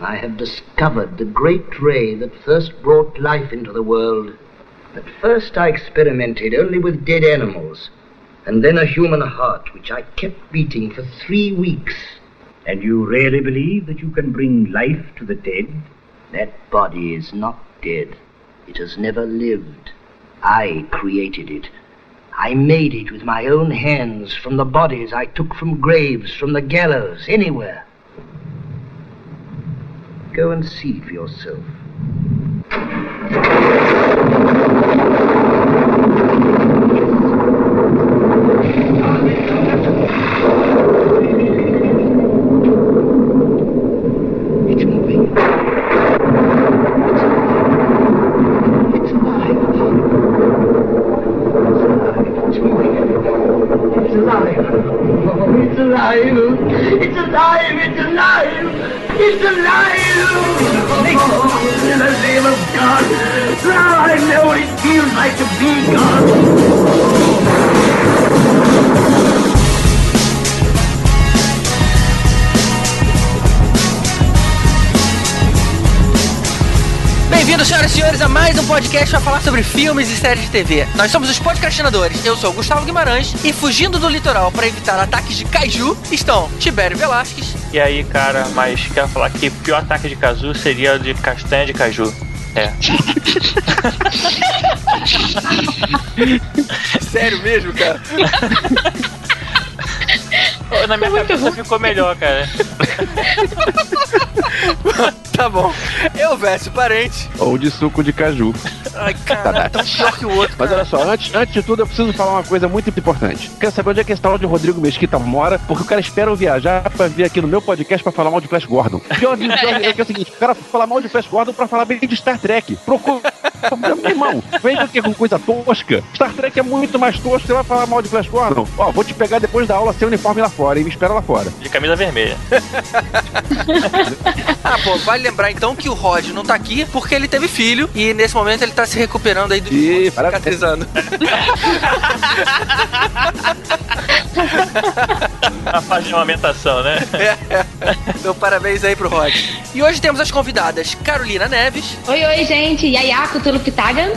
I have discovered the great ray that first brought life into the world. At first I experimented only with dead animals, and then a human heart which I kept beating for three weeks. And you really believe that you can bring life to the dead? That body is not dead. It has never lived. I created it. I made it with my own hands from the bodies I took from graves, from the gallows, anywhere. Go and see for yourself. It's alive. It's alive. Oh, it's alive. It's alive. It's alive. Oh, in the name of God. Now I know what it feels like to be God. Bem-vindos, senhoras e senhores, a mais um podcast para falar sobre filmes e séries de TV. Nós somos os podcastinadores. Eu sou o Gustavo Guimarães e fugindo do litoral para evitar ataques de kaiju estão Tibério Velasquez. E aí, cara, mas quero falar que o pior ataque de caju seria o de castanha de caju. É. Sério mesmo, cara? Na minha cabeça ficou melhor, cara. tá bom. Eu verso parente. Ou de suco de caju. Ai, cara, tão pior que o outro. Mas olha só, antes, antes de tudo, eu preciso falar uma coisa muito importante. Quero saber onde é que esse tal de Rodrigo Mesquita mora, porque o cara espera eu viajar pra vir aqui no meu podcast pra falar mal de Flash Gordon. Pior, pior é que é o seguinte, o cara fala mal de Flash Gordon pra falar bem de Star Trek. Procura. Meu irmão, vem aqui com coisa tosca. Star Trek é muito mais tosco, você vai falar mal de Flash Gordon? Ó, vou te pegar depois da aula sem uniforme lá fora e me espera lá fora. De camisa vermelha. Ah, pô, vale lembrar então que o Rod não tá aqui porque ele teve filho e nesse momento ele tá se recuperando aí do Ih, parabéns. cicatrizando. A fase de amamentação, né? Então parabéns aí pro Rod. E hoje temos as convidadas Carolina Neves. Oi, oi, gente. Yaya, Cthulhu Pitagan.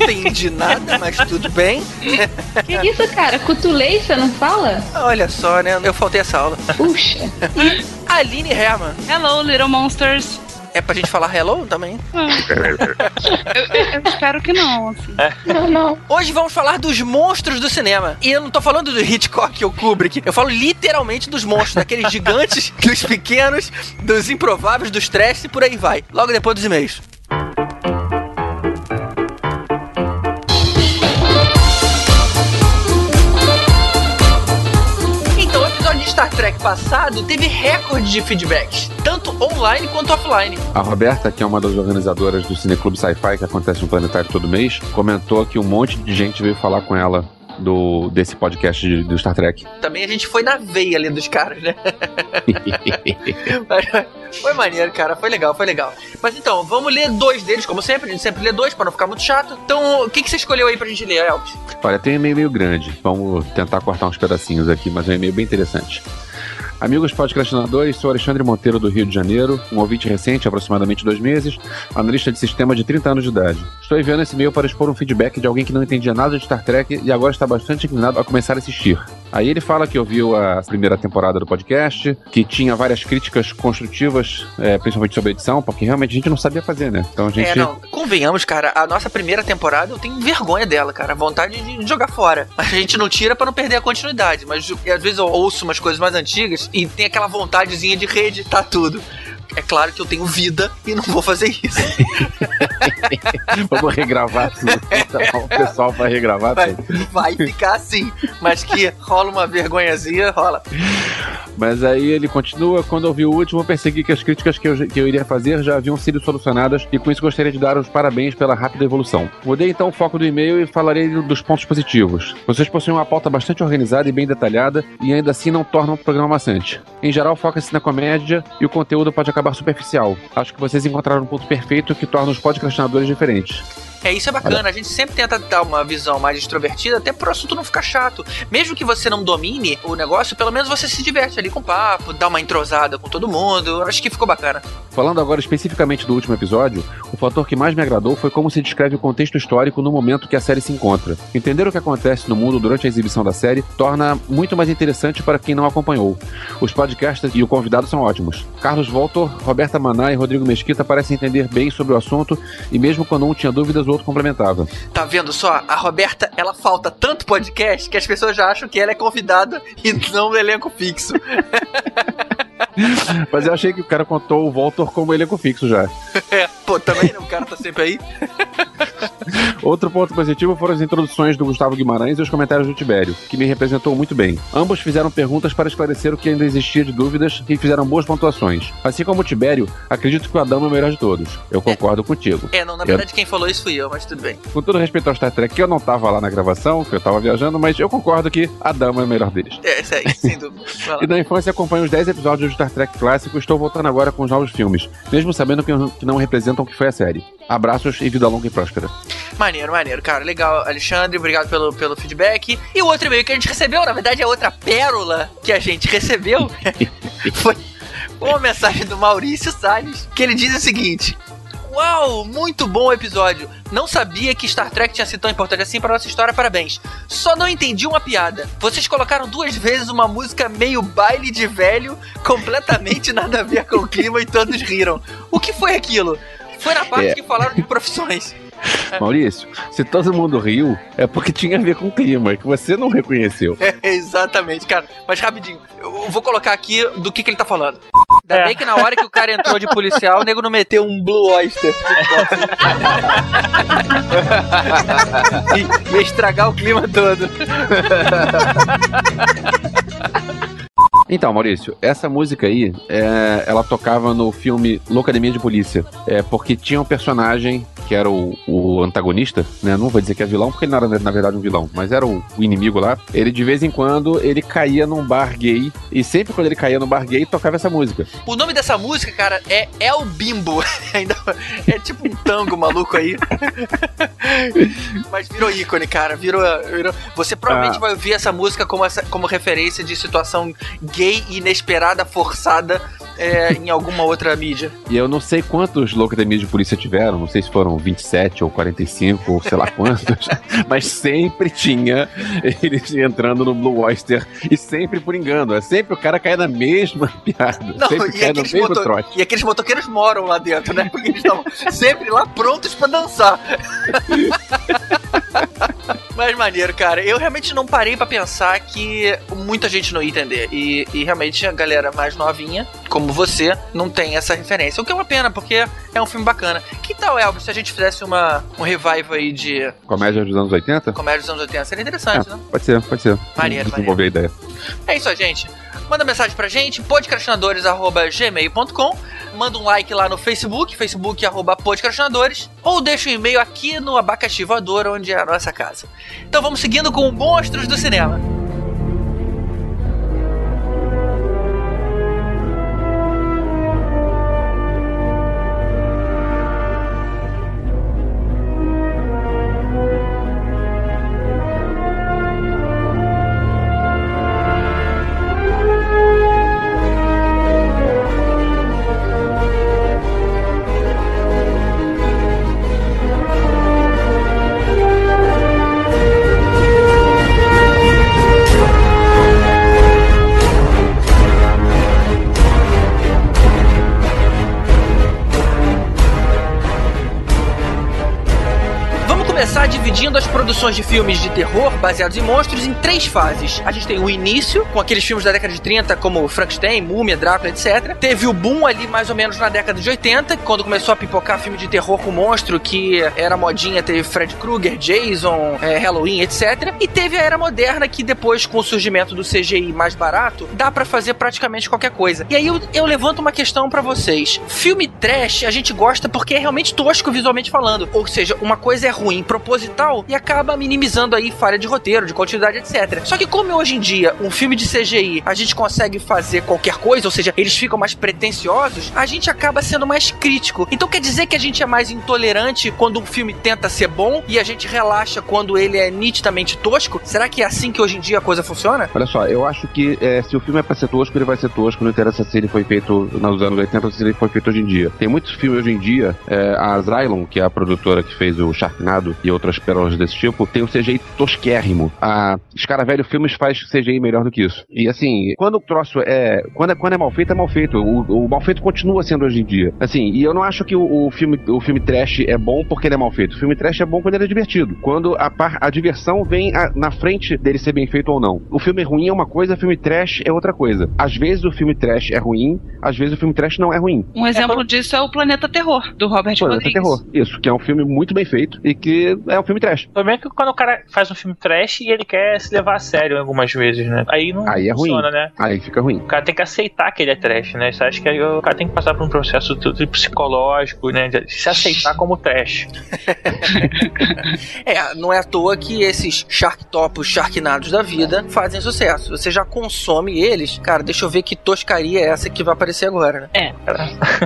Entendi nada, mas tudo bem. Que isso, cara? Cutulei, você não fala? Olha só, né? Eu faltei essa aula. Puxa. E Aline Herman. Hello, Little Monsters. É pra gente falar hello também? Eu, eu- eu espero que não, assim. Não, não. Hoje vamos falar dos monstros do cinema. E eu não tô falando do Hitchcock ou Kubrick. Eu falo literalmente dos monstros, daqueles gigantes, dos pequenos, dos improváveis, dos trash e por aí vai. Logo depois dos e-mails. Passado teve recorde de feedbacks, tanto online quanto offline. A Roberta, que é uma das organizadoras do Cineclube Sci-Fi, que acontece no Planetário todo mês, comentou que um monte de gente veio falar com ela do, desse podcast de- do Star Trek. Também a gente foi na veia ali dos caras, né? Foi maneiro, cara. Foi legal, foi legal. Mas então, vamos ler dois deles, como sempre. A gente sempre lê dois pra não ficar muito chato. Então, o que, que você escolheu aí pra gente ler, Elvis? Olha, tem um e-mail meio grande. Vamos tentar cortar uns pedacinhos aqui, mas é um e-mail bem interessante. Amigos podcastinadores, sou Alexandre Monteiro do Rio de Janeiro, um ouvinte recente, aproximadamente dois meses, analista de sistema de 30 anos de idade. Estou enviando esse e-mail para expor um feedback de alguém que não entendia nada de Star Trek e agora está bastante inclinado a começar a assistir. Aí ele fala que ouviu a primeira temporada do podcast, que tinha várias críticas construtivas, é, principalmente sobre a edição, porque realmente a gente não sabia fazer, né? Então a gente. É, não, convenhamos, cara, a nossa primeira temporada eu tenho vergonha dela, cara. Vontade de jogar fora. A gente não tira pra não perder a continuidade. Mas às vezes eu ouço umas coisas mais antigas e tem aquela vontadezinha de reeditar tudo. É claro que eu tenho vida e não vou fazer isso. Vamos regravar tudo. Então, o pessoal vai regravar Vai, tudo. vai ficar assim. Mas que rola uma vergonhazinha, rola. Mas aí ele continua, quando eu vi o último, persegui que as críticas que eu, que eu iria fazer já haviam sido solucionadas e com isso gostaria de dar os parabéns pela rápida evolução. Mudei então o foco do e-mail e falarei dos pontos positivos. Vocês possuem uma pauta bastante organizada e bem detalhada e ainda assim não tornam o programa maçante. Em geral, foca-se na comédia e o conteúdo pode acabar superficial. Acho que vocês encontraram um ponto perfeito que torna os podcastinadores diferentes. É, isso é bacana. A gente sempre tenta dar uma visão mais extrovertida, até pro assunto não ficar chato. Mesmo que você não domine o negócio, pelo menos você se diverte ali com o papo, dá uma entrosada com todo mundo. Acho que ficou bacana. Falando agora especificamente do último episódio, o fator que mais me agradou foi como se descreve o contexto histórico no momento que a série se encontra. Entender o que acontece no mundo durante a exibição da série torna muito mais interessante para quem não acompanhou. Os podcasts e o convidado são ótimos. Carlos Voltor, Roberta Maná e Rodrigo Mesquita parecem entender bem sobre o assunto e mesmo quando um tinha dúvidas, o outro complementava. Tá vendo só? A Roberta, ela falta tanto podcast que as pessoas já acham que ela é convidada e não um elenco fixo. Mas eu achei que o cara contou o Voltor como elenco fixo já. É, pô, também né? o cara tá sempre aí. Outro ponto positivo foram as introduções do Gustavo Guimarães e os comentários do Tibério, que me representou muito bem. Ambos fizeram perguntas para esclarecer o que ainda existia de dúvidas e fizeram boas pontuações. Assim como o Tibério, acredito que o Adão é o melhor de todos. Eu concordo contigo. É, não, na verdade quem falou isso fui eu, mas tudo bem. Com todo respeito ao Star Trek, eu não tava lá na gravação, que eu tava viajando, mas eu concordo que a Dama é o melhor deles. É, isso aí, sem dúvida. E da infância acompanho os 10 episódios do Star Trek clássico estou voltando agora com os novos filmes, mesmo sabendo que que não representam o que foi a série. Abraços e vida longa e próspera. Maneiro, maneiro, cara. Legal, Alexandre, obrigado pelo, pelo feedback. E o outro e-mail que a gente recebeu, na verdade, é outra pérola que a gente recebeu. Foi uma mensagem do Maurício Salles, que ele diz o seguinte. Uau, muito bom o episódio. Não sabia que Star Trek tinha sido tão importante assim para nossa história, parabéns. Só não entendi uma piada. Vocês colocaram duas vezes uma música meio baile de velho, completamente nada a ver com o clima e todos riram. O que foi aquilo? Foi na parte É. que falaram de profissões. Maurício, se todo mundo riu, é porque tinha a ver com o clima, que você não reconheceu. É, exatamente, cara. Mas rapidinho, eu vou colocar aqui do que, que ele tá falando. Ainda É. bem que na hora que o cara entrou de policial, o nego não meteu um Blue Oyster. I- Ia estragar o clima todo. Então, Maurício, essa música aí, é, ela tocava no filme Loucademia de Polícia. É porque tinha um personagem que era o, o antagonista, né? Não vou dizer que é vilão, porque ele não era na verdade um vilão, mas era o, o inimigo lá. Ele de vez em quando ele caía num bar gay e sempre quando ele caía no bar gay tocava essa música. O nome dessa música, cara, é El Bimbo. Ainda é tipo um tango maluco aí. Mas virou ícone, cara. Virou. virou- Você provavelmente Ah. vai ouvir essa música como, essa, como referência de situação gay, inesperada, forçada é, em alguma outra mídia. E eu não sei quantos Loucademias de Polícia tiveram, não sei se foram 27 ou 45 ou sei lá quantos, mas sempre tinha eles entrando no Blue Oyster e sempre por engano. É sempre o cara cair na mesma piada, Não, sempre cai no mesmo moto- trote. e aqueles motoqueiros moram lá dentro, né? Porque eles estão sempre lá prontos pra dançar. Mas maneiro, cara. Eu realmente não parei pra pensar que muita gente não ia entender. E, e realmente a galera mais novinha, como você, não tem essa referência. O que é uma pena, porque é um filme bacana. Que tal, Elvis, se a gente fizesse uma, um revival aí de Comédia dos anos 80? comédia dos anos 80? Seria interessante, né? Pode ser, pode ser. Maneiro, Desenvolver a ideia. É isso gente. Manda mensagem pra gente, podcastinadores.gmail.com Manda um like lá no Facebook, facebook Ou deixa um e-mail aqui no Abacaxi Voador, onde é a nossa casa. Então vamos seguindo com Monstros do Cinema filmes de terror baseados em monstros em três fases. A gente tem o início, com aqueles filmes da década de 30, como Frankenstein, Múmia, Drácula, etc. Teve o boom ali mais ou menos na década de 80, quando começou a pipocar filme de terror com monstro, que era modinha, teve Fred Krueger, Jason, é, Halloween, etc. E teve a era moderna, que depois, com o surgimento do CGI mais barato, dá pra fazer praticamente qualquer coisa. E aí eu, eu levanto uma questão pra vocês. Filme trash a gente gosta porque é realmente tosco visualmente falando. Ou seja, uma coisa é ruim tal, e acaba minimizando aí falha de roteiro, de continuidade, etc. Só que como hoje em dia um filme de CGI a gente consegue fazer qualquer coisa, ou seja, eles ficam mais pretensiosos, a gente acaba sendo mais crítico. Então quer dizer que a gente é mais intolerante quando um filme tenta ser bom e a gente relaxa quando ele é nitidamente tosco? Será que é assim que hoje em dia a coisa funciona? Olha só, eu acho que é, se o filme é pra ser tosco, ele vai ser tosco. Não interessa se ele foi feito nos anos 80 ou se ele foi feito hoje em dia. Tem muitos filmes hoje em dia, é, a Zylon, que é a produtora que fez o Sharknado e outras pérolas desse tipo, tem um CGI tosquérrimo. A Escaravelho Filmes faz CGI melhor do que isso. E assim, quando o troço é. Quando é, quando é mal feito, é mal feito. O, o mal feito continua sendo hoje em dia. Assim, e eu não acho que o, o filme, o filme trash é bom porque ele é mal feito. O filme trash é bom quando ele é divertido. Quando a, par, a diversão vem a- na frente dele ser bem feito ou não. O filme ruim é uma coisa, o filme trash é outra coisa. Às vezes o filme trash é ruim, às vezes o filme trash não é ruim. Um exemplo disso é o Planeta Terror, do Robert Planeta Rodrigues. Terror. Isso, que é um filme muito bem feito e que é um filme trash. Problema é que quando o cara faz um filme trash e ele quer se levar a sério algumas vezes, né? Aí não Aí é ruim. funciona, né? Aí fica ruim. O cara tem que aceitar que ele é trash, né? Isso acho que aí o cara tem que passar por um processo tudo psicológico, né? De se aceitar como trash. É, não é à toa que esses Sharktopos, Sharknados da vida fazem sucesso. Você já consome eles, cara, deixa eu ver que toscaria é essa que vai aparecer agora, né?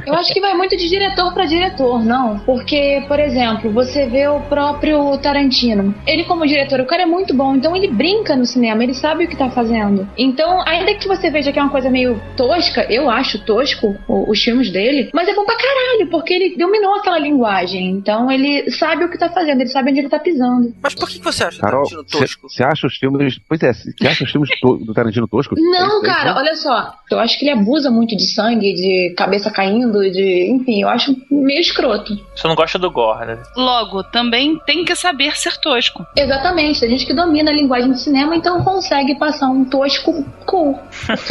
Eu acho que vai muito de diretor pra diretor, não? Porque, por exemplo, você vê o próprio Tarantino. Ele, como diretor, o cara é muito bom, então ele brinca no cinema, ele sabe o que tá fazendo. Então, ainda que você veja que é uma coisa meio tosca, eu acho tosco o- os filmes dele, mas é bom pra caralho, porque ele dominou aquela linguagem. Então, ele sabe o que tá fazendo, ele sabe onde ele tá pisando. Mas por que você acha Carol, Tarantino tosco? você acha os filmes. Pois é, você acha os filmes do Tarantino tosco? Não, É cara, olha só. Eu acho que ele abusa muito de sangue, de cabeça caindo, de. Enfim, eu acho meio escroto. Você não gosta do gore, né? Logo, também tem que saber ser tosco. Exatamente, tem gente que domina a linguagem do cinema, então consegue passar um tosco cool.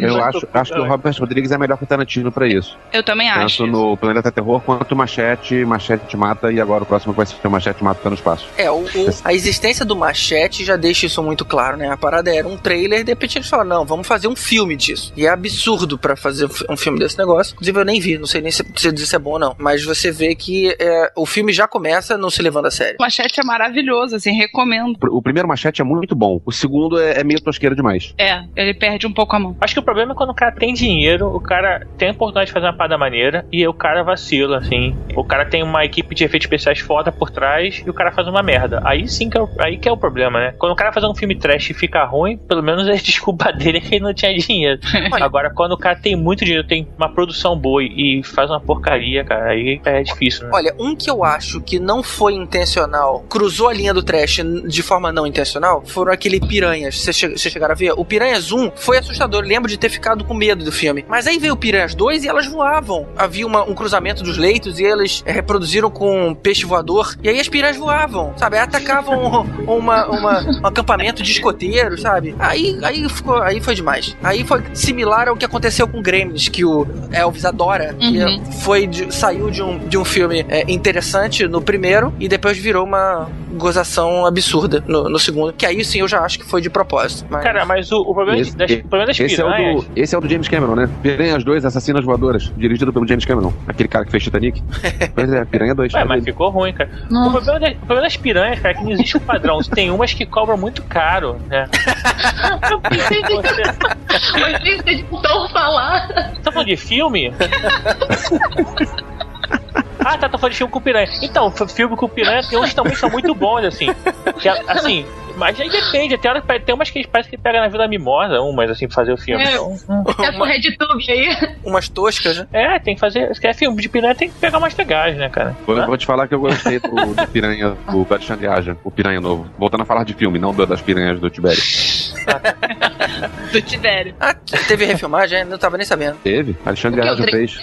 Eu acho, acho que o Robert Rodrigues é melhor que o Tarantino pra isso. Eu também acho. Tanto no Planeta Terror quanto o Machete, Machete te mata e agora o próximo vai ser o Machete mata no espaço. É, o, o- a existência do machete já deixa isso muito claro, né? A parada era um trailer de repente eles falaram, não, vamos fazer um filme disso. E é absurdo pra fazer um filme desse negócio. Inclusive eu nem vi, não sei nem se, se dizer se é bom ou não. Mas você vê que é, o filme já começa não se levando a sério. O Machete é maravilhoso, assim, recomendo. O primeiro Machete é muito bom, o segundo é, é meio tosqueiro demais. É, ele perde um pouco a mão. Acho que o problema é quando o cara tem dinheiro, o cara tem a oportunidade de fazer uma parada maneira e o cara vacila, assim. O cara tem uma equipe de efeitos especiais foda por trás e o cara faz uma merda. Aí sim que é o, aí que é o problema, né? Quando o cara faz um filme trash e fica ruim, pelo menos a desculpa dele é que ele não tinha dinheiro. Agora, quando o cara tem muito dinheiro, tem uma produção boa e faz uma porcaria, cara, aí é difícil, né? Olha, um que eu acho que não foi intencional, cruzou a linha do trash de forma não intencional, foram aquele Piranhas. Vocês che- chegaram a ver? O Piranhas 1 foi assustador. Eu lembro de ter ficado com medo do filme. Mas aí veio o Piranhas 2 e elas voavam. Havia uma- um cruzamento dos leitos e eles eh, reproduziram com um peixe voador. E aí as piranhas voavam, sabe? Atacavam uma, uma- um acampamento de escoteiros, sabe? Aí, aí, ficou, aí foi demais. Aí foi similar ao que aconteceu com Gremlins, que o Elvis adora. Que Uhum. foi de- saiu de um, de um filme é, interessante no primeiro e depois virou uma gozação absurda no, no segundo. Que aí sim eu já acho que foi de propósito. Mas... Cara, mas o, o problema, Esse- das, o problema das Esse é, o piranhas. do, esse é o do James Cameron, né? Piranhas 2, Assassinas Voadoras, dirigido pelo James Cameron, aquele cara que fez Titanic. pois é, Piranha 2. Ué, mas ficou ruim, cara. O problema, das, o problema das piranhas, cara, é que não existe um padrão. Tem umas que cobram muito caro, né? Você, Mas isso é de tão falar. tá falando de filme? Ah, tá, tô falando de filme com piranha. Então, filme com piranha tem uns também são muito bons, assim. Que, assim, mas aí depende. Tem, hora tem umas que parece que pega na Vila Mimosa, umas, assim, pra fazer o filme. É. Hum. Essa RedTube aí. Umas toscas, né? é, tem que fazer. Se quer filme de piranha, tem que pegar umas legais, né, cara? Vou, vou te falar que eu gostei do, do Piranha, do Alexandre Aja, o Piranha novo. Voltando a falar de filme, não do- das piranhas do Tibério. Do Tibério. Ah, teve refilmagem? Eu não tava nem sabendo. Teve, Alexandre o Aja fez.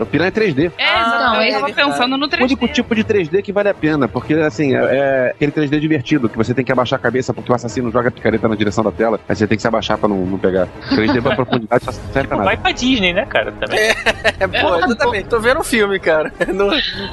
O Piranha 3D. É, Ah, não, eu é tava pensando no O único 3D. tipo de 3D que vale a pena, porque assim, é, é aquele 3D divertido, que você tem que abaixar a cabeça porque o assassino joga a picareta na direção da tela, aí você tem que se abaixar pra não, não pegar. 3D pra profundidade só serve pra Tipo, nada. vai pra Disney, né, cara? Também. É, pô, exatamente. Tô vendo um filme, cara. Não,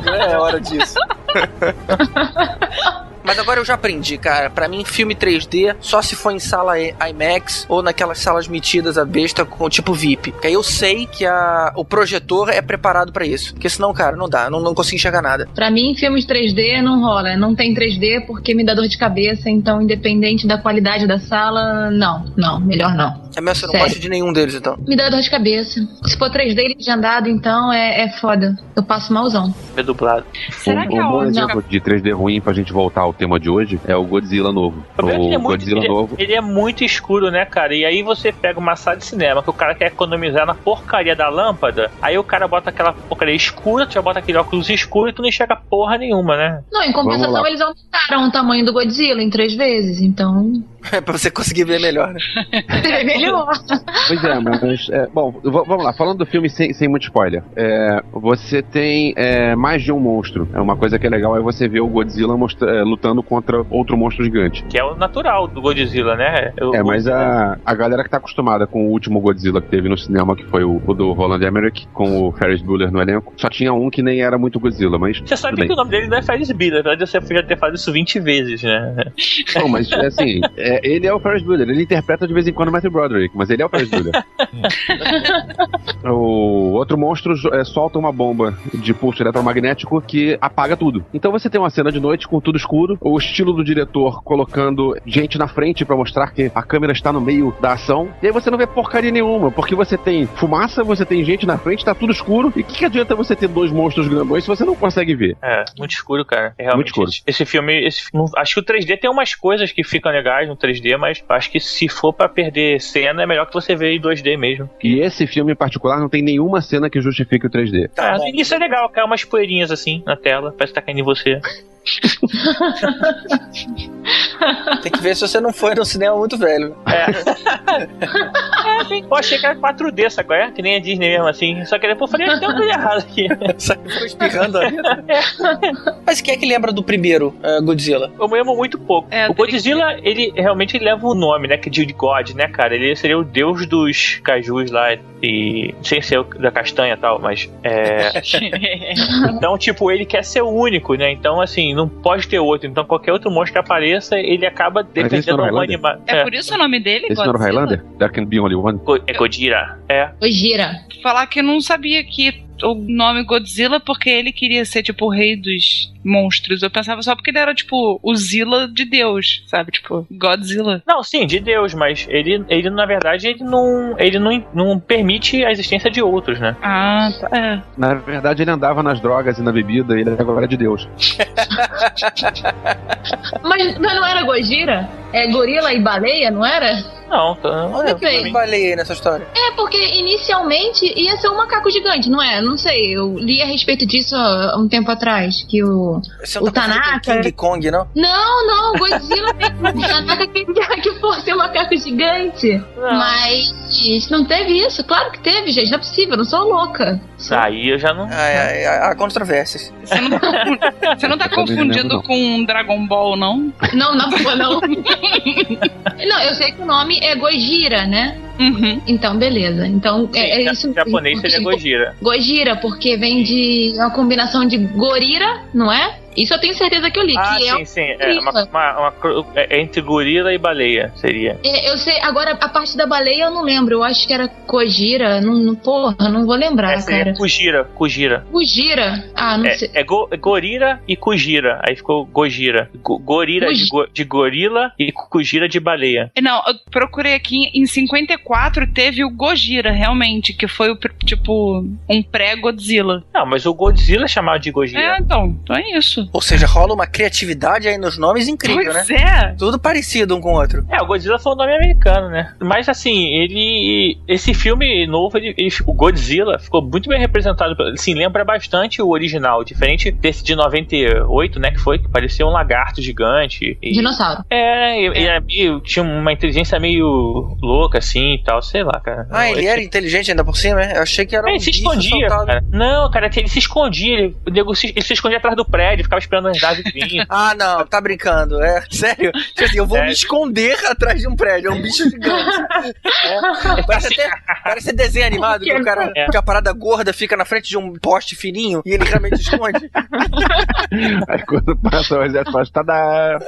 não é hora disso. Mas agora eu já aprendi, cara. Pra mim, filme 3D só se for em sala IMAX ou naquelas salas metidas a besta com tipo VIP. Que aí eu sei que a, o projetor é preparado pra isso. Porque senão, cara, não dá. Não, não consigo enxergar nada. Pra mim, filmes 3D não rola. Não tem 3D porque me dá dor de cabeça. Então, independente da qualidade da sala, não. Não, melhor não. É mesmo, você não Sério. gosta de nenhum deles, então. Me dá dor de cabeça. Se for 3D legendado, então é, é foda. Eu passo malzão. É dublado. Será um, que um a bom exemplo de 3D ruim pra gente voltar ao tema de hoje é o Godzilla novo. O é é O muito, Godzilla ele, novo. ele é muito escuro, né, cara? E aí você pega uma sala de cinema que o cara quer economizar na porcaria da lâmpada, aí o cara bota aquela porcaria escura, tu já bota aquele óculos escuro e tu não enxerga porra nenhuma, né? Não, em compensação, eles aumentaram o tamanho do Godzilla em três vezes. Então, É pra você conseguir ver melhor, né? é melhor. Pois é, mas. é, bom, vamos lá, falando do filme sem, sem muito spoiler. É, você tem é, mais de um monstro. É uma coisa que é legal é você ver o Godzilla mostra- é, lutando contra outro monstro gigante. Que é o natural do Godzilla, né? O- É, mas a, a galera que tá acostumada com o último Godzilla que teve no cinema, que foi o, o do Roland Emmerich, com o Ferris Bueller no elenco, só tinha um que nem era muito Godzilla, mas. Você sabe bem. que o nome dele não é Ferris Bueller, na verdade você podia ter falado isso 20 vezes, né? Não, mas assim, é, ele é o Ferris Bueller, ele interpreta de vez em quando o Matthew Broderick, mas ele é o Ferris Bueller. o outro monstro é, solta uma bomba de pulso eletromagnético que apaga tudo. Então você tem uma cena de noite com tudo escuro, o estilo do diretor colocando gente na frente pra mostrar que a câmera está no meio da ação, e aí você não vê porcaria nenhuma, porque você tem fumaça, você tem gente na frente, tá tudo escuro, e o que, que adianta você ter dois monstros grandões se você não consegue ver? É, muito escuro, cara. É realmente Muito escuro. Esse, esse filme, esse, não- acho que o 3D tem umas coisas que ficam legais no 3D, mas acho que se for pra perder cena, é melhor que você ver em 2D mesmo. E esse filme em particular não tem nenhuma cena que justifique o 3D. Tá é, bom. no início é legal, cai umas poeirinhas assim na tela, parece que tá caindo em você. Tem que ver se você não foi no cinema muito velho. É, tem- eu achei que era 4D, sabe? É? Que nem a Disney mesmo, assim. Só que depois eu falei, tem uma coisa errada aqui. Só que foi espirrando a vida. Mas quem é que lembra do primeiro eh, Godzilla? Eu me lembro muito pouco. É, o Godzilla, ele realmente leva o nome, né? Que de God, né, cara? Ele seria o deus dos cajus lá. E. Sem ser o da castanha e tal, mas. É. então, tipo, ele quer ser o único, né? Então, assim, não pode ter outro. Então, qualquer outro monstro que apareça, ele acaba defendendo é o animal. É, por isso o nome dele, Esse não Godzilla? Highlander? There can be only one? Go- É Godira. É. Gira. Falar que eu não sabia que o nome Godzilla porque ele queria ser, tipo, o rei dos monstros. Eu pensava só porque ele era, tipo, o Zilla de Deus, sabe? Tipo, Godzilla. Não, sim, de Deus, mas ele, ele na verdade, ele não, ele não, não permite a existência de outros, né? Ah, tá. É. Na verdade, ele andava nas drogas e na bebida, e ele agora é de Deus. Mas, mas não era Gojira? É gorila e baleia, não era? Não, tá- Onde tem baleia aí nessa história? É, porque inicialmente ia ser um macaco gigante, não é? Não sei, eu li a respeito disso há um tempo atrás, que o... Você não O tá Tanaka- King Kong, não? Não, não, Godzilla mesmo. Tanaka queria que fosse um macaco gigante. Não. Mas não teve isso. Claro que teve, gente. Não é possível, eu não sou louca. Aí eu já não. É, é, há controvérsias. Você não tá, você não tá não confundindo não. com Dragon Ball, não? Não, boa, não. não, eu sei que o nome é Gojira, né? Uhum. Então, beleza. Então, é, é Sim, isso em japonês seria Gojira. Gojira, porque vem de uma combinação de gorira, não é? ya. Isso eu tenho certeza que eu li. Ah, que é sim, sim. É, uma, uma- uma cro- é entre gorila e baleia, seria. É, eu sei, agora a parte da baleia eu não lembro. Eu acho que era Kojira. Não, não, porra, não vou lembrar, É, seria cara. Kujira, Kujira. Kujira? Ah, não É, sei. é go, gorira e Kujira. Aí ficou Gojira. Go, gorira de, go- de gorila e Kujira de baleia. Não, eu procurei aqui, em 54 teve o Gojira, realmente, que foi o, tipo, um pré-Godzilla. Não, mas o Godzilla é chamado de Gojira. É, então, então é isso. Ou seja, rola uma criatividade aí nos nomes incrível, né? pois é. Tudo parecido um com o outro. É, o Godzilla foi um nome americano, né? Mas assim, ele. Esse filme novo, ele, ele- o Godzilla ficou muito bem representado. Assim, lembra bastante o original, diferente desse de 98, né? Que foi, que parecia um lagarto gigante. E, Dinossauro. é, e, e era meio- tinha uma inteligência meio louca, assim e tal, sei lá, cara. Ah, ele era inteligente ainda por cima, né? Eu achei que era um ele se escondia, cara. Não, cara, ele se escondia. Ele, o nego se, ele se escondia atrás do prédio, ficava esperando as naves virem. Ah, não, tá brincando. É sério? Tipo assim, eu vou É. me esconder atrás de um prédio. É um bicho gigante. Parece até parece desenho animado que o cara, É. que a parada gorda fica na frente de um poste fininho e ele realmente esconde. Aí quando passa o exército fala, tá da.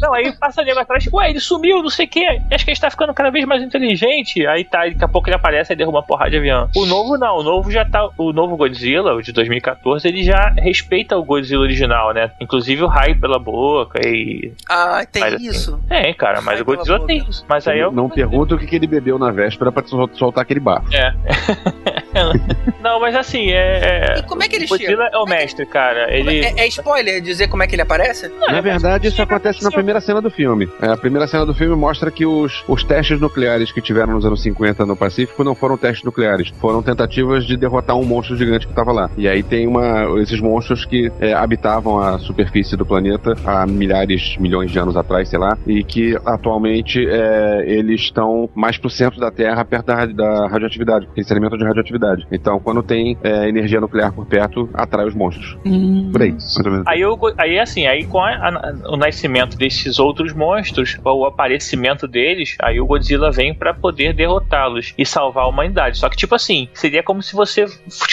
Não, aí passa nego atrás, ué, ele sumiu, não sei o quê. Acho que ele está ficando cada vez mais inteligente. Aí tá, daqui a pouco ele aparece e derruba uma porrada de avião. O novo não, o novo já tá. O novo Godzilla, o de 2014, ele já respeita o Godzilla original, né? Inclusive o raio pela boca e. Ah, tem Mas assim, isso. É, cara, mas Raio o Godzilla tem isso. Mas aí eu. Não pergunta o que, que ele bebeu na véspera pra sol- soltar aquele bafo. É. não, mas assim, é. E como é que ele o Godzilla chega? é o mestre, cara. Ele. É, é spoiler dizer como é que ele aparece? Na verdade, isso acontece na primeira cena do filme. É, a primeira cena do filme mostra que os, os testes nucleares que tiveram nos anos 50 no Pacífico não foram testes nucleares, foram tentativas de derrotar um monstro gigante que estava lá. E aí tem uma, esses monstros que é, habitavam a superfície do planeta há milhares, milhões de anos atrás, sei lá, e que atualmente é, eles estão mais pro centro da Terra, perto da, da radioatividade, porque eles se alimentam de radioatividade. Então, quando tem é, energia nuclear por perto, atrai os monstros. Por aí. Aí, eu, aí assim, aí com a- a- o nascimento desses outros monstros, o aparecimento deles, aí o Godzilla vem pra poder derrotá-los e salvar a humanidade. Só que, tipo assim, seria como se você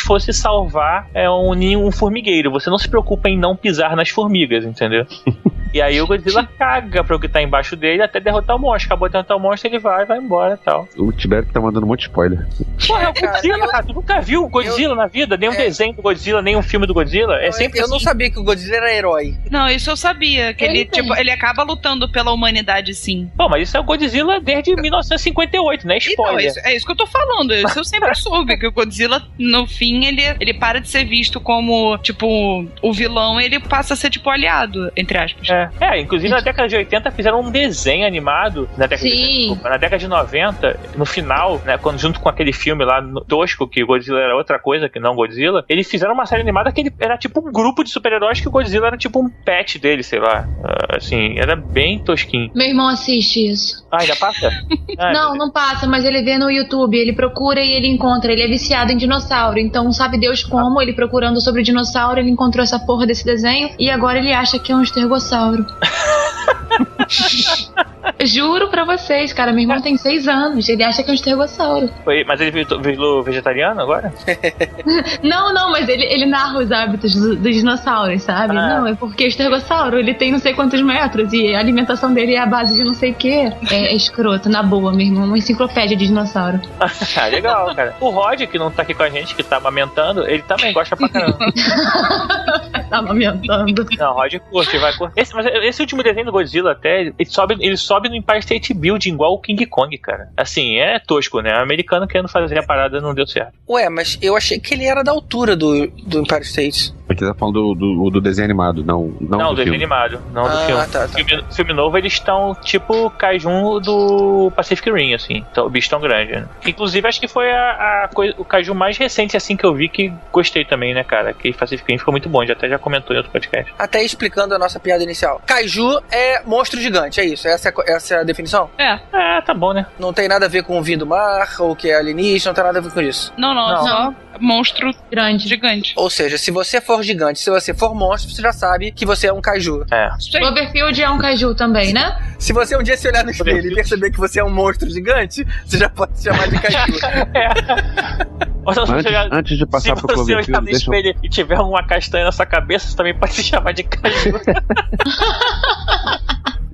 fosse salvar é, um ninho, um formigueiro. Você não se preocupa em não pisar nas formigas, entendeu? E aí o Godzilla caga pro que tá embaixo dele até derrotar o monstro. Acabou de derrotar o monstro, ele vai, vai embora e tal. O Tibério tá mandando um monte de spoiler. Porra, é o Cara, Godzilla, eu- cara. Tu nunca viu o Godzilla na vida? Nem um É. desenho do Godzilla, nem um filme do Godzilla? É Eu- sempre eu não assim. sabia que o Godzilla era herói. Não, isso eu sabia. Que ele, Ele tem. tipo, ele acaba lutando pela humanidade, sim. Pô, mas isso é o Godzilla desde 1958, né? Então, Spoiler. é isso, é isso que eu tô falando. Isso eu sempre soube. Que o Godzilla, no fim, ele, ele para de ser visto como, tipo, o vilão, ele passa a ser, tipo, aliado, entre aspas. É, é, inclusive na década de 80 fizeram um desenho animado, na década, de, Sim. desculpa, na década de 90, no final, né, quando junto com aquele filme lá, no- tosco, que o Godzilla era outra coisa que não Godzilla, eles fizeram uma série animada que ele era tipo um grupo de super-heróis que o Godzilla era tipo um pet dele, sei lá. Ah, assim, era bem tosquinho. Meu irmão assiste isso. Ah, ainda passa? Ah, não, não passa, mas ele vê no YouTube, ele procura e ele encontra. Ele é viciado em dinossauro, então sabe Deus como, ele procurando sobre dinossauro, ele encontrou essa porra desse desenho e agora ele acha que é um estergossauro. Juro pra vocês, cara, meu irmão tem seis anos, ele acha que é um estergossauro. Foi- mas ele virou- vegetariano agora? Não, não, mas ele, ele narra os hábitos do- dos dinossauros, sabe? Ah. Não, é porque o estergossauro, ele tem não sei quantos metros e a alimentação dele é a base de não sei o quê. É, é escroto, na boa, meu irmão, uma enciclopédia de dinossauro. ah, legal, cara. O Rod, que não tá aqui com a gente, que tá amamentando, ele também gosta pra caramba. Tá amamentando. Não, Rod curte, vai curtir. Esse, mas esse último desenho do Godzilla até, ele sobe, ele sobe no Empire State Building igual o King Kong, cara. Assim, é tosco, né? O americano querendo fazer a parada não deu certo. Ué, mas eu achei que ele era da altura do, do Empire State. Aqui tá falando do, do, do desenho animado, não, não, Não, do do desenho filme. animado, não do Ah, filme. tá, tá. filme. Filme novo, eles estão tipo Kaijun do Pacific Rim, assim. Então, o bicho tão grande, né? Inclusive, acho que foi a, a coi- o Kaiju mais recente, assim, que eu vi que gostei também, né, cara? Que Pacific Rim ficou muito bom, já até já comentou em outro podcast. Até explicando a nossa piada inicial. Kaiju é monstro gigante, é isso? Essa é, essa é a definição? É. É, tá bom, né? Não tem nada a ver com o vinho do mar, ou que é alienígena, não tem nada a ver com isso. Não, não, Não. só monstro Grande. gigante. Ou seja, se você for gigante, se você for monstro, você já sabe que você é um kaiju. É. Cloverfield é um caju também, né? Se você um dia se olhar no espelho e perceber que você é um monstro gigante, você já pode se chamar de se você Antes, olhar- antes de passar se pro você olhar Cloverfield, no eu... espelho e tiver uma castanha na sua cabeça, você também pode se chamar de Kaiju.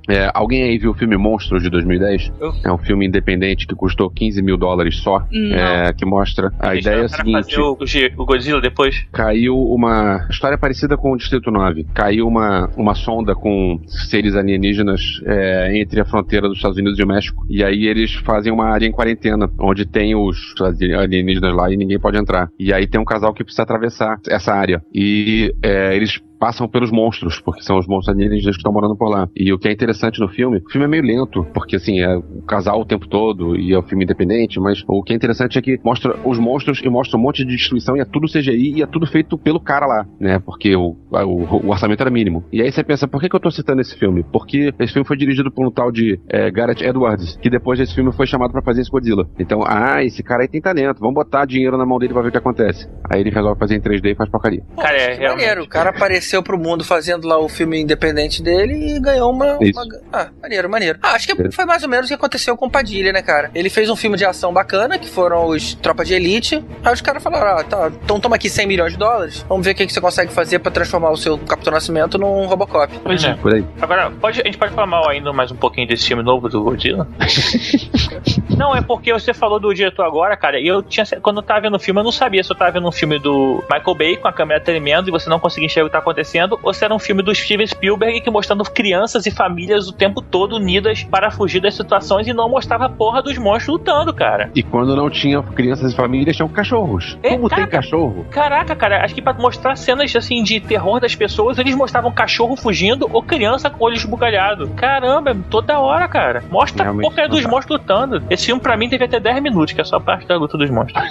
É, alguém aí viu o filme Monstros de 2010? Eu. É um filme independente que custou 15 mil dólares só. É, que mostra a Deixa ideia é a seguinte: fazer o, o Godzilla depois. caiu uma história parecida com o Distrito 9. Caiu uma, uma sonda com seres alienígenas é, entre a fronteira dos Estados Unidos e o México. E aí eles fazem uma área em quarentena, onde tem os alienígenas lá e ninguém pode entrar. E aí tem um casal que precisa atravessar essa área. E é, eles passam pelos monstros, porque são os monstros alienígenas que estão morando por lá. E o que é interessante no filme, o filme é meio lento, porque assim, é o casal o tempo todo e é um filme independente, mas o que é interessante é que mostra os monstros e mostra um monte de destruição e é tudo CGI e é tudo feito pelo cara lá, né? Porque o, o, o orçamento era mínimo. E aí você pensa, por que, que eu tô citando esse filme? Porque esse filme foi dirigido por um tal de é, Gareth Edwards, que depois desse filme foi chamado pra fazer esse Godzilla. Então, ah, esse cara aí tem talento, vamos botar dinheiro na mão dele pra ver o que acontece. Aí ele resolve fazer em 3D e faz porcaria. Cara, é, que maneiro, o cara apareceu apareceu pro mundo fazendo lá o filme independente dele e ganhou uma. Isso. uma- Ah, maneiro, maneiro. Ah, acho que foi mais ou menos o que aconteceu com o Padilha, né, cara? Ele fez um filme de ação bacana, que foram os Tropa de Elite. Aí os caras falaram: ah, tá, então toma aqui 100 milhões de dólares. Vamos ver o que, que você consegue fazer pra transformar o seu Capitão Nascimento num Robocop. Pois é. Por aí. Agora, pode, a gente pode falar mal ainda mais um pouquinho desse filme novo do Godzilla? não, é porque você falou do diretor agora, cara, e eu tinha. Quando eu tava vendo o filme, eu não sabia se eu tava vendo um filme do Michael Bay com a câmera tremendo e você não conseguia enxergar o que tá acontecendo, ou se era um filme do Steven Spielberg que mostrando crianças e famílias o tempo todo unidas para fugir das situações e não mostrava a porra dos monstros lutando, cara. E quando não tinha crianças e famílias, tinham cachorros. É, Como tem caraca. cachorro? Caraca, cara, acho que pra mostrar cenas assim de terror das pessoas, eles mostravam cachorro fugindo ou criança com olhos esbugalhados. Caramba, toda hora, cara. Mostra a Realmente porcaria dos fantástico. monstros lutando. Esse filme pra mim teve até 10 minutos, que é só a parte da luta dos monstros.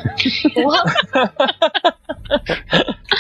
Porra,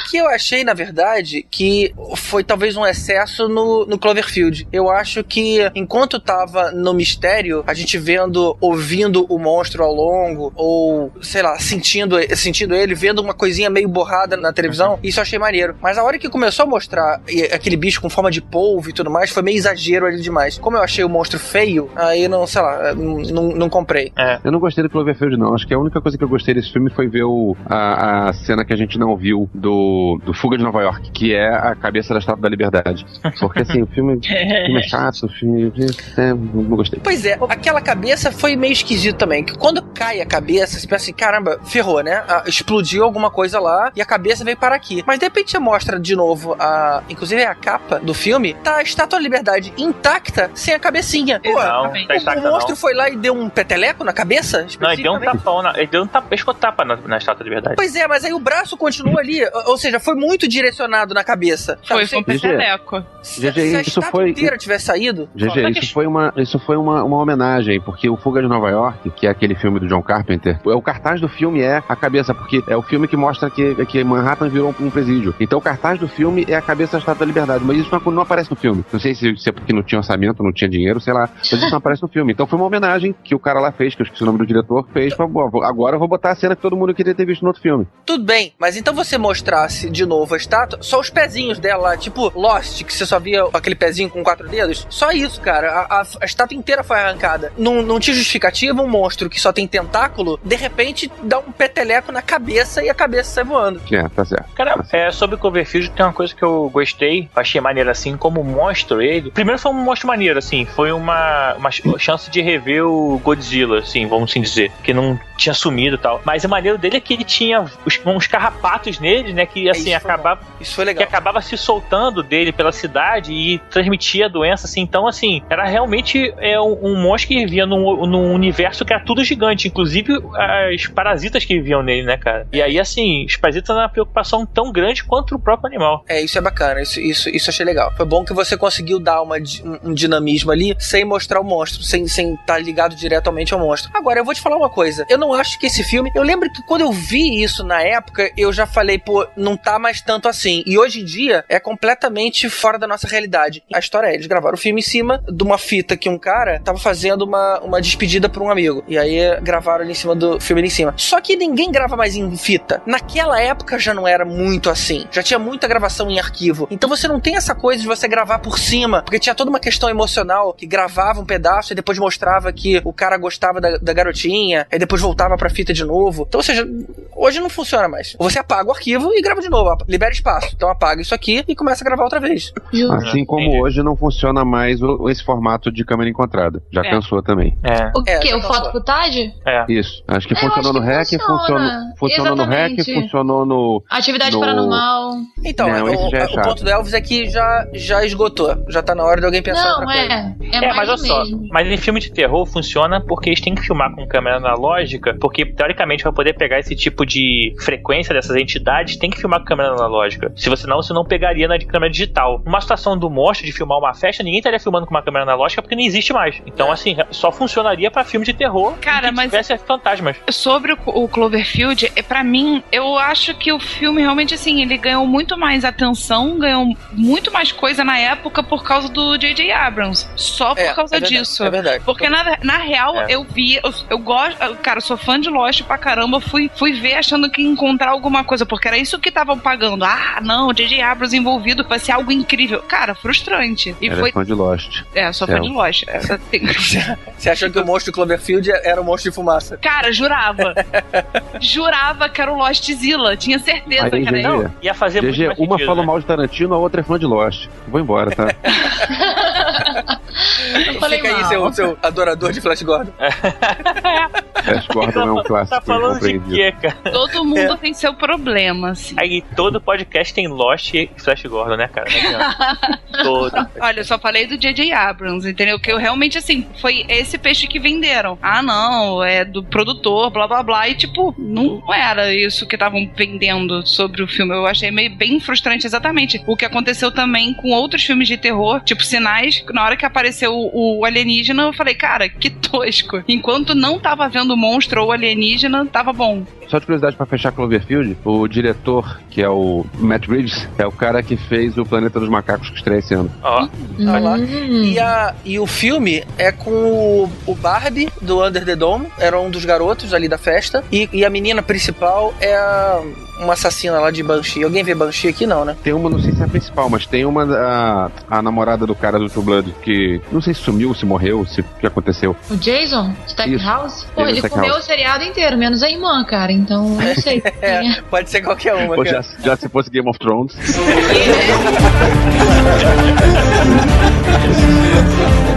que eu achei, na verdade, que foi talvez um excesso no, no Cloverfield. Eu acho que enquanto tava no mistério, a gente vendo, ouvindo o monstro ao longo, ou, sei lá, sentindo, sentindo ele, vendo uma coisinha meio borrada na televisão, isso eu achei maneiro. Mas a hora que começou a mostrar aquele bicho com forma de polvo e tudo mais, foi meio exagero ali demais. Como eu achei o monstro feio, aí não, sei lá, não, não- não comprei. É. Eu não gostei do Cloverfield, não. Acho que a única coisa que eu gostei desse filme foi ver o, a, a cena que a gente não viu do, do Fuga de Nova York, que é a cabeça da Estátua da Liberdade. Porque, assim, o filme, o filme é chato, o filme... É, não gostei. Pois é, aquela cabeça foi meio esquisito também. Que quando cai a cabeça, você pensa assim, caramba, ferrou, né? Ah, explodiu alguma coisa lá e a cabeça veio para aqui. Mas de repente você mostra de novo a. Inclusive a capa do filme, tá a Estátua da Liberdade intacta sem a cabecinha. Pô, Não, tá o, intacta o monstro não. foi lá e deu um peteleco na cabeça? Não, ele deu um tapão, na, ele deu um tapa, pescotapa na, na estátua de verdade. Pois é, mas aí o braço continua ali. Ou ou seja, foi muito direcionado na cabeça. Foi, foi um GG. peteleco. se, GG, se a isso foi- inteira tivesse saído. GG, isso foi, uma, isso foi uma, uma homenagem, porque o Fuga de Nova York, que é aquele filme do John Carpenter, é, o cartaz do filme é a cabeça, porque é o filme que mostra que, que Manhattan virou um presídio. Então o cartaz do filme é a cabeça da Estátua da Liberdade, mas isso não, não aparece no filme. Não sei se, se é porque não tinha orçamento, não tinha dinheiro, sei lá, mas isso não aparece no filme. Então foi uma homenagem que o cara lá fez, que eu esqueci o nome do diretor, fez pra, agora eu vou botar a cena que todo mundo queria ter visto no outro filme. Tudo bem, mas então você mostrasse de novo a estátua, só os pezinhos dela, tipo Lost, que você só via aquele pezinho com quatro dedos. Só isso, cara. A, a- a estátua inteira foi arrancada. Não, não tinha justificativa um monstro que só tem tentáculo, de repente dá um peteleco na cabeça e a cabeça sai voando. É, tá certo. Cara, é, sobre o Cloverfield tem uma coisa que eu gostei, achei maneiro assim, como monstro ele. Primeiro foi um monstro maneiro, assim, foi uma, uma ch- chance de rever o Godzilla, assim, vamos assim dizer, que não tinha sumido e tal. Mas o maneiro dele é que ele tinha os, uns carrapatos nele, né, que assim, isso acabava, Isso foi que legal. acabava se soltando dele pela cidade e transmitia a doença, assim. Então, assim, era realmente é, um, um monstro que vivia num, num universo que era tudo gigante, inclusive as parasitas que viviam nele, né, cara? E aí, assim, os parasitas eram uma preocupação tão grande quanto o próprio animal. É, isso é bacana, isso, isso, isso achei legal. Foi bom que você conseguiu dar uma, um, um dinamismo ali sem mostrar o monstro, sem estar ligado diretamente ao monstro. Agora, eu vou te falar uma coisa. Eu não acho que esse filme. Eu lembro que quando eu vi isso na época, eu já falei, pô, não tá mais tanto assim. E hoje em dia é completamente fora da nossa realidade. A história é: eles gravaram o filme em cima de uma fita que um cara tava fazendo uma, uma despedida pra um amigo. E aí gravaram ali em cima do filme ali em cima. Só que ninguém grava mais em fita. Naquela época já não era muito assim. Já tinha muita gravação em arquivo. Então você não tem essa coisa de você gravar por cima. Porque tinha toda uma questão emocional que gravava um pedaço e depois mostrava que o cara gostava da, da garotinha. Aí depois voltava pra fita de novo. Então, ou seja, hoje não funciona mais. Você apaga o arquivo e grava de novo. Libera espaço. Então apaga isso aqui e começa a gravar outra vez. Assim como entendi. hoje não funciona mais o- esse formato de câmera encontrada. Já É. cansou também. É, O É, que? O foto footage? é. Isso. Acho que É, eu funcionou acho no que REC, funciona. funcionou, funcionou no REC, funcionou no. Atividade No- paranormal. Então, Não, o, é o ponto do Elvis é que já, já esgotou. Já tá na hora de alguém pensar Não, outra coisa. é. É, É, mas mais olha do só, mas em filme de terror funciona porque eles têm que filmar com câmera analógica, porque teoricamente para poder pegar esse tipo de frequência dessas entidades, tem que filmar com câmera analógica. Se você não, você não pegaria na de câmera digital. Uma situação do monstro de filmar uma festa, ninguém estaria filmando com uma câmera analógica porque não existe mais. Então, assim, só funcionaria para filme de terror Cara, que mas- tivesse fantasmas. Sobre o, o Cloverfield, é para mim, eu acho que o filme realmente assim ele ganhou muito mais atenção, ganhou muito mais coisa na época por causa do J.J. Abrams. Só por É, causa é verdade, disso. É verdade. Porque na, na real, É. eu vi, eu, eu gosto, cara, eu sou fã de Lost pra caramba, fui, fui ver achando que ia encontrar alguma coisa, porque era isso que estavam pagando. Ah, não, J.J. Abrams envolvido, vai ser algo incrível. Cara, frustrante. E Era foi. fã de Lost. É, sou fã Céu. de Lost. É, tem- Você achou que o monstro Cloverfield era um monstro de fumaça? Cara, jurava. jurava que era o Lost Zilla. Tinha certeza Aí, que era GG. ele. Ia fazer muito GG, mais uma sentido, fala né? mal de Tarantino, a outra é fã de Lost. Vou embora, tá? Falei Fica aí, mal. seu, seu adorador de Flash Gordon. Flash Gordon é um clássico Tá falando de incompreendido. quê, cara? Todo mundo tem seu problema, assim. Aí todo podcast tem Lost e Flash Gordon, né, cara? Todo. Olha, eu só falei do J.J. Abrams, entendeu? Que eu realmente, assim, foi esse peixe que venderam. Ah, não, é do produtor, blá blá blá. E, tipo, não era isso que estavam vendendo sobre o filme. Eu achei meio bem frustrante exatamente o que aconteceu também com outros filmes de terror, tipo Sinais. Na hora que apareceu o, o alienígena, eu falei, cara, que tosco. Enquanto não tava vendo o monstro ou o alienígena, tava bom. Só de curiosidade pra fechar Cloverfield, o diretor, que é o Matt Reeves, é o cara que fez o Planeta dos Macacos que estreia esse ano. Ó, Vai lá. Hum. E, a, e o filme é com o, o Barbie do Under the Dome, era um dos garotos ali da festa. E, e a menina principal é a, uma assassina lá de Banshee. Alguém vê Banshee aqui? Não, né? Tem uma, não sei se é a principal, mas tem uma, a, a namorada do cara do True Blood, que não sei se sumiu, se morreu, se o que aconteceu. O Jason, Stackhouse? Pô, Jason ele Stackhouse. comeu o seriado inteiro, menos a irmã, cara. Então, não sei. é. É, pode ser qualquer uma. Cara. já, já se fosse Game of Thrones.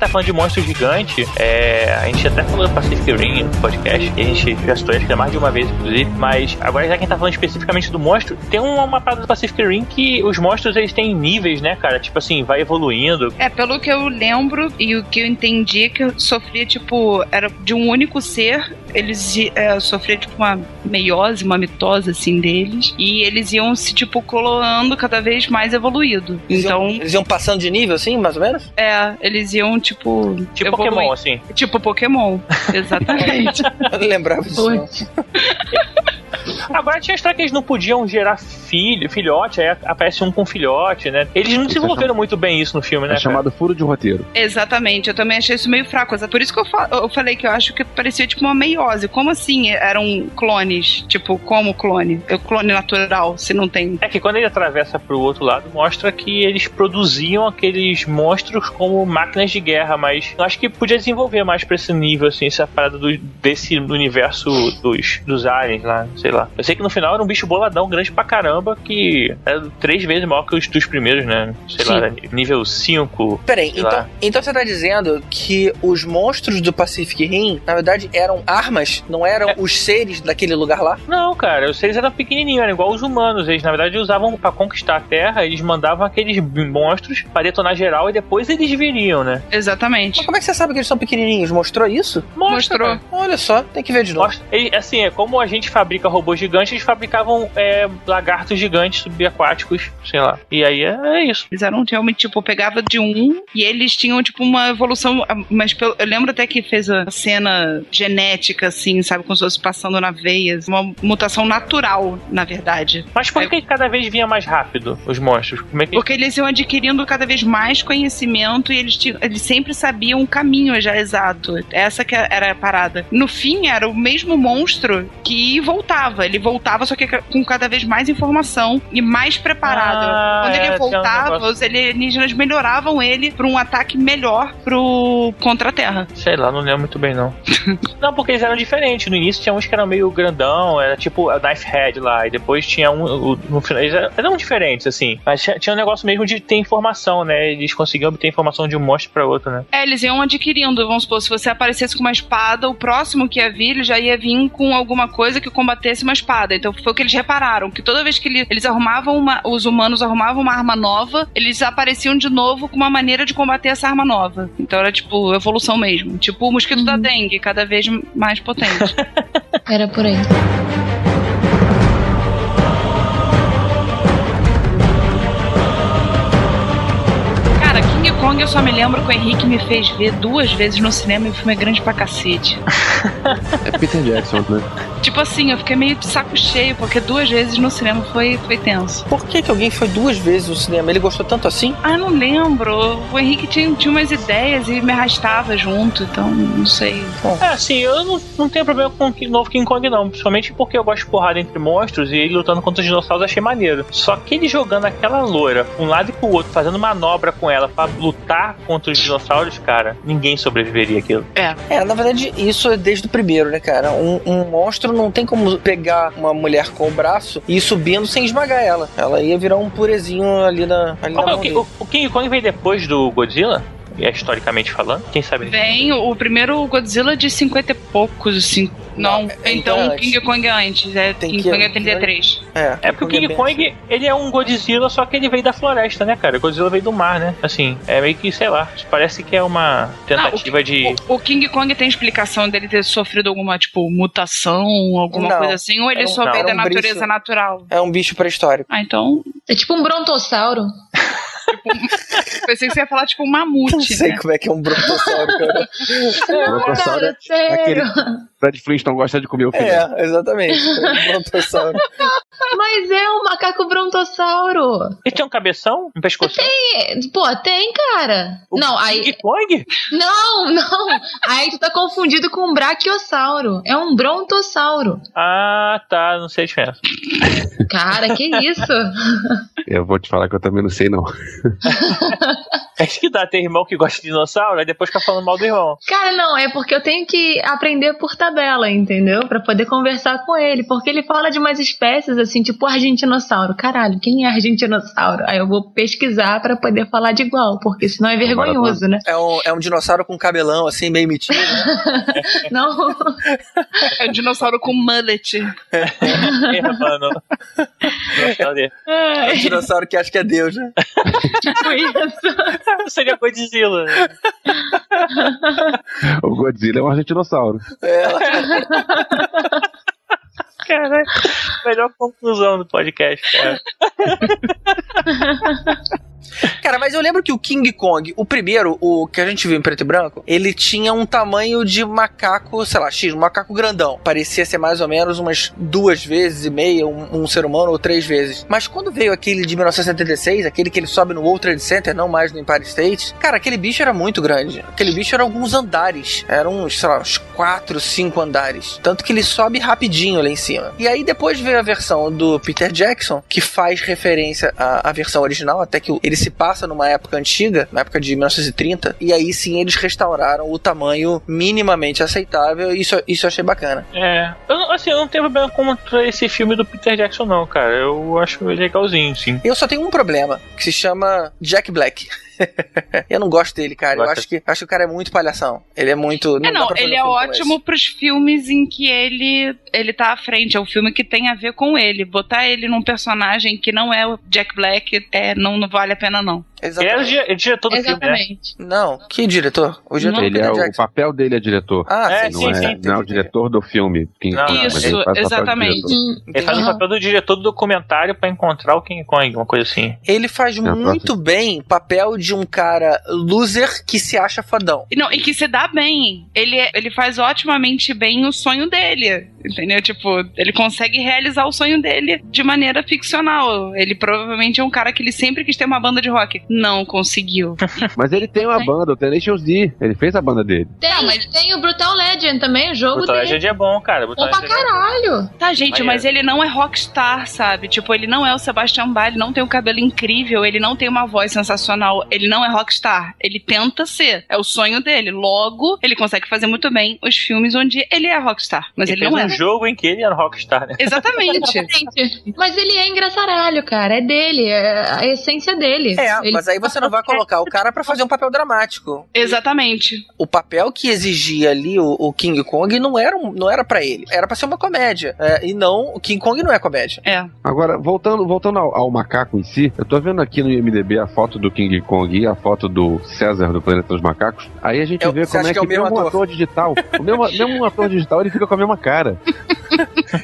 tá falando de monstro gigante, é, a gente até falou do Pacific Rim no podcast, e a gente já citou acho que é mais de uma vez, inclusive, mas agora já quem tá falando especificamente do monstro, tem uma, uma parada do Pacific Rim que os monstros eles têm níveis, né, cara? Tipo assim, vai evoluindo. É, pelo que eu lembro e o que eu entendi é que eu sofria, tipo, era de um único ser, eles é, sofria, tipo, uma meiose, uma mitose, assim, deles, e eles iam se, tipo, clonando cada vez mais evoluído. Eles iam- Então, Eles iam passando de nível, assim, mais ou menos? é, eles iam, tipo. Tipo evoluir. Pokémon, assim. Tipo Pokémon, exatamente. Lembrava disso. Agora tinha história que eles não podiam gerar filho, filhote, aí aparece um com filhote, né? Eles não é desenvolveram muito bem isso no filme, né? É chamado furo de roteiro. Exatamente, eu também achei isso meio fraco. Por isso que eu, fa- eu falei que eu acho que parecia tipo uma meiose. Como assim eram clones? Tipo, como clone? É o clone natural, se não tem. É que quando ele atravessa pro outro lado, mostra que eles produziam aqueles monstros como máquinas de guerra, mas eu acho que podia desenvolver mais pra esse nível, assim, essa parada do- desse universo dos, dos aliens lá, sei lá. Eu sei que no final era um bicho boladão grande pra caramba, que era três vezes maior que os dos primeiros, né? Sei lá, Sim. era nível 5. Peraí, então, lá. então você tá dizendo que os monstros do Pacific Rim, na verdade, eram armas, não eram É. os seres daquele lugar lá? Não, cara, os seres eram pequenininhos, eram igual os humanos. Eles, na verdade, usavam pra conquistar a Terra, eles mandavam aqueles monstros pra detonar geral e depois eles viriam, né? Exatamente. Mas como é que você sabe que eles são pequenininhos? Mostrou isso? Mostrou. Olha só, tem que ver de novo. Mostra- ele- assim, é como a gente fabrica robôs gigantes, eles fabricavam é, lagartos gigantes subaquáticos, sei lá. E aí é, é isso. Eles eram realmente, tipo, pegava de um e eles tinham, tipo, uma evolução. Mas pelo- eu lembro até que fez a cena genética, assim, sabe? Como se fosse passando na veia. Uma mutação natural, na verdade. Mas por É. que cada vez vinha mais rápido os monstros? Como é que. Porque eles iam adquirindo cada vez mais conhecimento e eles, tinham- eles sempre sabiam o caminho já exato. Essa que era a parada. No fim, era o mesmo monstro que voltava. Ele voltava, só que com cada vez mais informação e mais preparado. Ah, Quando é, ele um voltava, negócio- os alienígenas melhoravam ele para um ataque melhor pro contra a Terra. Sei lá, não lembro muito bem, não. não, porque eles eram diferentes. No início tinha uns que eram meio grandão, era tipo a Knife Head lá, e depois tinha um. o- No final, eles eram, diferentes, assim. Mas tinha, tinha um negócio mesmo de ter informação, né? Eles conseguiam obter informação de um monstro pra outro, né? É, eles iam adquirindo. Vamos supor, se você aparecesse com uma espada, o próximo que ia vir, ele já ia vir com alguma coisa que combatesse uma espada. Então foi o que eles repararam, que toda vez que ele- eles arrumavam uma, os humanos arrumavam uma arma nova, eles apareciam de novo com uma maneira de combater essa arma nova. Então era tipo evolução mesmo. Tipo o mosquito da dengue, cada vez mais potente. Era por aí. Kong eu só me lembro que o Henrique me fez ver duas vezes no cinema e o filme é grande pra cacete. É Peter Jackson, né? Tipo assim, eu fiquei meio de saco cheio, porque duas vezes no cinema foi, foi tenso. Por que, que alguém foi duas vezes no cinema? Ele gostou tanto assim? Ah, não lembro. O Henrique tinha, tinha umas ideias e me arrastava junto, então não sei. É, assim, eu não, não tenho problema com o novo King Kong, não. Principalmente porque eu gosto de porrada entre monstros e ele lutando contra os dinossauros eu achei maneiro. Só que ele jogando aquela loira um lado e pro outro, fazendo manobra com ela pra lutar contra os dinossauros, cara, ninguém sobreviveria aquilo. É, na verdade, isso é desde o primeiro, né, cara? Um, um monstro não tem como pegar uma mulher com o braço e ir subindo sem esmagar ela. Ela ia virar um purezinho ali na, ali na é o, dele. o, o King Kong veio depois do Godzilla? É, historicamente falando? Quem sabe? Vem o, o primeiro Godzilla de 50 e poucos, assim. Não, Não, é- então é o. King Kong é antes. É, Tem King que- Kong é 33. É, É porque o King Kong, ele é um Godzilla, só que ele veio da floresta, né, cara? O Godzilla veio do mar, né? Assim, é meio que, sei lá, parece que é uma tentativa de... O, o King Kong tem explicação dele ter sofrido alguma, tipo, mutação, alguma Não. coisa assim, ou ele Era um- só não, veio da um natureza bicho- natural? É um bicho pré-histórico. Ah, então. É tipo um brontossauro. Pensei que você ia falar, tipo, um Não mamute, sei né? como é que é um brontossauro, cara. Brontossauro Cara, sério. aquele- Fred Flintstone gosta de comer o filho. É, exatamente. É um brontossauro. Mas é um macaco brontossauro. Ele tem um cabeção? Um pescoço? É, Pô, tem, cara. O Não, King aí. Kong? Não, não. Aí tu tá confundido com um brachiosauro. É um brontossauro. Ah, tá, não sei a diferença. Cara, que isso? Eu vou te falar que eu também não sei, não. É isso que dá, tem irmão que gosta de dinossauro, aí depois fica falando mal do irmão. Cara, não, é porque eu tenho que aprender por tabela, entendeu? Pra poder conversar com ele. Porque ele fala de umas espécies assim, tipo argentinossauro. Caralho, quem é argentinossauro? Aí eu vou pesquisar pra poder falar de igual, porque senão é vergonhoso, né? É um, é um dinossauro com cabelão, assim, meio metido. Não. É um dinossauro com mullet. É, mano. É um dinossauro que acha que é Deus, né? Tipo isso. Seria Godzilla. né? O Godzilla é um argentinossauro. É, Cara, melhor conclusão do podcast, cara. Cara, mas eu lembro que o King Kong, o primeiro, o que a gente viu em preto e branco, ele tinha um tamanho de macaco, sei lá, X, um macaco grandão. Parecia ser mais ou menos umas duas vezes e meia um, um ser humano ou três vezes. Mas quando veio aquele de 1976, aquele que ele sobe no World Trade Center, não mais no Empire State, cara, aquele bicho era muito grande. Aquele bicho era alguns andares. Eram uns, sei lá, uns quatro, cinco andares. Tanto que ele sobe rapidinho lá em cima. E aí depois veio a versão do Peter Jackson, que faz referência à, à versão original, até que ele se passa numa época antiga, na época de 1930, e aí sim eles restauraram o tamanho minimamente aceitável, e isso, isso eu achei bacana. É. Eu, não- assim, eu não tenho problema contra esse filme do Peter Jackson, não, cara. Eu acho ele legalzinho, sim. Eu só tenho um problema, que se chama Jack Black. eu não gosto dele, cara. Eu Gosta? acho que, acho que o cara é muito palhação. Ele é muito. É, não, pra fazer ele um é ótimo pros filmes em que ele ele tá à frente. É um filme que tem a ver com ele. Botar ele num personagem que não é o Jack Black é, não, não vale a pena, não. Esse. Ele era o Exatamente. é diretor do filme, né? Exatamente. Não, que diretor? O diretor Ele é o, papel dele é diretor. Ah, É, sim, não, sim, é, sim, não é o diretor do filme. King Não, Kong, Isso, ele exatamente. Ele faz o papel do diretor do documentário pra encontrar o King Kong, uma coisa assim. Ele faz muito bem papel de um cara loser que se acha fodão. E Não, e que se dá bem. Ele, é- ele faz otimamente bem o sonho dele. Entendeu? Tipo, ele consegue realizar o sonho dele de maneira ficcional. Ele provavelmente é um cara que ele sempre quis ter uma banda de rock. Não conseguiu. Mas ele tem uma banda, o Tenacious D. Ele fez a banda dele. Tem, tem o Brutal Legend também, o jogo Brutal dele. Legend é bom, cara. Brutal Bom pra Legend é bom. caralho. Tá, gente, mas ele não é rockstar, sabe? Tipo, ele não é o Sebastian Bach, ele não tem um cabelo incrível, ele não tem uma voz sensacional. Ele ele não é rockstar. Ele tenta ser. É o sonho dele. Logo, ele consegue fazer muito bem os filmes onde ele é rockstar. Mas ele, fez não é. um jogo em que ele era rockstar, né? Exatamente. Mas ele é engraçaralho, cara. É dele, é a essência dele. É, Ele- mas aí você não vai colocar o cara pra fazer um papel dramático. Exatamente. O papel que exigia ali o, o King Kong não era, um, não era para ele. Era pra ser uma comédia. É, e não, o King Kong não é comédia. É. Agora, voltando, voltando ao, ao macaco em si, eu tô vendo aqui no IMDB a foto do King Kong e a foto do César do Planeta dos Macacos. Aí a gente Eu- vê você como é que é que, o mesmo um ator? ator digital, o mesmo, mesmo um ator digital, ele fica com a mesma cara.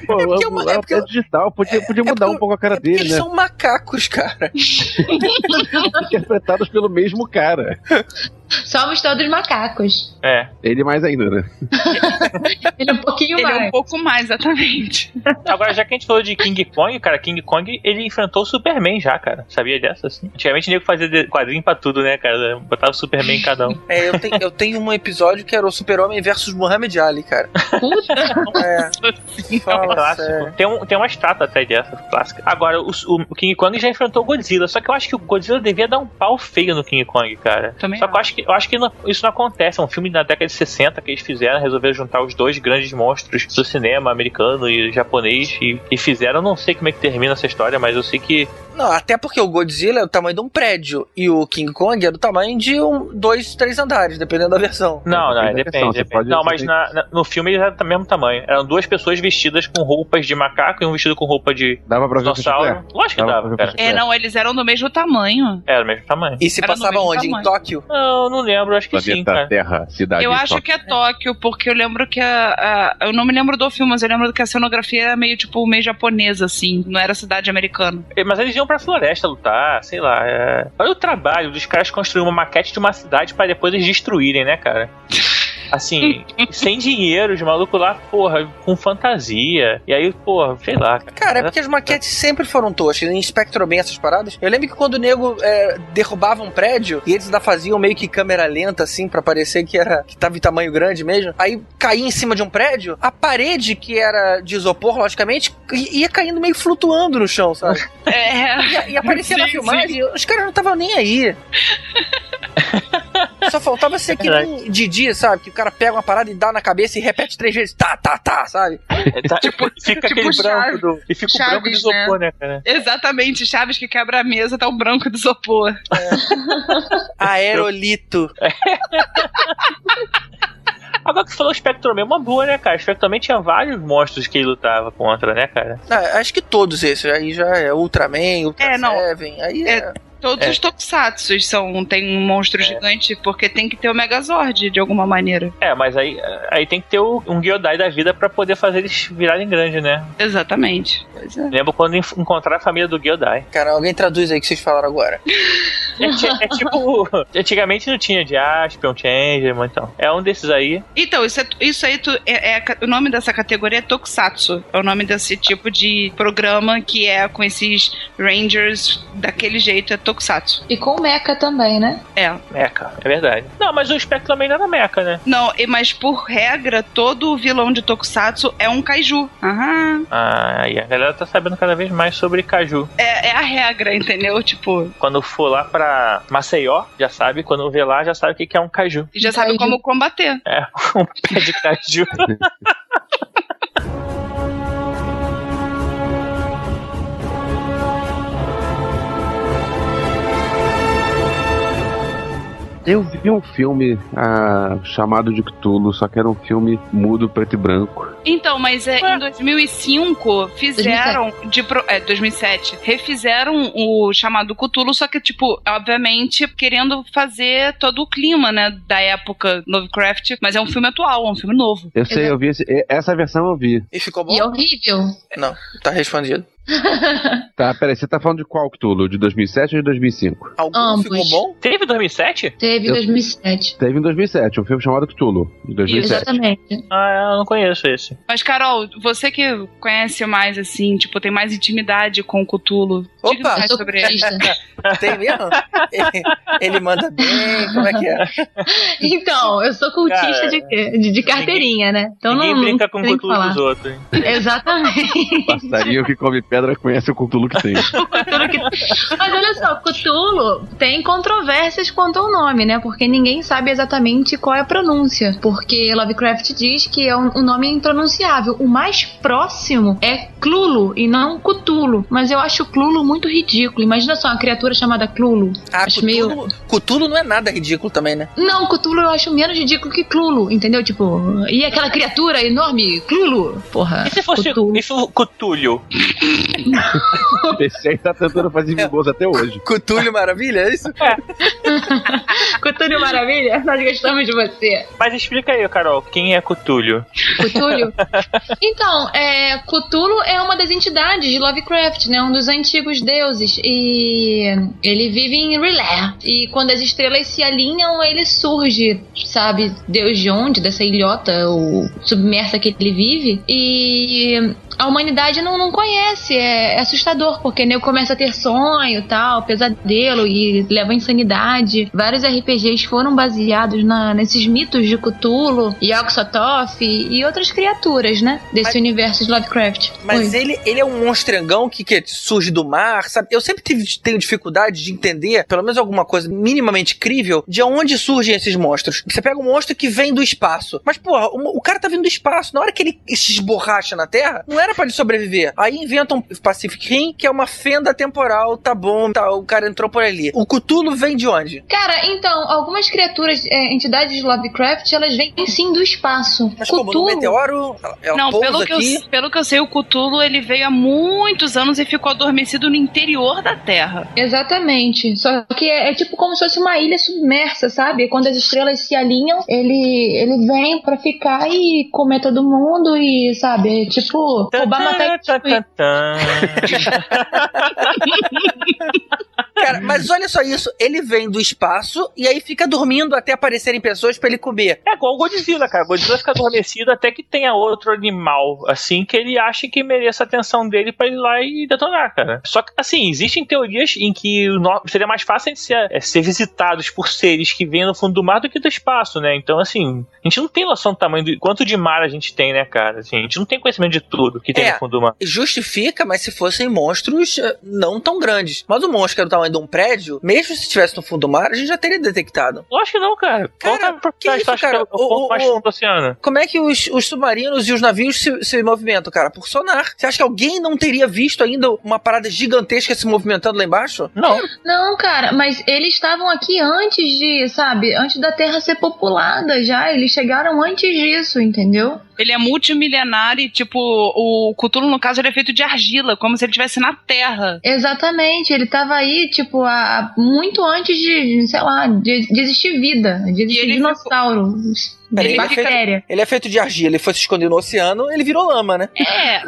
Pô, É porque é uma- é é, porque- é digital, podia, podia é mudar porque- um pouco a cara É dele, eles né? são macacos, cara. Interpretados pelo mesmo cara. Somos todos macacos. É. Ele mais ainda, né? Ele é um pouquinho Ele é um mais. pouco mais, exatamente. Agora, já que a gente falou de King Kong, cara, King Kong, ele enfrentou o Superman já, cara. Sabia dessa, assim? Antigamente nego fazia quadrinho pra tudo, né, cara? Botava o Superman em cada um. É, eu, tenho, eu tenho um episódio que era o Super-Homem versus Muhammad Ali, cara. Puta. É, É fala clássico. sério. Tem, um, tem uma estátua até dessa, clássica. Agora, o, o King Kong já enfrentou o Godzilla, só que eu acho que o Godzilla devia dar um pau feio no King Kong, cara. Também Só que eu acho que, eu acho que não- isso não acontece. É um filme da década de 60 que eles fizeram, resolveram juntar os dois grandes monstros do cinema americano e japonês e, e fizeram. Eu não sei como é que termina essa história, mas eu sei que. Não, até porque o Godzilla é do tamanho de um prédio e o King Kong é do tamanho de um, dois, três andares, dependendo da versão. Não, não, Depende da depende. depende. pode- não, mas na- na- no filme eles eram do mesmo tamanho. Eram duas pessoas vestidas com roupas de macaco e um vestido com roupa de Dava pra o dinossauro. Lógico que Dava dava. É, não, eles eram do mesmo tamanho. Era o mesmo tamanho. E se Era passava onde? Em tamanho. Tóquio? Não, não lembro, acho que sim, Planeta cara. Terra, cidade. Eu acho que é Tóquio, porque eu lembro que a, a- Eu não me lembro do filme, mas eu lembro que a cenografia era meio, tipo, meio japonesa, assim. Não era cidade americana. É, Mas eles iam pra floresta lutar, sei lá. é. Olha o trabalho dos caras construir uma maquete de uma cidade pra depois eles destruírem, né, cara? Assim, sem dinheiro, os malucos lá, porra, com fantasia. E aí, porra, sei lá, cara. Cara, é porque as maquetes sempre foram toscas. Em Spectrum bem essas paradas. Eu lembro que quando o nego é, derrubava um prédio e eles ainda faziam meio que câmera lenta, assim, pra parecer que era que tava em tamanho grande mesmo. Aí caía em cima de um prédio, a parede, que era de isopor, logicamente, ia caindo meio flutuando no chão, sabe? É. E, e aparecia na Sim, filmagem, os caras não estavam nem aí. Só faltava ser que nem Didi, sabe? Que o cara pega uma parada e dá na cabeça e repete três vezes, tá, tá, tá, sabe? É, tá- fica tipo aquele branco Chaves- do. E fica o branco de Chaves, isopor, né, cara? Exatamente, Chaves que quebra a mesa, tá um branco de isopor. Aerolito. Agora que você falou Spectrum é uma boa, né, cara? Spectrum tinha vários monstros que ele lutava contra, né, cara? Ah, acho que todos esses. Aí já é Ultraman, Ultra É, não. Seven. Aí é. É. Todos É. os tokusatsu são, tem um monstro gigante, porque tem que ter o Megazord, de alguma maneira. É, mas aí, aí tem que ter o- um Gyodai da vida pra poder fazer eles virarem grandes, né? Exatamente. Pois é. Lembro quando encontrar a família do Gyodai. Cara, alguém traduz aí o que vocês falaram agora. É, é tipo. Antigamente não tinha Jaspion, Changeman, então. É um desses aí. Então, isso, é, isso aí, tu- é, é o nome dessa categoria é Tokusatsu. É o nome desse tipo de programa que é com esses Rangers daquele jeito, é Tokusatsu. E com Mecha também, né? É. Mecha, é verdade. Não, mas o Spectrum também não era Mecha, né? Não, e- mas por regra, todo vilão de Tokusatsu é um kaiju. Aham. Ah, e a galera tá sabendo cada vez mais sobre Caju. É, é a regra, entendeu? Tipo, Quando for lá pra Maceió, já sabe. Quando vê lá, já sabe o que que é um Caju. já sabe Kaiju. como combater. É, um pé de Caju. Eu vi um filme ah, chamado de Cthulhu, só que era um filme mudo, preto e branco. Então, mas é, em 2005 fizeram de pro- é, 2007 refizeram o chamado Cthulhu, só que tipo, obviamente querendo fazer todo o clima, né, da época Lovecraft, mas é um filme atual, é um filme novo. Eu sei, Exato. eu vi esse- essa versão eu vi. E ficou bom? E é horrível. Não, tá respondido. Tá, peraí, você tá falando de qual Cthulhu? De 2007 ou de 2005? Algum Ambos. ficou bom? Teve 2007? Teve em Eu- 2007. Teve em 2007, um filme chamado Cthulhu, de 2007. Exatamente. Ah, eu não conheço esse. Mas Carol, você que conhece mais assim, tipo, tem mais intimidade com o Cthulhu. Opa! Eu sou sobre. Tem mesmo? ele, ele manda bem, como é que é? Então, eu sou cultista Cara, de, quê? de, de carteirinha, né? Então Ninguém não, brinca com o tem o que Cthulhu falar. dos outros. hein? Exatamente. Passarinho que come pedra conhece o Cthulhu que tem. Mas olha só, Cthulhu tem controvérsias quanto ao nome, né? Porque ninguém sabe exatamente qual é a pronúncia. Porque Lovecraft diz que é um, um nome impronunciável. O mais próximo é Clulo e não Cthulhu. Mas eu acho Clulo muito ridículo. Imagina só uma criatura chamada Clulo. Ah, acho Cthulhu, meio. Cthulhu não é nada ridículo também, né? Não, Cthulhu eu acho menos ridículo que Clulo, entendeu? Tipo, e aquela criatura enorme, Clulo? Porra. E se fosse Cthulhu. e se o Cthulhu? Esse aí tá tentando fazer vingoso até hoje. Cthulhu Maravilha, é isso? Cthulhu Maravilha? Nós gostamos de você. Mas explica aí, Carol, quem é Cthulhu? Cthulhu? Então, é, Cthulhu é uma das entidades de Lovecraft, né? Um dos antigos deuses. E ele vive em Rilé. E quando as estrelas se alinham, ele surge, sabe? Deus de onde? Dessa ilhota ou submersa que ele vive. E a humanidade não, não conhece. É, é assustador, porque né, começa a ter sonho tal, pesadelo e leva à insanidade. Vários RPGs foram baseados na- nesses mitos de Cthulhu, Yog-Sothoth e, e outras criaturas, né? Desse Mas- universo de Lovecraft. Mas Oi. ele, ele é um monstrangão que, que surge do mar, sabe? Eu sempre tive, tenho dificuldade de entender, pelo menos alguma coisa minimamente crível, de onde surgem esses monstros. Você pega um monstro que vem do espaço. Mas, porra, o, o cara tá vindo do espaço. Na hora que ele se esborracha na Terra, não era pra ele sobreviver. Aí inventam Pacific Rim, que é uma fenda temporal, tá bom, tá, o cara entrou por ali. O Cthulhu vem de onde? Cara, então, algumas criaturas, é, entidades de Lovecraft, elas vêm sim do espaço. Mas como, no meteoro, ela Não, pousa pelo que, aqui... eu, pelo que eu sei, o Cthulhu ele veio há muitos anos e ficou adormecido no interior da Terra. Exatamente. Só que é, é tipo como se fosse uma ilha submersa, sabe? Quando as estrelas se alinham, ele, ele vem pra ficar e comer todo mundo e, sabe? É tipo, tan, tan. Cara, mas olha só isso, ele vem do espaço e aí fica dormindo até aparecerem pessoas pra ele comer. É igual o Godzilla, cara. O Godzilla fica adormecido até que tenha outro animal, assim, que ele acha que mereça a atenção dele pra ir lá e detonar, cara. Só que, assim, existem teorias em que seria mais fácil de ser, é, ser visitados por seres que vêm no fundo do mar do que do espaço, né? Então, assim, a gente não tem noção do tamanho do quanto de mar a gente tem, né, cara? Assim, a gente não tem conhecimento de tudo que tem É. no fundo do mar. Justifica, mas se fossem monstros eh, não tão grandes. Mas o monstro que é do tamanho de um prédio, mesmo se estivesse no fundo do mar, a gente já teria detectado. Lógico que não, cara. Qual Cara, que é a que porcentagem isso, cara? que é o O- ponto o- mais fundo do oceano? Como é que os, os submarinos e os navios se, se movimentam, cara? Por sonar. Você acha que alguém não teria visto ainda uma parada gigantesca se movimentando lá embaixo? Não. Não, cara, mas eles estavam aqui antes de, sabe, antes da Terra ser populada já. Eles chegaram antes disso, entendeu? Ele é multimilionário e, tipo, o Cthulhu, no caso, ele é feito de argila, como se ele estivesse na Terra. Exatamente, ele tava aí, tipo, há, muito antes de, sei lá, de, de existir vida, de existir dinossauro, Peraí, ele é bactéria. Ele é feito de argila, ele foi se esconder no oceano, ele virou lama, né? É,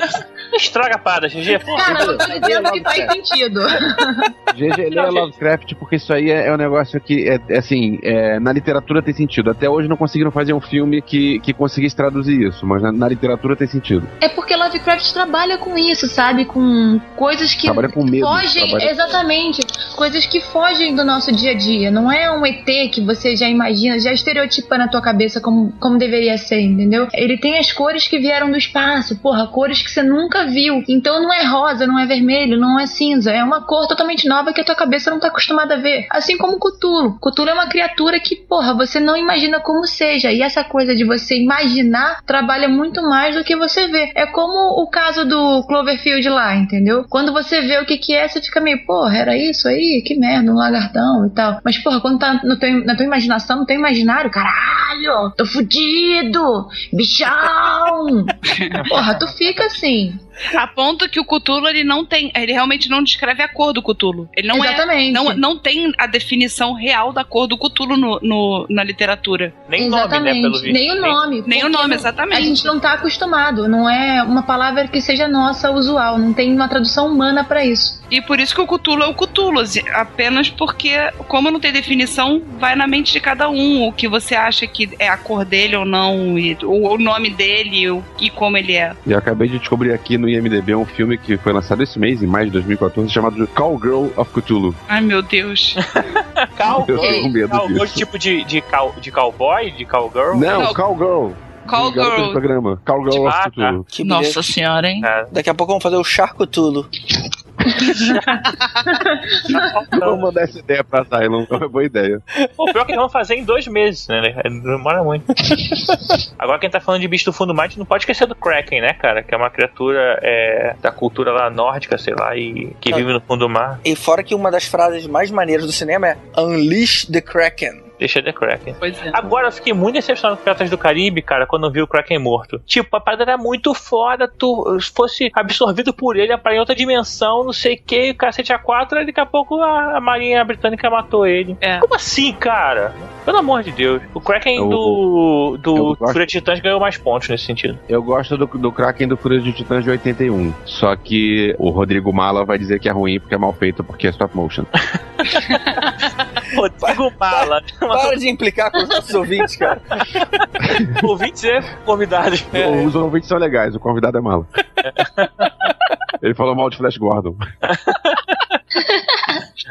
estraga a parada, GG. Cara, eu tô dizendo que faz sentido. GG lê Lovecraft porque isso aí é, é um negócio que, é, é assim, é, na literatura tem sentido. Até hoje não conseguiram fazer um filme que, que conseguisse traduzir isso, mas na, na literatura tem sentido. É porque Lovecraft trabalha com isso, sabe? Com coisas que Trabalha com medo, fogem, trabalha- exatamente, coisas que fogem do nosso dia a dia. Não é um ET que você já imagina, já estereotipa na tua cabeça como, como deveria ser, entendeu? Ele tem as cores que vieram do espaço, porra, cores que você nunca viu. Então não é rosa, não é vermelho, não é cinza, é uma cor totalmente nova que a tua cabeça não tá acostumada a ver. Assim como Cthulhu. Cthulhu é uma criatura que, porra, você não imagina como seja. E essa coisa de você imaginar trabalha muito mais do que você vê. É como o caso do Cloverfield lá, entendeu? Quando você vê o que que é, você fica meio, porra, era isso aí? Que merda, um lagartão e tal. Mas, porra, quando tá teu, na tua imaginação, no teu imaginário, caralho, tô fudido, bichão. porra, tu fica assim. a ponto que o Cthulhu, ele não tem, ele realmente não descreve a cor do Cthulhu. Ele não é, Exatamente. não, não tem a definição real da cor do Cthulhu no, no- na literatura. Nem nome, né, Exatamente. pelo visto. Nem o nome. Nem o nome, exatamente. A gente não tá acostumado. Não é uma palavra que seja nossa, usual. Não tem uma tradução humana pra isso. E por isso que o Cthulhu é o assim, apenas porque, como não tem definição, vai na mente de cada um o que você acha que é a cor dele ou não, e, o, o nome dele o, e como ele é. E eu acabei de descobrir aqui no IMDB um filme que foi lançado esse mês, em maio de 2014, chamado Cowgirl of Cthulhu. Ai meu Deus. Eu tô com medo Cowgirl disso. tipo de, de, cow, de cowboy, de cowgirl? Não, Não. Cowgirl. Garota de programa. Cowgirl Ah, of Cthulhu. Que beleza. Nossa senhora, hein? É. Daqui a pouco vamos fazer o Charcutulo. Vamos mandar essa ideia pra Asylum, é uma boa ideia. O pior é que eles vão fazer em dois meses, né? Demora muito. Agora, quem tá falando de bicho do fundo do mar, a gente não pode esquecer do Kraken, né, cara? Que é uma criatura é, da cultura lá nórdica, sei lá, e que Ah. vive no fundo do mar. E fora que uma das frases mais maneiras do cinema é Unleash the Kraken. Deixa de Kraken. Pois é. Agora, eu fiquei muito decepcionado com Piratas do Caribe, cara, quando eu vi o Kraken morto. Tipo, a parada era muito foda, tu se fosse absorvido por ele, para em outra dimensão, não sei o que, o cacete A4, aí daqui a pouco a, a Marinha Britânica matou ele. É. Como assim, cara? Pelo amor de Deus. O Kraken Eu- do, do Fúria de Titãs ganhou mais pontos nesse sentido. Eu gosto do, do Kraken do Fúria de Titãs de 81. Só que o Rodrigo Mala vai dizer que é ruim porque é mal feito porque é stop motion. Rodrigo Mala. Para de implicar com os nossos ouvintes, cara. Ouvintes é convidados. Os ouvintes são legais, o convidado é mala. Ele falou mal de Flash Gordon.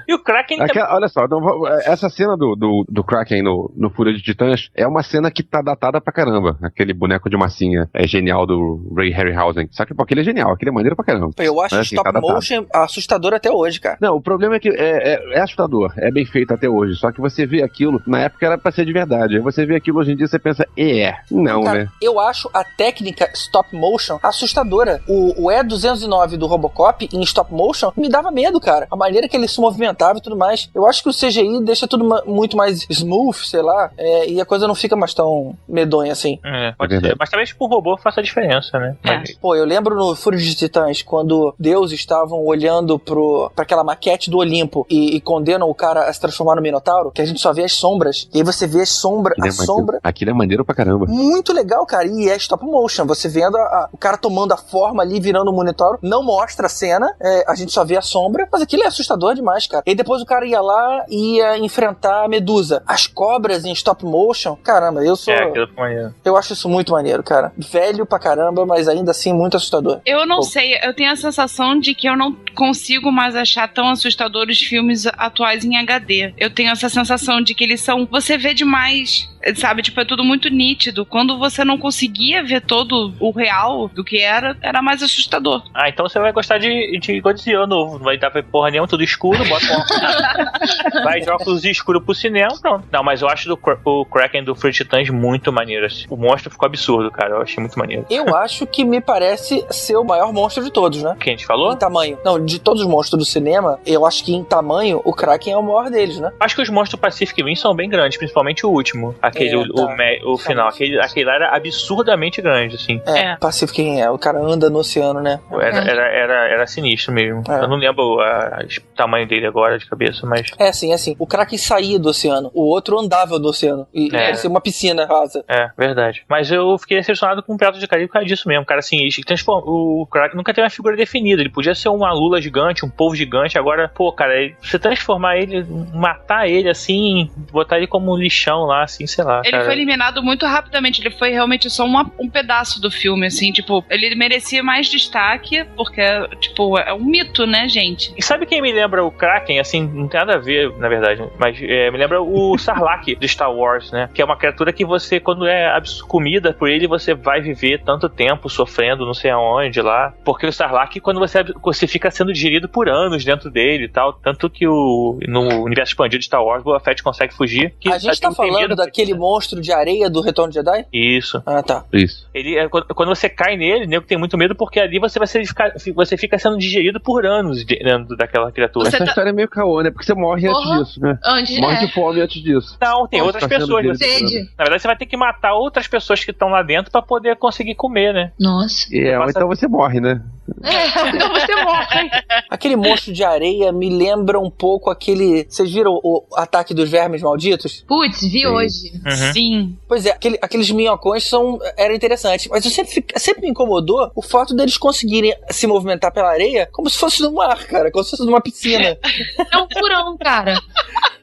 E o Kraken também. Aquela- olha só, não vou- essa cena do, do, do Kraken no, no Fúria de Titãs é uma cena que tá datada pra caramba. Aquele boneco de massinha é genial do Ray Harryhausen. Só que pô, aquele é genial, aquele é maneiro pra caramba. Eu acho Mas, assim, stop tá motion assustador até hoje, cara. Não, o problema é que é, é- é assustador, é bem feito até hoje. Só que você vê aquilo, na época era pra ser de verdade. Aí você vê aquilo hoje em dia e você pensa, é, não, Cara, né? eu acho a técnica stop motion assustadora. O, o E209 do Robocop em stop motion me dava medo, cara. A maneira que ele se movimentava e tudo mais. Eu acho que o CGI deixa tudo muito mais smooth, sei lá, é, e a coisa não fica mais tão medonha assim. É, pode É ser. Mas talvez pro robô faça a diferença, né? É. Mas- Pô, eu lembro no Fúria de Titãs, quando Deus estavam olhando pro, pra aquela maquete do Olimpo e, e condenam o cara a se transformar no Minotauro, que a gente só vê as sombras, e aí você vê as sombras, Aquilo a é, maneiro, sombra. aquilo é maneiro pra caramba. Muito legal, cara. E é stop motion. Você vendo a- a- o cara tomando a forma ali, virando o monitor. Não mostra a cena, é, a gente só vê a sombra. Mas aquilo é assustador demais, cara. E depois o cara ia lá e ia enfrentar a Medusa. As cobras em stop motion. Caramba, eu sou. É, aquilo foi maneiro. Eu acho isso muito maneiro, cara. Velho pra caramba, mas ainda assim muito assustador. Eu não Pô. sei, eu tenho a sensação de que eu não consigo mais achar tão assustador os filmes atuais em HD. Eu tenho essa sensação de que eles são. Você vê demais, sabe? Tipo, é tudo muito nítido. Quando você não conseguia ver todo o real do que era, era mais assustador. Ah, então você vai gostar de, de Godzilla novo. Não vai dar pra porra nenhuma, tudo escuro, bota um... Vai de óculos escuro pro cinema, pronto. Não, mas eu acho do, o Kraken do Free Titãs muito maneiro. assim. O monstro ficou absurdo, cara. Eu achei muito maneiro. Eu acho que me parece ser o maior monstro de todos, né? O que a gente falou? Em tamanho. Não, de todos os monstros do cinema, eu acho que em tamanho o Kraken é o maior deles, né? Acho que os monstros do Pacific Rim são bem grandes, principalmente o último. Aquele, É, o, tá. o, me- o final. Aquele, aquele lá era absurdamente grande, assim. É, É. Pacific Rim é. O cara anda no oceano, né? Era, era, era, era sinistro mesmo. É. Eu não lembro a- o tamanho dele agora de cabeça, mas. É assim, é assim. O Kraken saía do oceano. O outro andava do oceano. E É. parecia uma piscina rasa. É, verdade. Mas eu fiquei decepcionado com o Piratas do Caribe por causa disso mesmo. Cara, assim, ele transforma, o Kraken nunca teve uma figura definida. Ele podia ser uma lula gigante, um povo gigante. Agora, pô, cara, ele- você transformar ele, matar ele assim, botar ele como um lixão lá, assim, sei lá. Ele cara. foi eliminado muito rapidamente. Ele foi realmente só uma- um pedaço do filme, assim. Tipo, ele merecia mais destaque, porque, tipo, é um mito, né, gente? E sabe quem me lembra o Kraken? Assim, não tem nada a ver, na verdade, mas é, me lembra o Sarlacc de Star Wars, né? Que é uma criatura que você, quando é comida por ele, você vai viver tanto tempo sofrendo, não sei aonde lá. Porque o Sarlacc, quando você, você fica sendo digerido por anos dentro dele e tal. Tanto que o, no universo expandido de Star Wars, Boba Fett consegue fugir. Que a gente tá não tem falando medo daquele monstro de areia do Retorno de Jedi? Isso. Ah, tá. Isso. Ele, é, quando você cai nele, o nego tem muito medo porque ali você vai ser, ficar, você fica sendo digerido por anos de- dentro daquela criatura. Você Essa tá- história é meio caô, né? Porque você morre Porra. antes disso, né? Antes Morre é. de fome antes disso. Não, tem outras tá pessoas. Você, Sede. na verdade, você vai ter que matar outras pessoas que estão lá dentro pra poder conseguir comer, né? Nossa. É, ou Passa- então você morre, né? É, então você morre. Aquele monstro de areia me lembra um pouco aquele. Vocês viram o ataque dos vermes malditos? Putz, vi Sim. hoje. Uhum. Sim. Pois é, aquele- aqueles minhocões são, era interessante. Mas eu sempre, sempre me incomodou o fato deles conseguirem se movimentar pela areia como se fosse no mar, cara. Como se fosse numa piscina. É um furão, cara.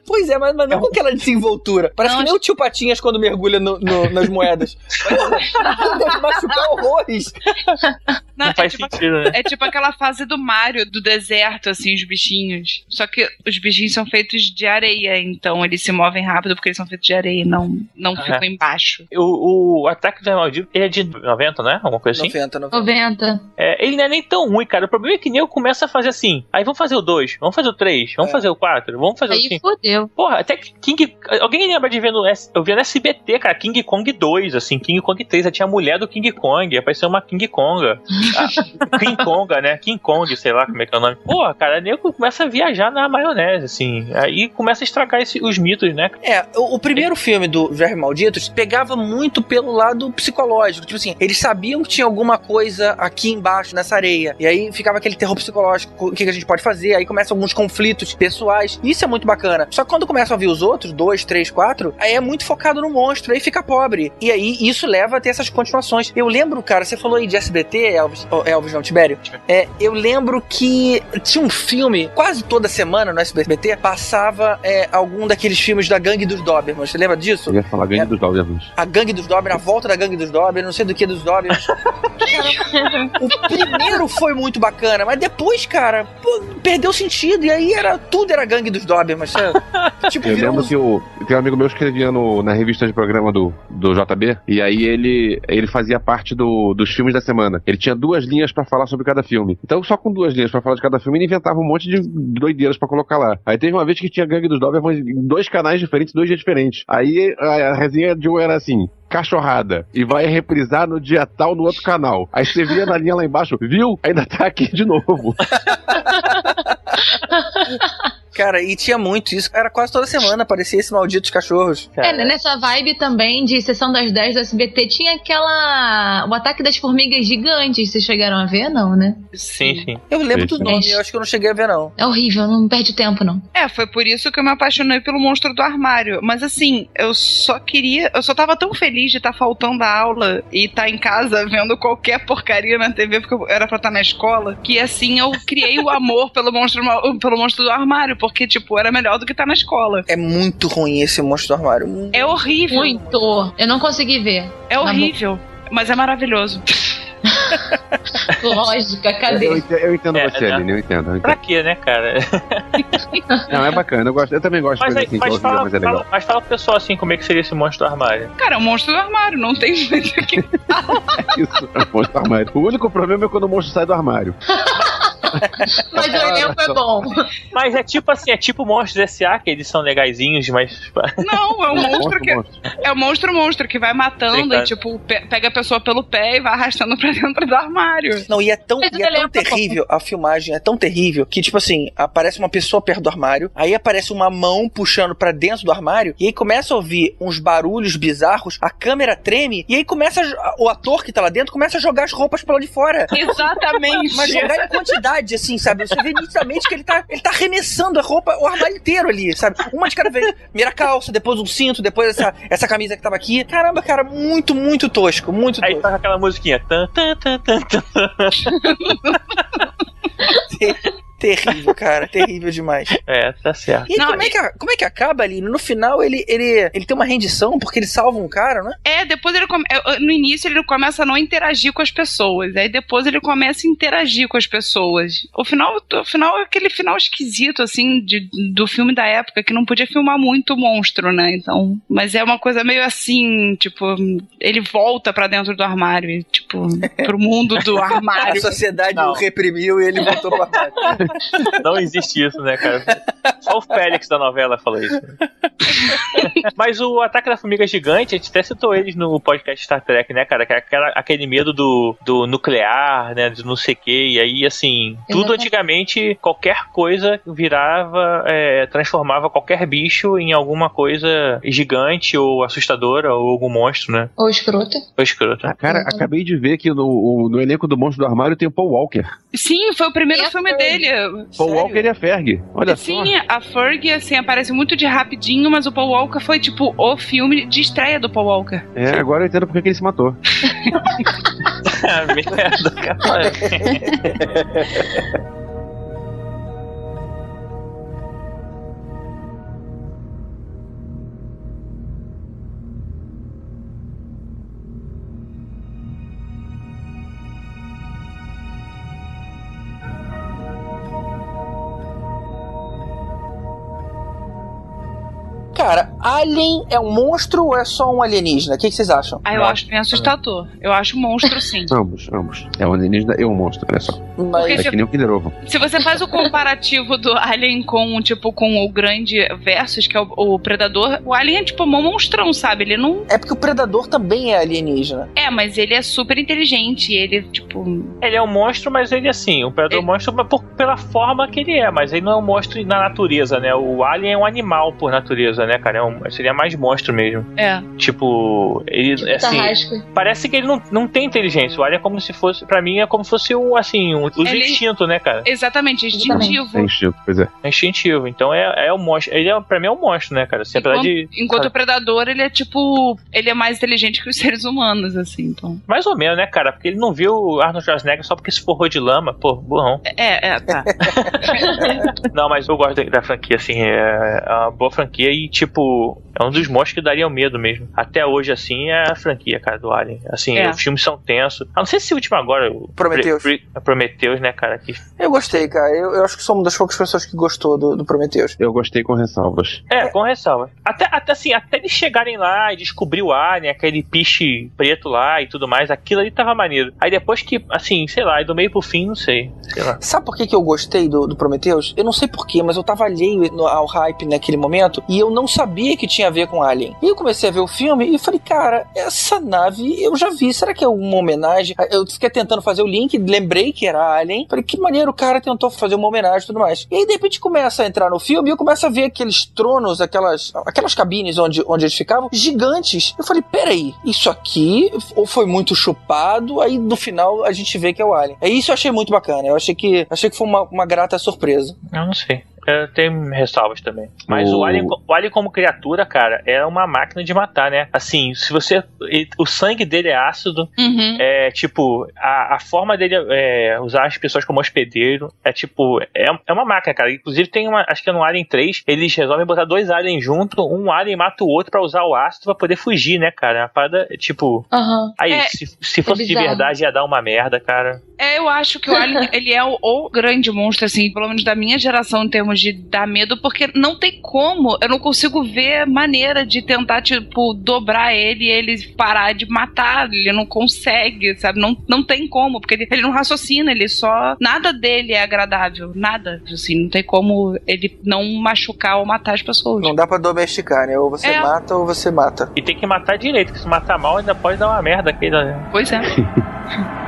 Pois é, mas, mas não com aquela desenvoltura. Parece Não, que nem o tio Patinhas quando mergulha no- no- nas moedas. Deve machucar horrores. Não, Não é, faz tipo, sentido, né? é tipo aquela fase do Mario, do deserto, assim, os bichinhos. Só que os bichinhos são feitos de areia, então eles se movem rápido porque eles são feitos de areia, não, não Ah, ficam embaixo. O, o Ataque do Maldito ele é de 90, né? Alguma coisa assim. 90, 90. 90. É, ele não é nem tão ruim, cara. O problema é que nem eu começo a fazer assim. Aí vamos fazer o 2, vamos fazer o 3, vamos É. fazer o 4, vamos fazer o Aí 5. Porra, até King. Alguém lembra de ver no. Eu no SBT, cara, King Kong 2, assim, King Kong 3. Aí tinha a mulher do King Kong, apareceu uma King Konga. Ah, King Konga, né? King Kong, sei lá como é que é o nome. Porra, cara, nego começa a viajar na maionese, assim. Aí começa a estragar esse- os mitos, né? É, o, o primeiro filme do Vermes Malditos pegava muito pelo lado psicológico. Tipo assim, eles sabiam que tinha alguma coisa aqui embaixo, nessa areia. E aí ficava aquele terror psicológico. O que, que a gente pode fazer? Aí começam alguns conflitos pessoais. Isso é muito bacana. Só quando começam a vir os outros, dois, três, quatro, aí é muito focado no monstro. Aí fica pobre. E aí isso leva a ter essas continuações. Eu lembro, cara, você falou aí de SBT, Elvis, oh, Elvis não, Tibério. É, eu lembro que tinha um filme, quase toda semana no SBT, passava é, algum daqueles filmes da Gangue dos Dobermans. Você lembra disso? Eu ia falar gangue É. dos Dobermans. A Gangue dos Dobermans, a volta da Gangue dos Dobermans, não sei do que dos Dobermans. O primeiro foi muito bacana, mas depois, cara, pô, perdeu sentido. E aí era tudo era Gangue dos Dobermans, sabe? Tipo, Eu lembro que o, tem um amigo meu que escrevia no, na revista de programa do, do JB, e aí ele, ele fazia parte do, dos filmes da semana. Ele tinha duas linhas pra falar sobre cada filme. Então, só com duas linhas pra falar de cada filme, ele inventava um monte de doideiras pra colocar lá. Aí teve uma vez que tinha Gangue dos Dobermans em dois canais diferentes, dois dias diferentes. Aí a, a resenha de um era assim. Cachorrada. E vai reprisar no dia tal no outro canal. Aí você via na linha lá embaixo, viu? Ainda tá aqui de novo. Cara, e tinha muito isso. Era quase toda semana, aparecia esses malditos cachorros. É, nessa vibe também de Sessão das 10 do SBT tinha aquela. O ataque das formigas gigantes. Vocês chegaram a ver, não, né? Sim, sim. Eu lembro Sim, do nome, eu acho que eu não cheguei a ver, não. É horrível, não perde tempo, não. É, foi por isso que eu me apaixonei pelo monstro do armário. Mas assim, eu só queria. Eu só tava tão feliz de estar faltando a aula e estar em casa vendo qualquer porcaria na TV, porque eu era pra estar na escola, que assim eu criei o amor pelo monstro, pelo monstro do armário, porque, tipo, era melhor do que estar na escola. É muito ruim esse monstro do armário. É horrível. Muito. Eu não consegui ver. É horrível. Mas é maravilhoso. Lógica, cadê? eu entendo É, você, né? Aline, eu entendo. Eu Pra quê, né, cara? Não, é bacana. Eu, gosto, eu também gosto de Mas, coisa aí, assim, mas, fala, mas é fala- mas fala pro pessoal assim como é que seria esse monstro do armário. Cara, é o monstro do armário, não tem muito o que. Isso, é o monstro do armário. O único problema é quando o monstro sai do armário. Mas o elenco é bom. Mas é tipo assim, é tipo monstros S.A., que eles são legaisinhos, mas. Não, é um monstro que. É o monstro monstro que vai matando Sim, e, tipo, pe- pega a pessoa pelo pé e vai arrastando pra dentro do armário. Não, e é tão, e é tão é bom. terrível, a filmagem é tão terrível que, tipo assim, aparece uma pessoa perto do armário, aí aparece uma mão puxando pra dentro do armário, e aí começa a ouvir uns barulhos bizarros, a câmera treme, e aí começa o ator que tá lá dentro começa a jogar as roupas pra lá de fora. Exatamente. Mas jogar em quantidade, assim, sabe? Você vê nitidamente que ele tá, ele tá arremessando a roupa, o armário inteiro ali, sabe? Uma de cada vez. Primeira calça, depois um cinto, depois essa, essa camisa que tava aqui. Caramba, cara, muito, muito tosco, muito Aí tosco. toca aquela musiquinha. Tan, tan, tan, tan, tan. Terrível, cara, terrível demais. É, tá certo. E Não, como, é que, a- como é que acaba ali? No final ele, ele, ele tem uma rendição porque ele salva um cara, né? É, depois ele come... no início ele começa a não interagir com as pessoas. Aí depois ele começa a interagir com as pessoas. O final, o final é aquele final esquisito, assim, de, do filme da época, que não podia filmar muito o monstro, né? Então. Mas é uma coisa meio assim, tipo, ele volta pra dentro do armário, e, tipo, pro mundo do A armário. sociedade Não. o reprimiu e ele voltou pro armário. Não existe isso, né, cara? Só o Félix da novela falou isso. Mas o Ataque da Formiga Gigante, a gente até citou eles no podcast Star Trek, né, cara? Que é aquela, aquele medo do, do nuclear, né? Do não sei o quê. E aí, assim, tudo antigamente, qualquer coisa virava, é, transformava qualquer bicho em alguma coisa gigante ou assustadora ou algum monstro, né? Ou escrota. Ou escroto. Ah, cara, acabei de ver que no, no elenco do Monstro do Armário tem o Paul Walker. Sim, foi o primeiro a filme dele. Paul Sério? Walker e a Ferg. Olha Sim, só. a Ferg, assim, aparece muito de rapidinho, mas o Paul Walker foi, tipo, o filme de estreia do Paul Walker. É, agora eu entendo porque que ele se matou. Merda, cara. Cara, Alien é um monstro ou é só um alienígena? O que, que vocês acham? Ah, eu Monstro acho bem assustador. Eu acho monstro, sim. Ambos, ambos. É um alienígena e um monstro, olha só. Mas É que nem o Kinder Ovo. Se você faz o comparativo do Alien com, tipo, com o grande Versus, que é o, o Predador, o Alien é, tipo, um monstrão, sabe? Ele não... é porque o Predador também é alienígena. É, mas ele é super inteligente, ele, tipo... Ele é um monstro, mas ele assim, o predador é um monstro mas por- pela forma que ele é, mas ele não é um monstro na natureza, né? O alien é um animal por natureza, né, cara? É um- seria mais monstro mesmo. É. Tipo, ele Tipo, assim, Tarrasco. parece que ele não, não tem inteligência. O alien é como se fosse, pra mim, é como se fosse um assim, um, os Ele- instintos, né, cara? Exatamente, instintivo. É instinto, pois é. É instintivo. Então é, é um monstro. Ele é, pra mim é um monstro, né, cara? Assim, Enquanto, de. enquanto o Predador, ele é, tipo... Ele é mais inteligente que os seres humanos, assim, então... Mais ou menos, né, cara? Porque ele não viu o Arnold Schwarzenegger só porque se forrou de lama. Pô, burrão. É, é, tá. Não, mas eu gosto da, da franquia, assim, é, é uma boa franquia e, tipo, é um dos monstros que daria medo mesmo. Até hoje, assim, é a franquia, cara, do Alien. Assim, É. os filmes são tensos. Ah, não sei se o último agora, o Prometheus. Pre- Pre- Prometheus, né, cara? Que... Eu gostei, cara. Eu, eu acho que sou uma das poucas pessoas que gostou do, do Prometheus. Eu gostei com ressalvas. É, com ressalva. Até, até assim, até eles chegarem lá e descobrir o Alien, aquele piche preto lá e tudo mais, aquilo ali tava maneiro. Aí depois que, assim, sei lá, e do meio pro fim, não sei. Sei lá. Sabe por que, que eu gostei do, do Prometheus? Eu não sei porquê, mas eu tava alheio no- ao hype naquele momento e eu não sabia que tinha a ver com Alien. E eu comecei a ver o filme e falei, cara, essa nave eu já vi. Será que é uma homenagem? Eu fiquei tentando fazer o link, lembrei que era Alien. Falei, que maneiro, o cara tentou fazer uma homenagem e tudo mais. E aí, de repente, começa a entrar no filme e eu começo a ver aqueles tronos, aquelas, aquelas cabines onde, onde eles ficavam, gigantes. Eu falei, peraí, isso aqui ou foi muito chupado, aí no final a gente vê que é o Alien. É isso eu achei muito bacana. Eu achei que, achei que foi uma, uma grata surpresa. Eu não sei. Eu tenho ressalvas também. Mas o, O- Alien, o Alien como criatura, cara, é uma máquina de matar, né? Assim, se você. ele- O sangue dele é ácido. Uhum. É tipo, a, a forma dele é usar as pessoas como hospedeiro é tipo, é, é uma máquina, cara. Inclusive tem uma, acho que é no Alien 3, eles resolvem botar dois aliens junto, um alien mata o outro pra usar o ácido pra poder fugir, né, cara? A parada, é, tipo, Aham. aí, É, se, se fosse de bizarro. verdade ia dar uma merda, cara. É, eu acho que o Alien, ele é o, o grande monstro, assim, pelo menos da minha geração, em termos de dar medo, porque não tem como, eu não consigo ver maneira de tentar, tipo, dobrar ele e ele parar de matar, ele não consegue, sabe? Não, não tem como, porque ele, ele não raciocina, ele só. Nada dele é agradável, nada. Assim, não tem como ele não machucar ou matar as pessoas. Não dá pra domesticar, né? Ou você É. mata ou você mata. E tem que matar direito, porque se matar mal ainda pode dar uma merda aquele. Pois é.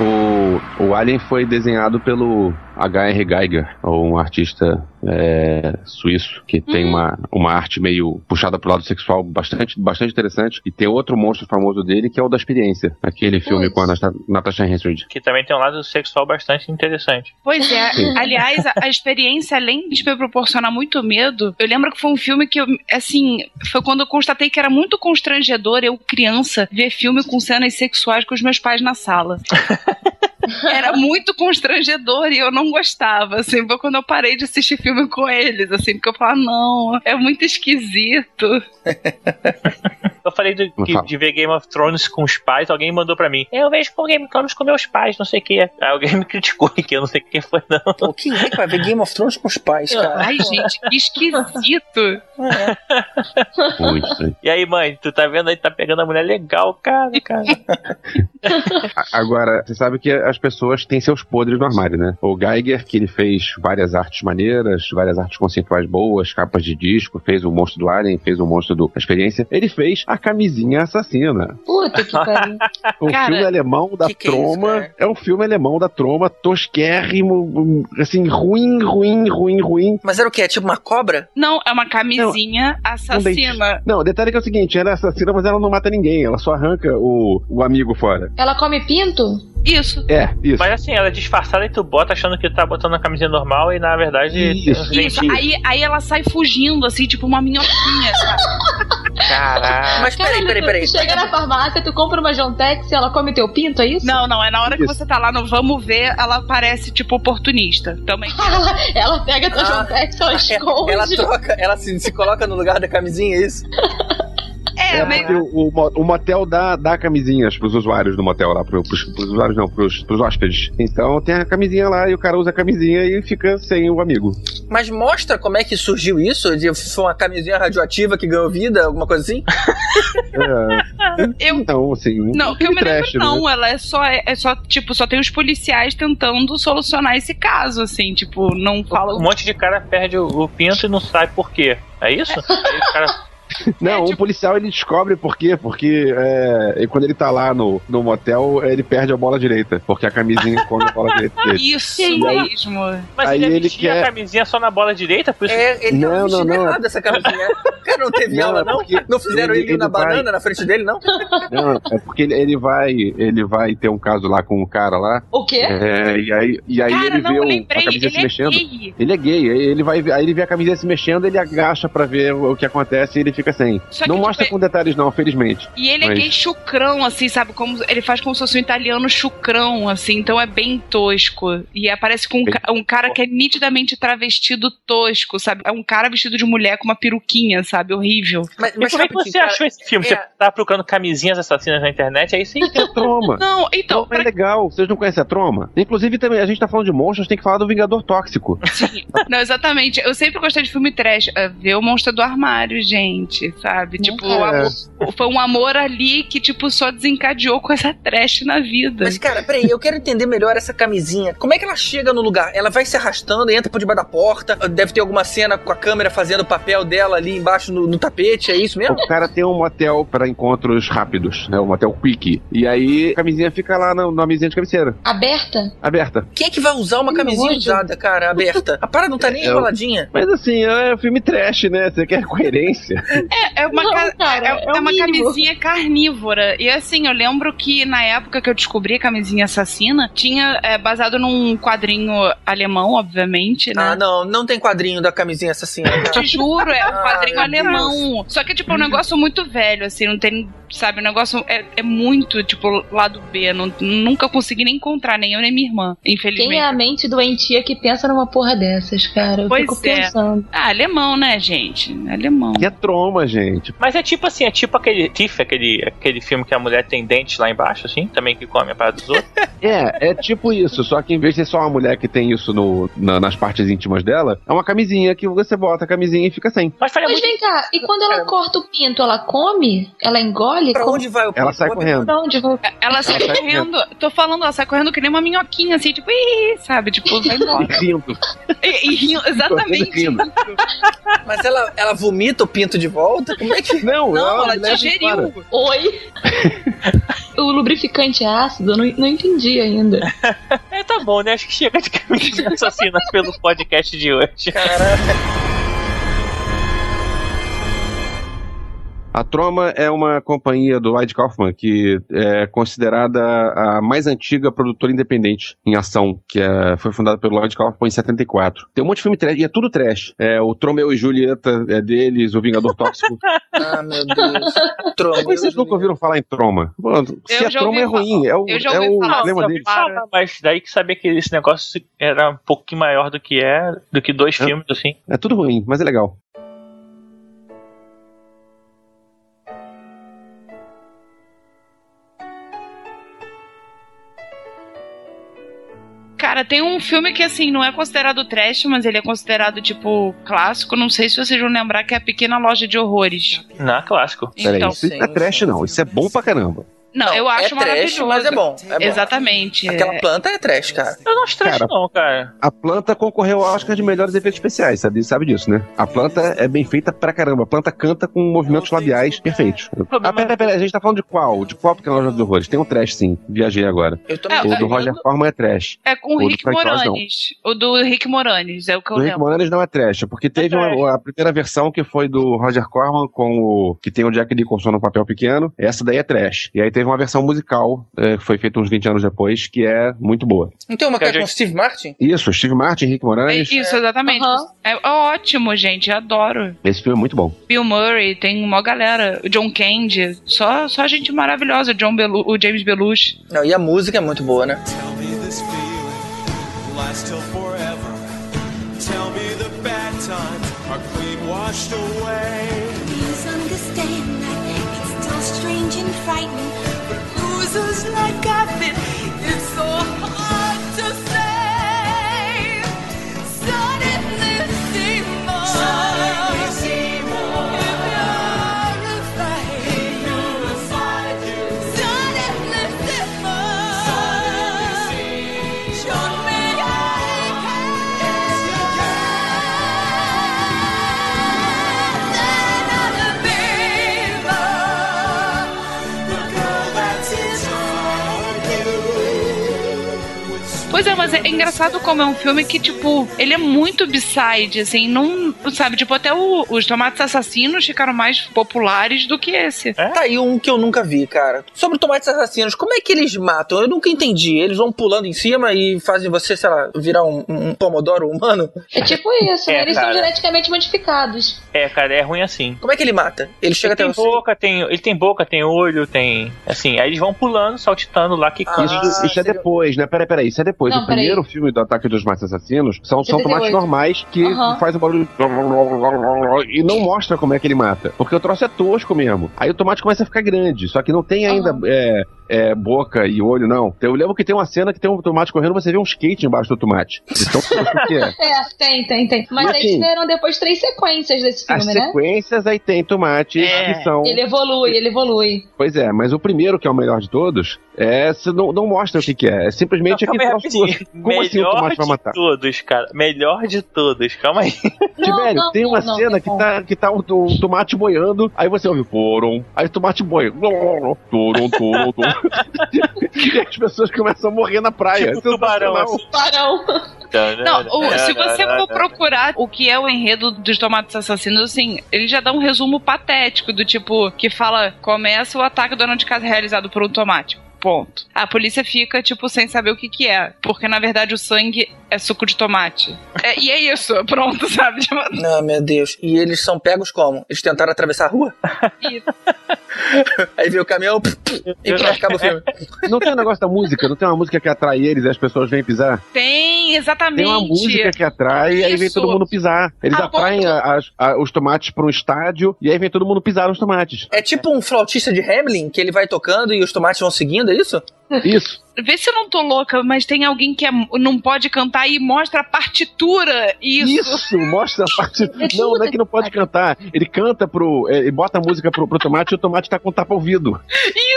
O, o Alien foi desenhado pelo H.R. Geiger, ou um artista é, suíço, que tem Hum. uma, uma arte meio puxada pro lado sexual bastante, bastante interessante. E tem outro monstro famoso dele, que é o da Experiência, aquele filme Putz. com a Nata- Natasha Henstridge. Que também tem um lado sexual bastante interessante. Pois é. Aliás, a, a experiência, além de me proporcionar muito medo, eu lembro que foi um filme que, eu, assim, foi quando eu constatei que era muito constrangedor eu, criança, ver filme com cenas sexuais com os meus pais na sala. Era muito constrangedor e eu não gostava, assim, foi quando eu parei de assistir filme com eles, assim, porque eu falava, não, é muito esquisito. Eu falei do- fala. de ver Game of Thrones com os pais, alguém mandou pra mim. Eu vejo com Game of Thrones com meus pais, não sei o que. Aí alguém me criticou que eu não sei quem foi, não. É que vai ver Game of Thrones com os pais, cara? Ai, gente, que esquisito. Estranho. E aí, mãe, tu tá vendo aí, tá pegando a mulher legal, cara, cara. Agora, você sabe que as pessoas têm seus podres no armário, né? O Geiger, que ele fez várias artes maneiras, várias artes conceituais boas, capas de disco, fez o monstro do Alien, fez o monstro do da experiência. Ele fez a camisinha assassina. Puta que pariu. Um Cara, filme alemão da que que é isso, Troma. cara? É, um filme alemão da Troma, tosquérrimo, um, assim, ruim, ruim, ruim, ruim. Mas era o quê? É tipo uma cobra? Não, é uma camisinha assassina. Não, o detalhe é que é o seguinte, ela é assassina, mas ela não mata ninguém, ela só arranca o, o amigo fora. Ela come pinto? Isso. É, isso. Mas assim, ela é disfarçada e tu bota achando que tá botando a camisinha normal e na verdade Isso. Isso, aí, aí ela sai fugindo, assim, tipo uma minhoquinha, sabe? Caralho. Mas peraí, peraí, peraí. Tu chega na farmácia, tu compra uma Jontex e ela come teu pinto, é isso? Não, não, é na hora que Isso. você tá lá no Vamos Ver, ela parece, tipo, oportunista. Também. Ela, ela pega tua Ah, Jontex, ela esconde. Ela troca, ela se, se coloca no lugar da camisinha, é isso? É, É meio- porque o, o mo- o motel dá, dá camisinhas pros usuários do motel lá, pro, pros, pros usuários não, pros, pros hóspedes. Então tem a camisinha lá e o cara usa a camisinha e fica sem o amigo. Mas mostra como é que surgiu isso? De foi uma camisinha radioativa que ganhou vida, alguma coisa assim? É, Eu- Então, assim, um Não, que eu me lembro, trash, né? não. Ela é só, é, é só, tipo, só tem os policiais tentando solucionar esse caso, assim, tipo, não Um falam. monte de cara perde o, o pinto e não sabe por quê. É isso? Aí o cara. Não, um policial ele descobre por quê, porque é, quando ele tá lá no, no motel, ele perde a bola direita, porque a camisinha come a bola direita dele. Isso E aí? mesmo. Mas Aí ele, ele quer- a camisinha só na bola direita, por isso É, ele Não, tava não, não. errado essa camisinha. O cara não teve Não, aula, é não? porque Não fizeram ele- ele, ir na ele vai- banana na frente dele, não? Não, é porque ele, ele vai ele vai ter um caso lá com o cara lá, O quê? é, e aí, e aí Cara, ele não, vê a camisinha ele se é mexendo. gay. Ele é gay, aí ele vai aí ele vê a camisinha se mexendo, ele agacha pra ver o, o que acontece e ele fica sem. Só não tipo, mostra é- com detalhes não, felizmente. E ele é Mas- gay chucrão, assim, sabe? Como ele faz como se fosse um italiano chucrão, assim, então é bem tosco. E aparece com um, ca- um cara que é nitidamente travestido tosco, sabe? É um cara vestido de mulher com uma peruquinha, sabe? Horrível. Mas, E como é que você cara, achou esse filme? é- Você tá procurando camisinhas assassinas na internet, aí sim. É troma. Não, então, Troma é pra legal, vocês não conhecem a Troma? Inclusive, também, a gente tá falando de monstros, tem que falar do Vingador Tóxico. Sim. Não, exatamente. Eu sempre gostei de filme trash. É, Ver o monstro do armário, gente, sabe? Tipo, o É. amor- foi um amor ali que, tipo, só desencadeou coisa trash na vida. Mas, cara, peraí, eu quero entender melhor essa camisinha. Como é que ela chega no lugar? Ela vai se arrastando, entra por debaixo da porta. Deve ter alguma cena com a câmera fazendo o papel dela ali embaixo no, no tapete, é isso mesmo? O cara tem um motel pra encontros rápidos, né? Um motel quick. E aí a camisinha fica lá na, na mesinha de cabeceira, Aberta? aberta. Quem é que vai usar uma camisinha nojo. usada, cara, aberta? A parada não tá nem É, enroladinha. Mas assim, é filme trash, né? Você quer coerência? É uma, Não, ca- cara, é, é é uma camisinha carnívora. E assim, eu lembro que na época que eu descobri a camisinha assassina, tinha é, baseado num quadrinho alemão, obviamente, né? Ah, não, não tem quadrinho da camisinha assassina. cara. Te juro, é um Ah, quadrinho meu alemão. Só que, tipo, é um negócio muito velho, assim, não tem. Sabe, o negócio é, é muito, tipo, lado B. Não, nunca consegui nem encontrar, nem eu nem minha irmã, infelizmente. Quem é a mente doentia que pensa numa porra dessas, cara? Eu Pois fico é. pensando. Ah, alemão, né, gente? Alemão. Que é troma, gente. Mas é tipo assim, é tipo aquele Tiff, aquele, aquele filme que a mulher tem dentes lá embaixo, assim, também que come a parada dos outros. É, é tipo isso, só que em vez de ser só uma mulher que tem isso no, na- nas partes íntimas dela, é uma camisinha que você bota a camisinha e fica sem. Mas Mas muito. vem cá, e quando ela corta o pinto, ela come? Ela engole? Pra Como- onde vai o Ela sai correndo. Pra onde vai? Ela sai Ela sai correndo, tô falando, ela sai correndo que nem uma minhoquinha, assim, tipo, ih, sabe? Tipo, vai E embora. rindo. E, e rindo, exatamente. rindo. Mas ela, ela vomita o pinto de volta? Como é que. Não, Não, ela leva e digeriu. para. Oi? o lubrificante é ácido? Eu não, não entendi ainda. É, tá bom, né? Acho que chega de camisinhas assassinas pelo podcast de hoje. A Troma é uma companhia do Lloyd Kaufman que é considerada a mais antiga produtora independente em ação, que é- foi fundada pelo Lloyd Kaufman em 74. Tem um monte de filme trash, e é tudo trash. É, o Tromeu e Julieta é deles, o Vingador Tóxico. Ah, meu Deus. Troma. Vocês nunca ouviram falar em Troma? Mano, se a Troma é ruim, é o, eu já é o falar, problema deles. para. Mas daí que saber que esse negócio era um pouquinho maior do que é, do que dois É. filmes, assim. É tudo ruim, mas é legal. Cara, tem um filme que, assim, não é considerado trash, mas ele é considerado, tipo, clássico. Não sei se vocês vão lembrar que é a Pequena Loja de Horrores. Não, é clássico. Peraí, Então, isso não é trash, sim. não. Isso é bom pra caramba. Não, eu acho é trash, maravilhoso. mas é bom. É bom. Exatamente. Aquela é. planta é trash, cara. Eu não acho trash, Cara, não, cara. A planta concorreu ao Oscar de melhores efeitos especiais, sabe, sabe disso, né? A planta é bem feita pra caramba. A planta canta com movimentos labiais perfeitos. Ah, pera, pera, a gente tá falando de qual? De qual Pequena Loja dos Horrores? Tem um trash, sim. Viajei agora. Eu tô É, O do Roger Corman é trash. É com o O do Rick não. Moranis. O do Rick Moranis, é o que eu O Rick lembro. Moranis não é trash, porque teve trash. uma- a primeira versão que foi do Roger Corman com o que tem o Jack Nicholson no papel pequeno. Essa daí é trash. E aí teve uma versão musical é, que foi feita uns 20 anos depois, que é muito boa. Tem uma Que a cara com gente- Steve Martin? Isso, Steve Martin, Rick É Moranis. isso, exatamente. Aham. É, é ótimo, gente. Adoro. Esse filme é muito bom. Bill Murray, tem uma galera. O John Candy. Só, só gente maravilhosa. O, John Belu o James Belushi. Não, e a música é muito boa, né? Tell me this feeling lasts till forever. Tell me the bad times are clean washed away. Please understand that it's still strange and frightening. Losers like I've been, it's so hard Pois é, mas é engraçado como é um filme que, tipo, ele é muito b-side, assim, não. Sabe, tipo, até o- os tomates assassinos ficaram mais populares do que esse. Tá aí um que eu nunca vi, cara. Sobre tomates assassinos, como é que eles matam? Eu nunca entendi. Eles vão pulando em cima e fazem você, sei lá, virar um, um pomodoro humano? É tipo isso, É, né? Eles cara. são geneticamente modificados. É, cara, é ruim assim. Como é que ele mata? Ele chega Ele até tem você. boca, tem, ele tem boca, tem olho, tem. Assim, aí eles vão pulando, saltitando lá, que Ah, Isso, isso é seria- depois, né? Peraí, peraí, isso é depois. Não, o primeiro filme do Ataque dos Matos Assassinos são, são 78. tomates normais que Aham. faz o barulho e não mostra como é que ele mata. Porque o troço é tosco mesmo. Aí o tomate começa a ficar grande, só que não tem ainda Aham. é, é, boca e olho, não. Eu lembro que tem uma cena que tem um tomate correndo, você vê um skate embaixo do tomate. Então, o que é? É, tem, tem, tem. Mas E aí assim, tiveram depois três sequências desse As filme, né? sequências aí tem tomates É. que são. Ele evolui, ele evolui. Pois é, mas o primeiro, que é o melhor de todos, é, não, não mostra o que, que é. É simplesmente aquele aí, troço. Rapidinho. Como assim o Melhor tomate vai de matar? todos, cara. Melhor de todos. Calma aí. Tibério, não, tem uma não, cena não, que não. tá, que tá um, um tomate boiando, aí você ouve porom, aí o tomate boia. Torom, torom, torom. e as pessoas começam a morrer na praia. Tipo tubarão, assim. Parão. Não, o- se você for procurar o que é o enredo dos tomates assassinos, assim, ele já dá um resumo patético do tipo que fala: começa o ataque do dono de casa realizado por um tomate. Ponto. A polícia fica, tipo, sem saber o que que é. Porque, na verdade, o sangue é suco de tomate. É, e é isso, pronto, sabe? Ah, meu Deus. E eles são pegos como? Eles tentaram atravessar a rua? Isso. Aí veio o caminhão e pronto, acaba o filme. Não tem um negócio da música, não tem uma música que atrai eles e as pessoas vêm pisar? Tem, exatamente. Tem uma música que atrai e aí vem Isso. todo mundo pisar. Eles Ah, atraem ponto. a- a- os tomates para um estádio e aí vem todo mundo pisar nos tomates. É tipo um flautista de Hamlin, que ele vai tocando e os tomates vão seguindo, é isso? Isso. Vê se eu não tô louca, mas tem alguém que é- não pode cantar e mostra a partitura. Isso. Isso, mostra a. É Não, não é que não pode cantar. Ele canta pro. é, Ele bota a música pro, pro tomate e o tomate tá com tapa ouvido.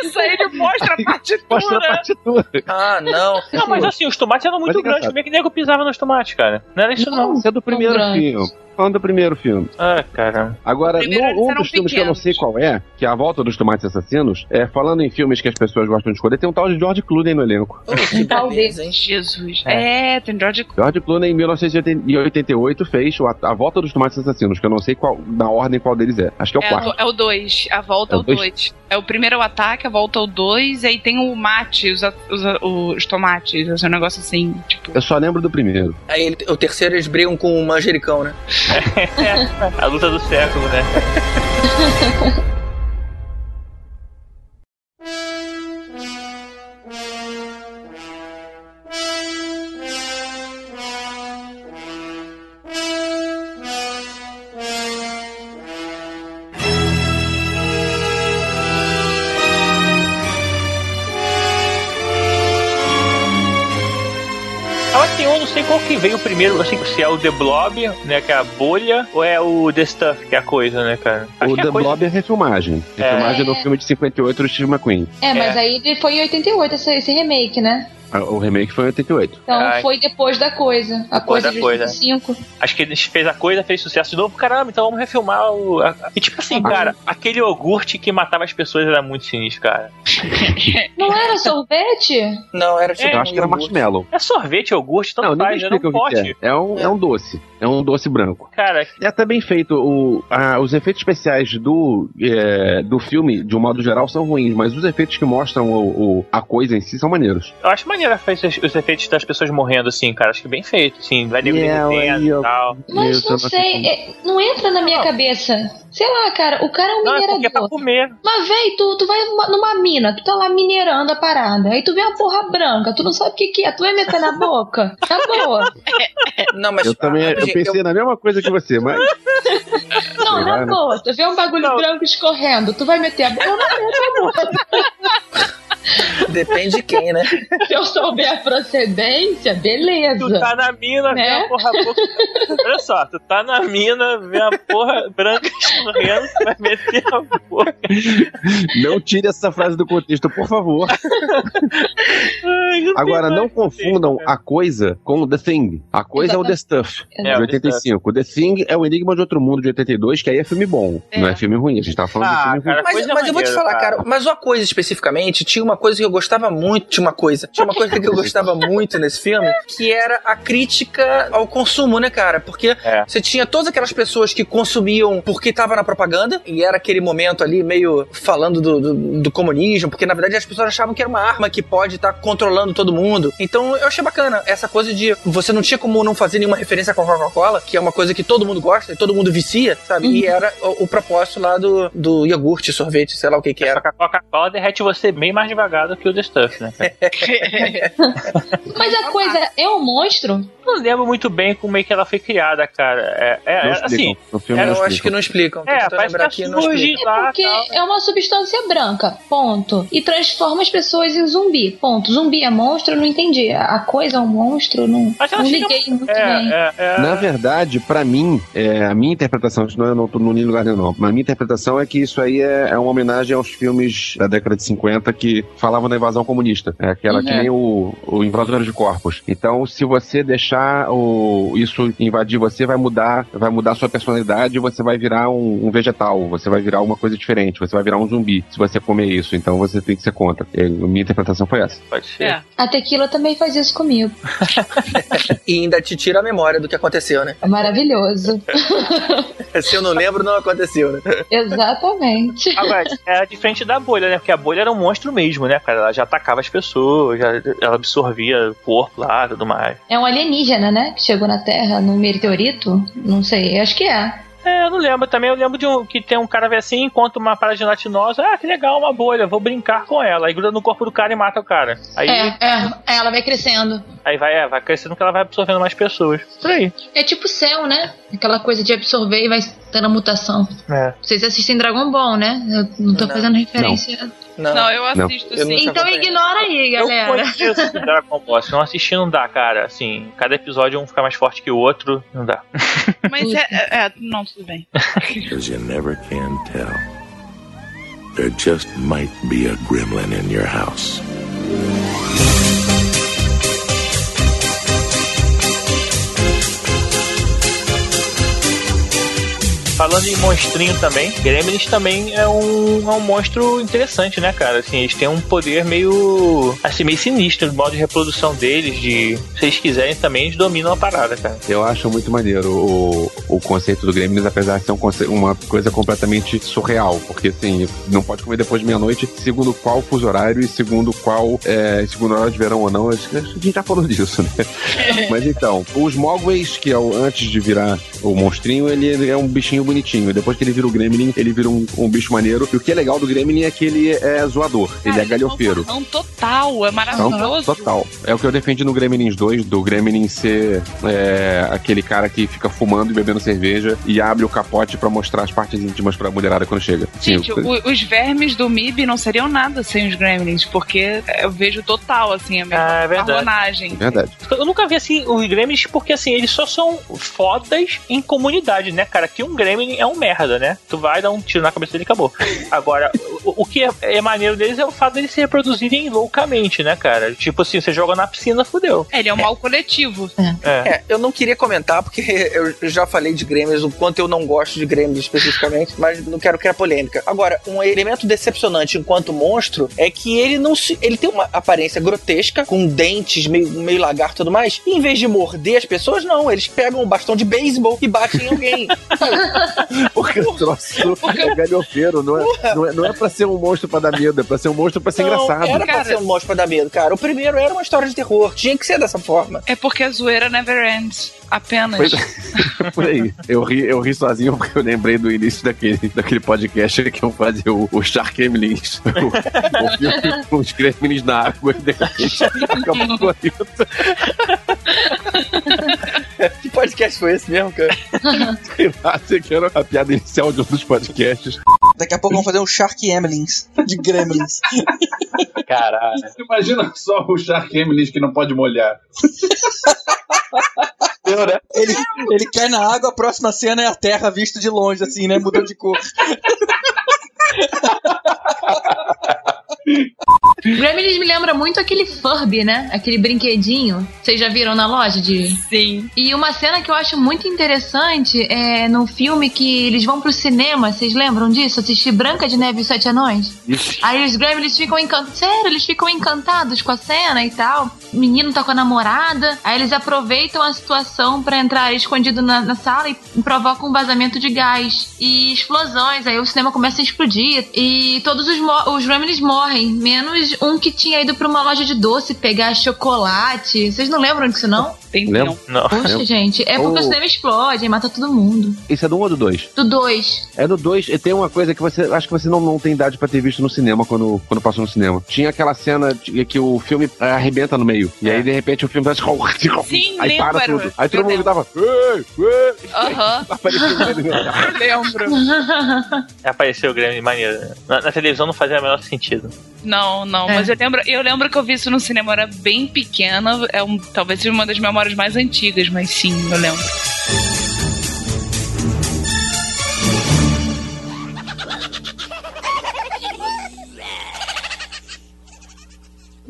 Isso, aí ele mostra a partitura. Mostra a partitura. Ah, não. Não, mas assim, os tomates eram muito Mas é grandes. Como é que nego pisava nos tomates, cara? Não era isso, não. Isso é do primeiro filme. Falando do primeiro filme. Ah, cara. Agora, no- um dos filmes que eu não sei pequenos. qual é, que é A Volta dos Tomates Assassinos, é, falando em filmes que as pessoas gostam de escolher, tem um tal de George Clooney no elenco. Oh, que Tal beleza, hein? Jesus. É, tem George George Clooney, em 1988, fez o A, A Volta dos Tomates Assassinos, que eu não sei qual, na ordem qual deles é. Acho que é o É, quarto. o- é o 2. A volta É é o dois? 2. É o primeiro é o ataque, a volta é o 2, e aí tem o mate, os, os, os tomates, assim, um negócio assim, tipo. Eu só lembro do primeiro. Aí ele- o terceiro eles brigam com o manjericão, né? A luta do século, né? qual que veio primeiro, assim, se é o The Blob, né, que é a bolha, ou é o The Stuff, que é a coisa, né, cara? Acho O que é The coisa... Blob é refilmagem. Refilmagem do filme de 58 do Steve McQueen. É, mas aí ele foi em 88 esse, esse remake, né? Ah, O remake foi em 88. Então Ai. foi depois da coisa. A Depois coisa da de coisa. 85. Acho que ele fez a coisa, fez sucesso de novo. Caramba, então vamos refilmar o. E tipo assim, cara, aquele iogurte que matava as pessoas era muito sinistro, cara. Não era sorvete? Não, era tipo. Eu acho que era iogurte. marshmallow. É sorvete, iogurte, tanto Não, ninguém faz, era um explica o que, pote. é. É um, é um doce. É um doce branco. Cara, É até bem feito. O, a- os efeitos especiais do, é, do filme, de um modo geral, são ruins, mas os efeitos que mostram o, o- a coisa em si são maneiros. eu acho maneiro fazer os- os efeitos das pessoas morrendo, assim, cara. Acho que bem feito, assim. Vai Yeah, derretendo eu- e tal. Mas não eu não sei, é, não entra na minha Não. cabeça. Sei lá, cara, o cara é um Não, é porque é pra minerador. comer. Mas, véi, tu, tu vai numa, numa mina, tu tá lá minerando a parada. Aí tu vê uma porra branca, tu não sabe o que, que é. Tu vai meter na boca? Tá boa. Não, mas. Eu também eu pensei na mesma coisa que você, mas Não, Sei na lá, né? boa. Tu vê um bagulho Não. branco escorrendo, tu vai meter a boca ou não meter a boca? Depende de quem, né? Se eu souber a procedência, Tu beleza. tá na mina, Né? vê a porra boca. Olha só, tu tá na mina, vê a porra branca escorrendo, tu vai meter a boca. não tire essa frase do contexto, por favor. Ai, não Agora, não confundam a coisa com The Thing. A coisa é o The Stuff, É, de o The 85. The Thing é o Enigma de Outro Mundo, de 82, que aí é filme bom. É. Não é filme ruim. A gente tava falando Ah, de filme ruim. cara, Mas, mas eu vou te maneira, falar, cara. cara. mas uma coisa especificamente, tinha uma coisa que eu gostava muito, tinha uma coisa, tinha uma coisa que eu gostava muito nesse filme, que era a crítica ao consumo, né, cara? Porque É. você tinha todas aquelas pessoas que consumiam porque tava na propaganda, e era aquele momento ali meio falando do, do, do comunismo, porque na verdade as pessoas achavam que era uma arma que pode estar controlando todo mundo. Então eu achei bacana essa coisa de você não tinha como não fazer nenhuma referência com a Coca-Cola, que é uma coisa que todo mundo gosta e todo mundo vicia, sabe? E era o, o propósito lá do, do iogurte, sorvete, sei lá o que que era. Coca-Cola derrete você bem mais devagar do que o The Stuff, né? Mas a coisa é um monstro? Não lembro muito bem como é que ela foi criada, cara. É, é, Não é, explicam. assim. no filme é, não Eu acho que não explicam. É, parece que aqui, não surge explica. lá. Porque tal. é uma substância branca, ponto. E transforma as pessoas em zumbi, ponto. Zumbi é monstro, eu não entendi. A coisa é um monstro, não, não chega- liguei muito bem. É, é, é. Na verdade, pra mim, é, a minha interpretação, isso não eu não tô no lugar nenhum, não. Mas a minha interpretação é que isso aí é, é uma homenagem aos filmes da década de 50 que falavam da invasão comunista. É aquela que Uhum. nem o, o invasor de corpos. Então, se você deixar o, isso invadir você, vai mudar, vai mudar a sua personalidade e você vai virar um, um vegetal, você vai virar uma coisa diferente, você vai virar um zumbi se você comer isso. Então você tem que ser contra. E minha interpretação foi essa. Pode ser. É. A tequila também faz isso comigo. E ainda te tira a memória do que aconteceu, né? É maravilhoso. Se eu não lembro, não aconteceu, né? Exatamente. Agora, era diferente da bolha, né? Porque a bolha era um monstro mesmo, né, cara? Ela já atacava as pessoas, já, ela absorvia o corpo lá e tudo mais. É um alienígena, né? Que chegou na Terra num meteorito. Não sei, acho que é. É, eu não lembro também. Eu lembro de um que tem um cara vê assim, encontra uma parada gelatinosa. Ah, que legal, uma bolha, vou brincar com ela. Aí gruda no corpo do cara e mata o cara. Aí, É, é, é, ela vai crescendo. aí vai, é, vai crescendo que ela vai absorvendo mais pessoas. Por aí. É tipo céu, né? Aquela coisa de absorver e vai tendo a mutação. É. Vocês assistem Dragon Ball, né? Eu não tô Não. fazendo referência. Não. Não, eu Não. assisto Eu sim. nunca Então ignora aí, Eu galera. conheço Dragon Ball. Se não assistir, não dá, cara. Assim, cada episódio um fica mais forte que o outro, não dá. Mas é, é, é, Não, tudo bem. Because you never can tell. There just might be a gremlin in your house. Falando em monstrinho também, Gremlins também é um, é um monstro interessante, né, cara? Assim, eles têm um poder meio. assim, meio sinistro no modo de reprodução deles. De. Se eles quiserem também, eles dominam a parada, cara. Eu acho muito maneiro o, o conceito do Gremlins, apesar de ser um conce- uma coisa completamente surreal, porque assim, não pode comer depois de meia-noite, segundo qual fuso horário e segundo qual, é, segundo hora de verão ou não, acho que a gente já falou disso, né? Mas então, os Mogways, que é o antes de virar o monstrinho, ele, ele é um bichinho bonitinho. Depois que ele vira o Gremlin, ele vira um, um bicho maneiro. E o que é legal do Gremlin é que ele é zoador, ele é Cara, galhofeiro. Não, total, é maravilhoso. total. É o que eu defendi no Gremlins 2, do Gremlin ser é, aquele cara que fica fumando e bebendo cerveja e abre o capote pra mostrar as partes íntimas pra mulherada quando chega. Sim, Gente, o- os vermes do MIB não seriam nada sem os Gremlins, porque eu vejo total, assim, a minha Ah, é verdade. hormonagem. verdade. Eu nunca vi assim os Gremlins porque assim, eles só são fodas em comunidade, né, cara? Que um Gremlin é um merda, né? Tu vai dar um tiro na cabeça dele e acabou. Agora, o, o que é, é maneiro deles é o fato deles se reproduzirem loucamente, né, cara? Tipo assim, você joga na piscina, fudeu. Ele é um mal coletivo. É. É, eu não queria comentar, porque eu já falei de Gremlins, o quanto eu não gosto de Gremlins especificamente, mas não quero criar polêmica. Agora, um elemento decepcionante enquanto monstro é que ele não se. Ele tem uma aparência grotesca, com dentes meio, meio lagarto e tudo mais, e em vez de morder as pessoas, não, eles pegam um bastão de beisebol e batem em alguém. Porque o troço é galhofeiro, não é, não, é, não é pra ser um monstro pra dar medo, é pra ser um monstro pra ser Não, engraçado. Era pra ser um monstro pra dar medo, cara. O primeiro era uma história de terror, tinha que ser dessa forma. É porque a zoeira never ends. Apenas. Pois é. Por aí. Eu ri, eu ri sozinho porque eu lembrei do início daquele, daquele podcast que eu fazia o, o Shark Gremlins. O, o filme com os Gremlins na água e de repente acabou. Que podcast foi esse mesmo, cara? Sei lá, sei que era a piada inicial de um dos podcasts. Daqui a pouco vamos fazer um Shark Emlins de Gremlins. Caralho. Imagina só o Shark Emily que não pode molhar. Ele, ele cai na água, a próxima cena é a Terra vista de longe, assim, né? Mudando de cor. Gremlins me lembra muito aquele Furby, né? Aquele brinquedinho. Vocês já viram na loja de. Sim. E uma cena que eu acho muito interessante é no filme que eles vão pro cinema. Vocês lembram disso? Assistir Branca de Neve e os Sete Anões? Aí os Gremlins ficam encantados. Sério, eles ficam encantados com a cena e tal. O menino tá com a namorada. Aí eles aproveitam a situação pra entrar escondido na, na sala e provocam um vazamento de gás e explosões. Aí o cinema começa a explodir e todos os, os Gremlins morrem, menos um que tinha ido pra uma loja de doce pegar chocolate. Vocês não lembram disso, não? Lembra? Não. Poxa, gente, é porque Oh. o cinema explode, aí mata todo mundo. Isso é do 1 ou do 2? Do 2. É no 2, e tem uma coisa que você. Acho que você não, não tem idade pra ter visto no cinema quando, quando passou no cinema. Tinha aquela cena de, que o filme é, arrebenta no meio. E aí, de repente, o filme faz. Sim, aí para lembro. tudo. Aí todo mundo lembro. tava. Aham. do lugar. Lembro. Apareceu o Gremlin maneiro. Na, na televisão não fazia o menor sentido. Não, não, É. mas eu lembro, eu lembro que eu vi isso no cinema, era bem pequena, é um, talvez seja uma das memórias mais antigas, mas sim, eu lembro.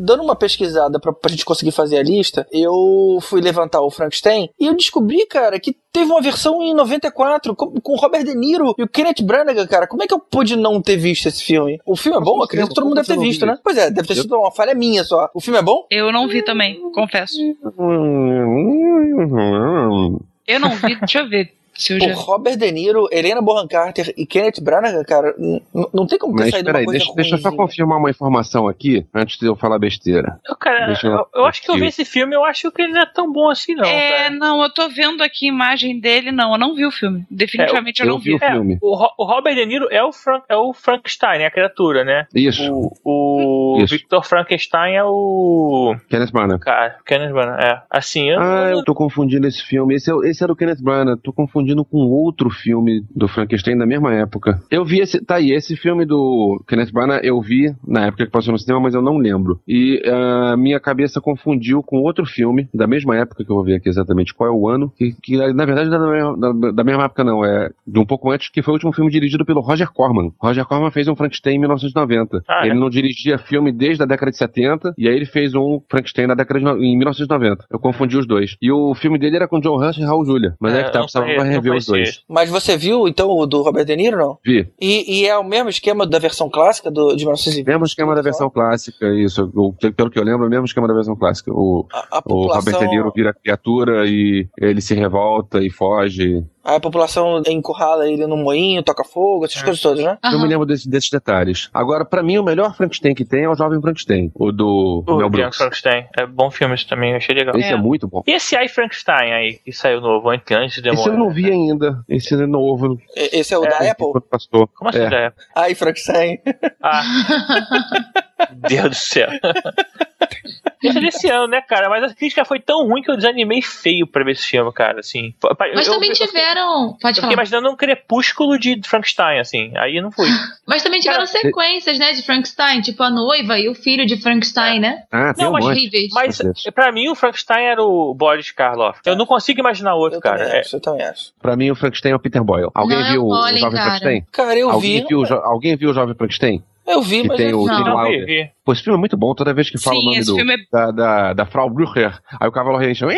Dando uma pesquisada pra, pra gente conseguir fazer a lista, eu fui levantar o Frankenstein e eu descobri, cara, que teve uma versão em 94 com, com o Robert De Niro e o Kenneth Branagh, cara. Como é que eu pude não ter visto esse filme? O filme é bom? Eu acredito que todo mundo deve ter você visto, né? Pois é, deve ter sido uma falha minha só. O filme é bom? Eu não vi também, confesso. Eu não vi, deixa eu ver se Pô, já. Robert De Niro, Helena Bonham Carter e Kenneth Branagh, cara, não tem como ter Mas saído peraí, uma coisa deixa, deixa eu só confirmar uma informação aqui, antes de eu falar besteira. Eu, cara, eu- eu, eu acho que eu vi esse filme, eu acho que ele não é tão bom assim, não. é, cara. não, eu tô vendo aqui a imagem dele, não, eu não vi o filme. Definitivamente eu, eu não vi vi. o filme. O, Ro- o Robert De Niro é o, Frank, é o Frankenstein, é a criatura, né? Isso, O, o Isso. Victor Frankenstein é o. Kenneth Branagh. Cara, Kenneth Branagh, é. Assim, eu, Ah, eu- eu tô confundindo esse filme. Esse é, o- esse é do Kenneth Branagh. Tô confundindo com outro filme do Frankenstein da mesma época. Eu vi esse. Tá aí, esse filme do Kenneth Branagh eu vi na época que passou no cinema, mas eu não lembro. E a minha cabeça confundiu com outro filme da mesma época, que eu vou ver aqui exatamente qual é o ano. Que, que, na verdade não é da mesma, da, da mesma época, não. É de um pouco antes, que foi o último filme dirigido pelo Roger Corman. Roger Corman fez um Frankenstein em 1990. Ah, ele é? não dirigia filme desde a década de 70, e aí ele fez um Frankenstein na década de, em 1990. Eu confundi os dois. E o filme dele era com John Rush e Raul Julia. Mas é, É, que tá, precisava rever os dois. Mas você viu, então, o do Robert De Niro, não? Vi. E, e é o mesmo esquema da versão clássica do, de 1920? Mesmo esquema da versão clássica, isso. O- pelo que eu lembro, é o mesmo esquema da versão clássica. O, A, a o população, Robert De Niro vira criatura e ele se revolta e foge. A população encurrala ele no moinho, toca fogo, essas coisas todas, né? Eu me lembro desse- desses detalhes. Agora, pra mim, o melhor Frankenstein que tem é o Jovem Frankenstein. O do o Mel Brooks. Frankenstein. É bom filme esse também, achei legal. Esse é. muito bom. E esse I Frankenstein aí, que saiu novo, antes, antes do Esse eu demônio? não vi ainda. Esse é novo. E- Esse é o da Apple? Passou. Como assim, É. é. Ai, Frankenstein. Ah, Deus do céu. Esse é desse ano, né, cara? Mas a crítica foi tão ruim que eu desanimei feio pra ver esse filme, cara, assim. Mas eu, também eu, tiveram. Pode Eu fiquei falar. imaginando um crepúsculo de Frankenstein, assim. Aí eu não fui. Mas também tiveram Cara, sequências, né, de Frankenstein, tipo a noiva e o filho de Frankenstein, né? Ah, tem Não, um mas- monte. Horríveis. Mas pra mim o Frankenstein era o Boris Karloff. Eu não consigo imaginar outro, Eu cara. também É, acho, eu também acho. Pra mim, o Frankenstein é o Peter Boyle. Alguém Não, viu o olhem, Jovem cara. Frankenstein? Cara, eu Alguém vi. viu, o alguém viu o Jovem Frankenstein? Eu vi, mas tem eu o Não. Não, vi. Pô, esse filme é muito bom. Toda vez que fala o Sim, nome esse do, é da, da, da Frau Brücher, aí o cavalo rei chama.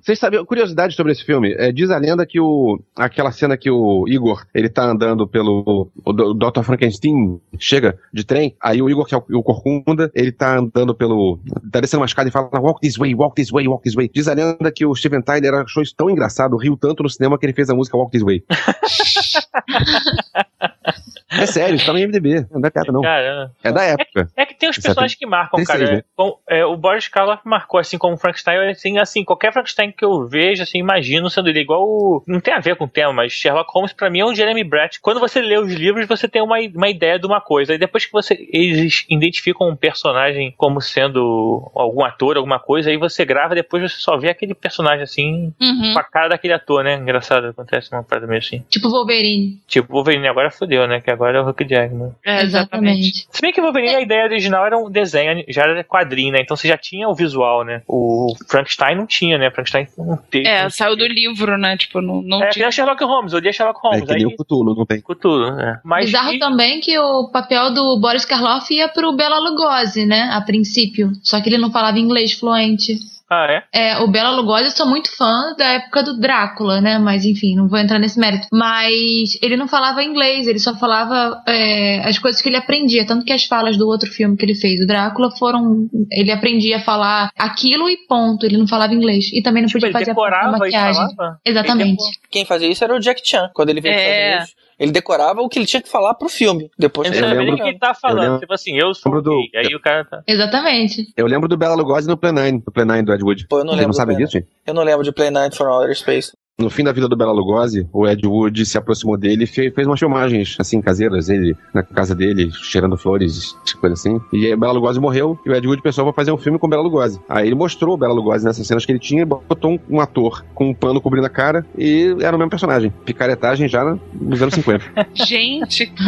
Vocês sabiam, curiosidade sobre esse filme, é, diz a lenda que o, aquela cena que o Igor, ele tá andando pelo, o, o Dr. Frankenstein chega de trem, aí o Igor, que é o, o Corcunda, ele tá andando pelo, tá descendo uma escada e fala, walk this way, walk this way, walk this way. Diz a lenda que o Steven Tyler achou isso tão engraçado, riu tanto no cinema que ele fez a música Walk This Way. é sério, isso tá no MDB, não é piada não. Cara, É da época. é que tem os personagens que marcam, 36, cara. né? Bom, é, o Boris Karloff marcou, assim como o Frankenstein. Assim, assim, qualquer Frankenstein que eu vejo, assim, imagino sendo ele igual. o- Não tem a ver com o tema, mas Sherlock Holmes pra mim é um Jeremy Brett. Quando você lê os livros, você tem uma, uma ideia de uma coisa. E depois que você eles identificam um personagem como sendo algum ator, alguma coisa, aí você grava, depois você só vê aquele personagem assim, Uhum. com a cara daquele ator, né? Engraçado, acontece uma parada meio assim. Tipo Wolverine. Tipo, o Wolverine agora fodeu, né? Que agora é o Hugh Jackman. É, exatamente. Se bem que o Wolverine, a ideia original era um desenho, já era quadrinho, né? Então você já tinha o visual, né? O Frankenstein não tinha, né? Frankenstein não teve. É, saiu do livro, né? Tipo, não, não É, que tinha. nem Sherlock Holmes, eu li Sherlock É Holmes. que nem aí o Cthulhu, não tem. tudo, né? Mas Bizarro e- também que o papel do Boris Karloff ia pro Bela Lugosi, né? A princípio. Só que ele não falava inglês fluente. Ah, é? É, o Bela Lugosi, eu sou muito fã da época do Drácula, né? Mas enfim, não vou entrar nesse mérito. Mas ele não falava inglês, ele só falava é, as coisas que ele aprendia. Tanto que as falas do outro filme que ele fez, o Drácula, foram. Ele aprendia a falar aquilo e ponto. Ele não falava inglês. E também não Tipo, podia ele fazer a e maquiagem. falava? Exatamente. Quem fazia isso era o Jack Chan, quando ele veio É. Estados Unidos. Ele decorava o que ele tinha que falar pro filme. Depois não Eu sabia lembro- que ele tá falando. lembro- Tipo assim, eu sou lembro do- gay. Aí o cara tá. Exatamente. Eu lembro do Bela Lugosi no Plan 9, no Plan 9 do Ed Wood. Pô, eu não Você lembro não do sabe disso, gente? Eu não lembro de Play Night for Outer Space. No fim da vida do Bela Lugosi, o Ed Wood se aproximou dele e fe- fez umas filmagens, assim, caseiras, ele na casa dele, cheirando flores, coisa assim. E aí o Bela Lugosi morreu e o Ed Wood pensou, vou fazer um filme com o Bela Lugosi. Aí ele mostrou o Bela Lugosi nessas cenas que ele tinha e botou um, um ator com um pano cobrindo a cara e era o mesmo personagem. Picaretagem já nos anos 50. Gente.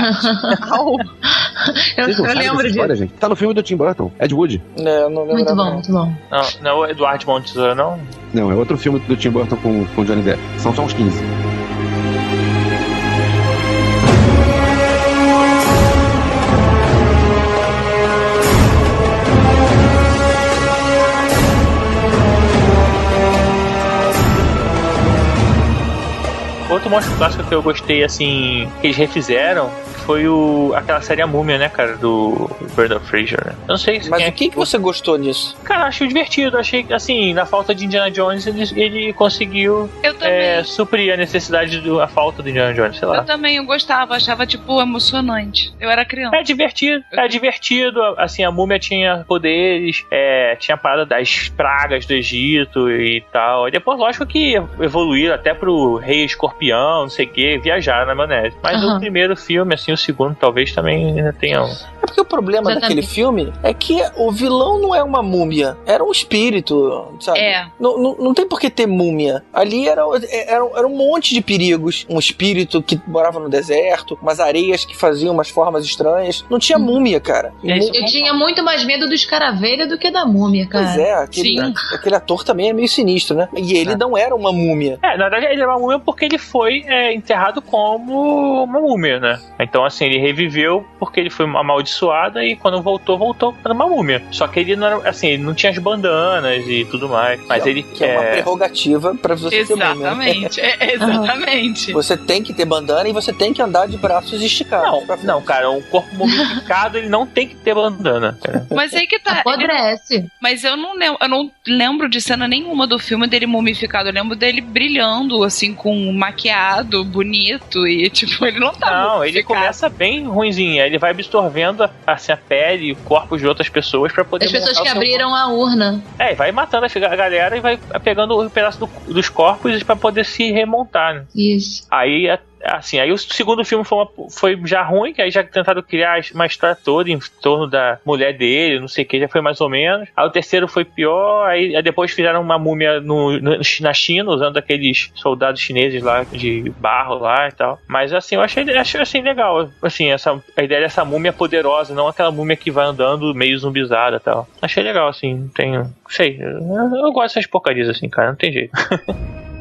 Eu, não eu lembro disso. história, gente? Tá no filme do Tim Burton, Ed Wood. Eu não lembro. Muito bom, muito bom. Não, não é o Eduardo de Tesoura, não? Não, é outro filme do Tim Burton com, com Johnny Depp. São só uns 15. Outro monstro clássico que eu gostei, assim, que eles refizeram, foi o, aquela série A Múmia, né, cara, do Bernard Fraser, né? Eu não sei se Mas quem é o que, que você gostou disso? Cara, achei divertido. Achei que, assim, na falta de Indiana Jones, ele, ele conseguiu Eu é, suprir a necessidade, do, a falta do Indiana Jones, sei Eu lá. também eu gostava, achava, tipo, emocionante. Eu era criança. É divertido, é divertido. Assim, a múmia tinha poderes, é, tinha a parada das pragas do Egito e tal. E depois, lógico que evoluíram até pro Rei Escorpião, não sei o que, viajaram na maionese. Mas Aham. o primeiro filme, assim, o segundo, talvez também ainda tenha um. É porque o problema Exatamente. daquele filme é que o vilão não é uma múmia, era um espírito, sabe? É. Não, não, não tem por que ter múmia. Ali era, era, era um monte de perigos. Um espírito que morava no deserto, umas areias que faziam umas formas estranhas. Não tinha múmia, cara. É Eu tinha muito mais medo do escaravelho do que da múmia, cara. Pois é, aquele, Sim. aquele ator também é meio sinistro, né? E ele não era uma múmia. É, na verdade ele era uma múmia porque ele foi é, enterrado como uma múmia, né? Então, assim, ele reviveu porque ele foi amaldiçoado e quando voltou, voltou para uma múmia. Só que ele não era, assim, ele não tinha as bandanas e tudo mais. Mas que é- ele Que é uma prerrogativa pra você ter múmia. né? Exatamente. É, exatamente. Você tem que ter bandana e você tem que andar de braços esticados. Não, não, cara, um corpo mumificado ele não tem que ter bandana. cara. Mas aí que tá. Apodrece. Mas eu não, lembro, eu não lembro de cena nenhuma do filme dele mumificado. Eu lembro dele brilhando, assim, com maquiado, bonito. E, tipo, ele não tá. Não, ele mumificado. Começa bem ruimzinho. aí Ele vai absorvendo assim, a pele e o corpo de outras pessoas pra poder As pessoas que o abriram a urna. É, vai matando a galera e vai pegando um pedaço do- dos corpos pra poder se remontar, né? Isso. Aí Assim, aí o segundo filme foi, uma- foi já ruim, que aí já tentaram criar uma história toda em torno da mulher dele, não sei o que, já foi mais ou menos. Aí o terceiro foi pior, aí, aí depois fizeram uma múmia no, no- na China, usando aqueles soldados chineses lá de barro lá e tal. Mas assim, eu achei, achei assim legal. Assim, essa, a ideia dessa múmia poderosa, não aquela múmia que vai andando meio zumbizada e tal. Achei legal, assim, tenho. Sei, eu, eu gosto dessas porcarias assim, cara, não tem jeito.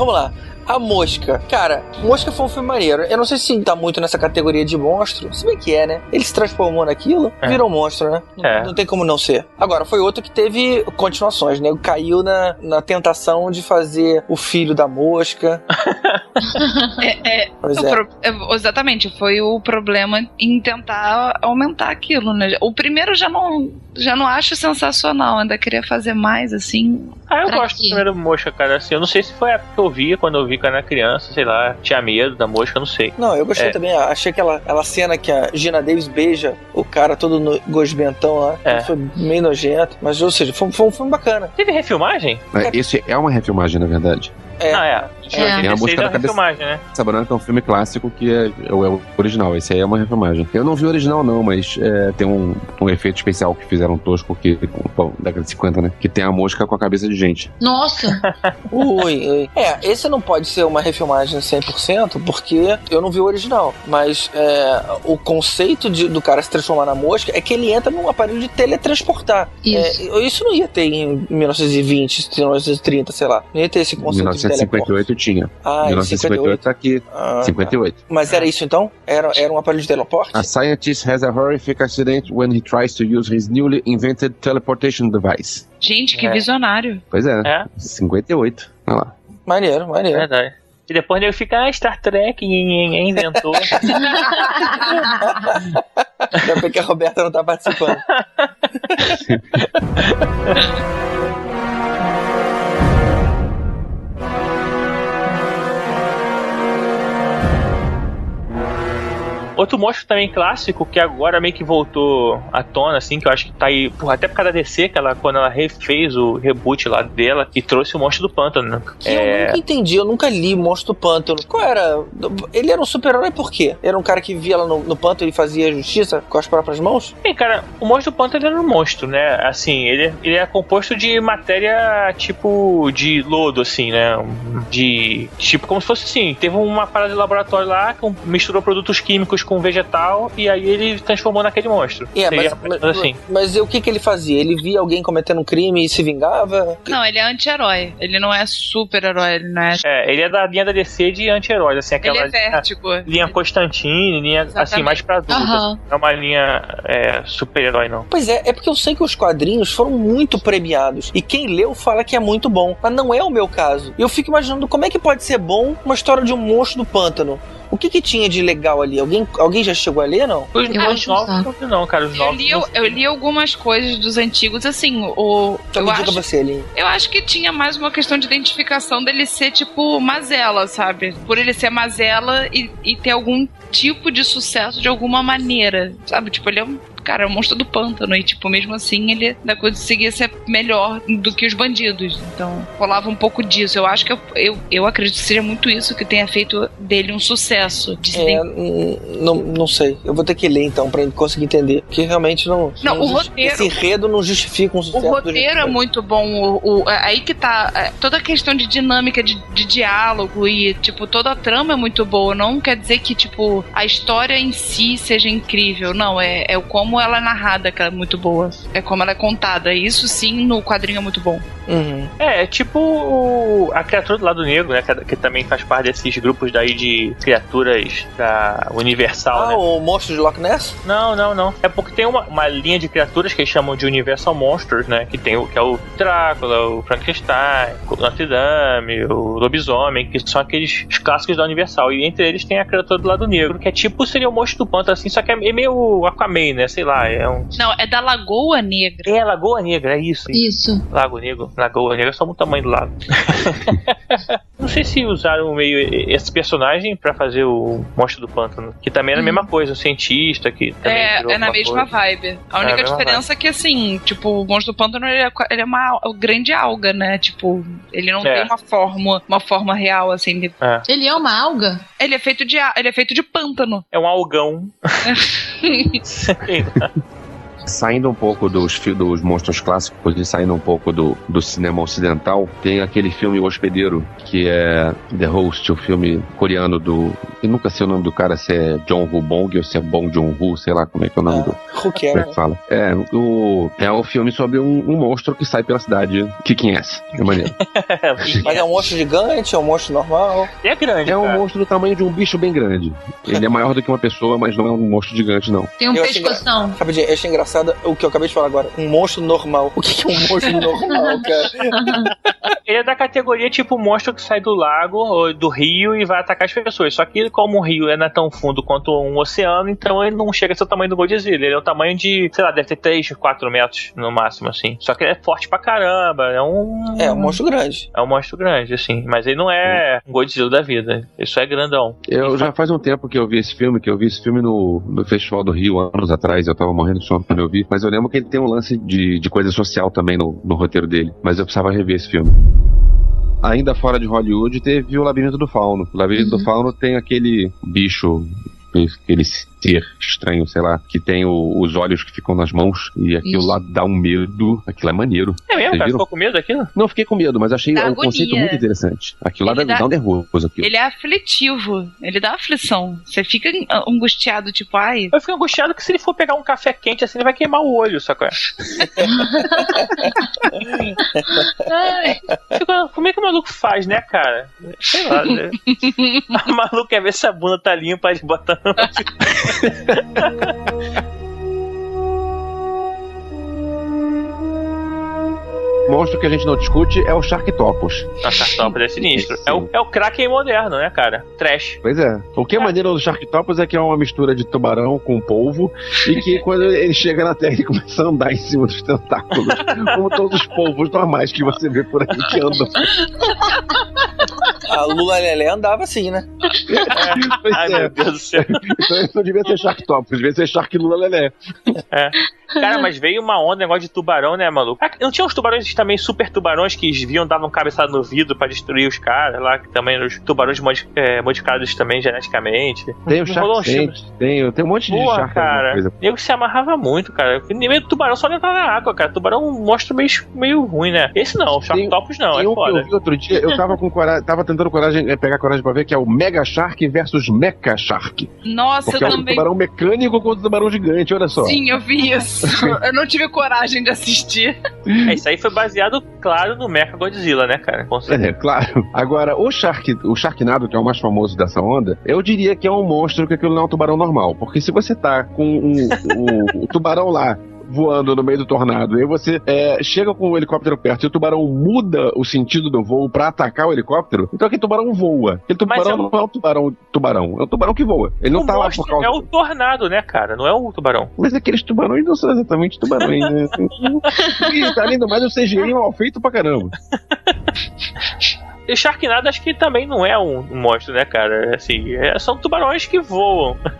Vamos lá. A Mosca. Cara, Mosca foi um filme maneiro. Eu não sei se tá muito nessa categoria de monstro. Se bem que é, né? Ele se transformou naquilo, É. virou monstro, né? Não, É. não tem como não ser. Agora, foi outro que teve continuações, né? Caiu na, na tentação de fazer o filho da mosca. É, é, Pois é. pro- é, exatamente, foi o problema em tentar aumentar aquilo, né? O primeiro já não, já não acho sensacional, ainda queria fazer mais, assim. Ah, eu gosto quê? do primeiro mosca, cara. Assim, eu não sei se foi a época que eu via, quando eu vi quando era criança, sei lá, tinha medo da mosca, não sei. Não, eu gostei É. também. Achei aquela, aquela cena que a Gina Davis beija o cara todo no, gosbentão lá. É. Foi meio nojento. Mas, ou seja, foi, foi um filme bacana. Teve refilmagem? É, Esse é uma refilmagem, na verdade. É. Não, é. Tem a música da é cabeça. refilmagem, né? Sabanana que é um filme clássico que é, é o é o original. Esse aí é uma refilmagem. Eu não vi o original, não, mas é, tem um, um efeito especial que fizeram tosco que, bom, década de 50, né? Que tem a mosca com a cabeça de gente. Nossa! Ui, ui. É, esse não pode ser uma refilmagem 100%, porque eu não vi o original. Mas é, o conceito de- do cara se transformar na mosca é que ele entra num aparelho de teletransportar. Isso. É, isso não ia ter em 1920, 1930, sei lá. Não ia ter esse conceito de teleporte. 1958 tinha. Ah, em 1958 tá aqui. Ah, 58. Mas era isso então? Era, era um aparelho de teleporte? A scientist has a horrific accident when he tries to use his newly invented teleportation device. Gente, que É. visionário. Pois é, É. 58. Olha lá. Maneiro, maneiro. Verdade. E depois ele fica, ah, Star Trek, inventou. Ainda bem que a Roberta não tá participando. Outro monstro também clássico, que agora meio que voltou à tona, assim, que eu acho que tá aí, porra, até por causa da DC, que ela, quando ela refez o reboot lá dela, e trouxe o monstro do pântano, né? Que eu É, nunca entendi, eu nunca li Monstro do Pântano. Qual era? Ele era um super-herói por quê? Era um cara que via lá no, no pântano e fazia justiça com as próprias mãos? Bem, cara, o monstro do pântano era um monstro, né? Assim, ele, ele é composto de matéria tipo de lodo, assim, né? De. Tipo, como se fosse assim: teve uma parada de laboratório lá, que misturou produtos químicos com vegetal, e aí ele transformou naquele monstro. É, mas, mas, assim. mas o que, que ele fazia? Ele via alguém cometendo um crime e se vingava? Não, ele é anti-herói. Ele não é super-herói, ele não é. É, ele é da linha da DC de anti-heróis, assim, Ele aquela é vértigo. linha Constantine, linha assim, Exatamente. mais pra adultos. Aham. Não é uma linha é, super-herói, não. Pois é, é porque eu sei que os quadrinhos foram muito premiados. E quem leu fala que é muito bom. Mas não é o meu caso. E eu fico imaginando como é que pode ser bom uma história de um monstro do pântano. O que que tinha de legal ali? Alguém, alguém já chegou a ler, não? Os, Eu os acho novos não, não, cara. Os Eu novos. li, eu li algumas coisas dos antigos, assim, o. Então eu acho, você, eu acho que tinha mais uma questão de identificação dele ser, tipo, mazela, sabe? Por ele ser mazela e, e ter algum tipo de sucesso de alguma maneira, sabe? Tipo, ele é um. Cara, é um monstro do pântano. E, tipo, mesmo assim, ele ainda conseguia ser melhor do que os bandidos. Então, rolava um pouco disso. Eu acho que eu, eu, eu acredito que seja muito isso que tenha feito dele um sucesso. De É, não, não sei. Eu vou ter que ler então pra conseguir entender. Porque realmente não. Não, o justi- roteiro- Esse enredo não justifica um O sucesso. jeito roteiro é muito bom. O, o- é aí que tá. é, Toda a questão de dinâmica de, de diálogo e, tipo, toda a trama é muito boa. Não quer dizer que, tipo, a história em si seja incrível. Não, é, é o como ela é narrada que é muito boa. É como ela é contada. Isso sim, no quadrinho é muito bom. Uhum. É, é tipo o- a criatura do lado negro, né? Que, que também faz parte desses grupos daí de criaturas da Universal, Ah, né? o monstro de Loch Ness? Não, não, não. É porque tem uma, uma linha de criaturas que eles chamam de Universal Monsters, né? Que tem o que é o Drácula, o Frankenstein, o Notre Dame, o lobisomem, que são aqueles os clássicos da Universal. E entre eles tem a criatura do lado negro, que é tipo seria o monstro do pântano, assim, só que é meio Aquaman, né? Sei lá, é um. Não, é da Lagoa Negra. É Lagoa Negra, é isso. Isso. Lago Negro. Lagoa Negra são do tamanho do lago. Não sei se usaram meio esse personagem pra fazer o Monstro do Pântano, que também era a mesma coisa, o cientista que também É, virou é na mesma coisa. vibe. A É, única a mesma diferença é que, assim, tipo, o monstro do pântano ele é, ele é uma grande alga, né? Tipo, ele não É. tem uma forma, uma forma real, assim. de- É. Ele é uma alga? Ele é feito de, a- ele é feito de pântano. É um algão. Saindo um pouco dos, dos monstros clássicos e saindo um pouco do, do cinema ocidental, tem aquele filme O Hospedeiro, que é The Host, o filme coreano do. Eu nunca sei o nome do cara, se é John Woo Bong ou se é Bong Joon-ho, sei lá como é que é o nome do. Who Como é que fala? É, o, é o filme sobre um, um monstro que sai pela cidade kicking ass. É maneiro. Mas é um monstro gigante, é um monstro normal. É grande. É um monstro do tamanho de um bicho bem grande. Ele é maior do que uma pessoa, mas não é um monstro gigante, não. Tem um Eu achei pescoção. Rapidinho, eu achei engraçado o que eu acabei de falar agora. Um monstro normal. O que é um monstro normal, cara? Ele é da categoria tipo monstro que sai do lago ou do rio e vai atacar as pessoas. Só que como o rio é não é tão fundo quanto um oceano, então ele não chega a ser o tamanho do Godzilla. Ele é o tamanho de, sei lá, deve ter 3, 4 metros no máximo, assim. Só que ele é forte pra caramba. É um. É, um monstro grande. É um monstro grande, assim. Mas ele não é um Godzilla da vida. Ele só é grandão. Eu já faz um tempo que eu vi esse filme, que eu vi esse filme no, no Festival do Rio, anos atrás, eu tava morrendo de sono quando eu vi, mas eu lembro que ele tem um lance de, de coisa social também no, no roteiro dele, mas eu precisava rever esse filme. Ainda fora de Hollywood, teve o Labirinto do Fauno. O Labirinto do Fauno tem aquele bicho, aquele ser estranho, sei lá, que tem o- os olhos que ficam nas mãos, e aquilo Isso. lá dá um medo, aquilo é maneiro. É mesmo, cara? Ficou com medo daquilo? Não fiquei com medo, mas achei Dá um conceito agonia. muito interessante. Aquilo lá Ele dá, dá- dá um nervoso. Aquilo. Ele é aflitivo. Ele dá aflição. Você fica angustiado, tipo, ai. Eu fico angustiado que se ele for pegar um café quente assim, ele vai queimar o olho, sacou? Ai, Fico, como é que o maluco faz, né, cara? Sei lá, né? O maluco quer ver se a bunda tá limpa, ele bota monstro que a gente não discute é o Sharktopus. A cartópolis é sinistro. É o, é o Kraken moderno, né, cara? Trash. Pois é. O que é maneiro do Sharktopus é que é uma mistura de tubarão com polvo e que quando ele chega na Terra ele começa a andar em cima dos tentáculos. como todos os polvos normais que você vê por aí que andam. A Lula Lelé andava assim, né? Pois Ai, é. meu Deus do céu. Então ele não devia ser Sharktopus, devia ser Shark Lula Lelé. É. Cara, mas veio uma onda, negócio de tubarão, né, maluco? Não tinha uns tubarões também, super tubarões, que viam, davam cabeçada no vidro pra destruir os caras lá, que também eram os tubarões modi- é, modificados também geneticamente. Tem o um Shark tem, tem um monte de Shark cara. coisa. Eu se amarrava muito, cara. Nem meio tubarão só entrar na água, cara. Tubarão mostra meio, meio ruim, né? Esse não, o Sharktopus não, Tem é um que eu foda. vi outro dia, eu tava com coragem, tava tentando coragem, eh, pegar coragem pra ver, que é o Mega Shark versus Mecha Shark. Nossa, Porque eu é um também. tubarão mecânico contra um tubarão gigante, olha só. Sim, eu vi isso. eu não tive coragem de assistir. É, isso aí foi baseado, claro, no Mecha Godzilla, né, cara? Com certeza. É, claro. Agora, o, Shark, o Sharknado, que é o mais famoso dessa onda, eu diria que é um monstro que aquilo não é um tubarão normal. Porque se você tá com um, o, o tubarão lá voando no meio do tornado, e aí você é, chega com o helicóptero perto e o tubarão muda o sentido do voo pra atacar o helicóptero, então aquele tubarão voa. Aquele tubarão é um- não é um tubarão tubarão, é um tubarão que voa. Ele não o tá lá por causa... é o tornado, né, cara? Não é o tubarão. Mas aqueles tubarões não são exatamente tubarões, né? e, além do mais, o CGI é mal feito pra caramba. E Sharknado acho que também não é um, um monstro, né, cara? Assim, é- são tubarões que voam.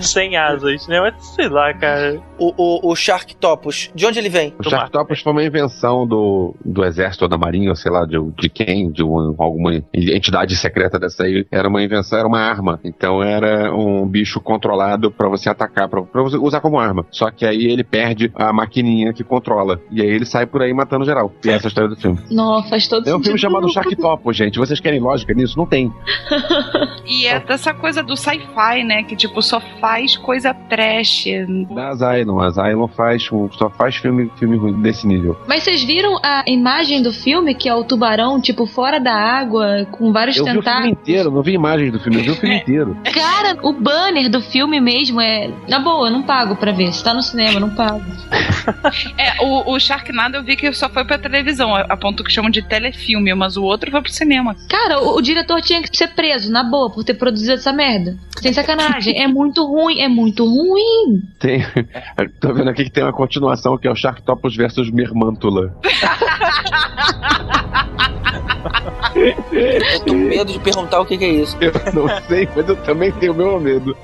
Sem asas, né? Mas sei lá, cara. O, o, o Sharktopus, de onde ele vem? O Sharktopus foi uma invenção do, do exército ou da marinha, ou sei lá, de, de quem, de uma- alguma entidade secreta dessa aí. Era uma invenção, era uma arma. Então era um bicho controlado pra você atacar, pra, pra você usar como arma. Só que aí ele perde a maquininha que controla. E aí ele sai por aí matando geral. E essa é a história do filme. Não, faz todo É um filme chamado Sharktopus, gente. Vocês querem lógica nisso? Não tem. E é dessa coisa do sci-fi, né? Que tipo, só faz coisa trash. Da Asylum. A Asylum faz, só faz filme, filme ruim desse nível. Mas vocês viram a imagem do filme, que é o tubarão, tipo, fora da água, com vários Eu vi o filme tentáculos? inteiro, não vi imagens do filme, eu vi o filme inteiro. Cara, Cara, o banner do filme mesmo é. Na boa, eu não pago pra ver. Se tá no cinema, eu não pago. É, o, o Sharknado eu vi que só foi pra televisão, a, a ponto que chamam de telefilme, mas o outro foi pro cinema. Cara, o, o diretor tinha que ser preso, na boa, por ter produzido essa merda. Sem sacanagem. é muito ruim, é muito ruim. Tem, tô vendo aqui que tem uma continuação que é o Sharktopus versus Mermantula. Eu com medo de perguntar o que, que é isso. Eu não sei, mas eu também tenho meu medo.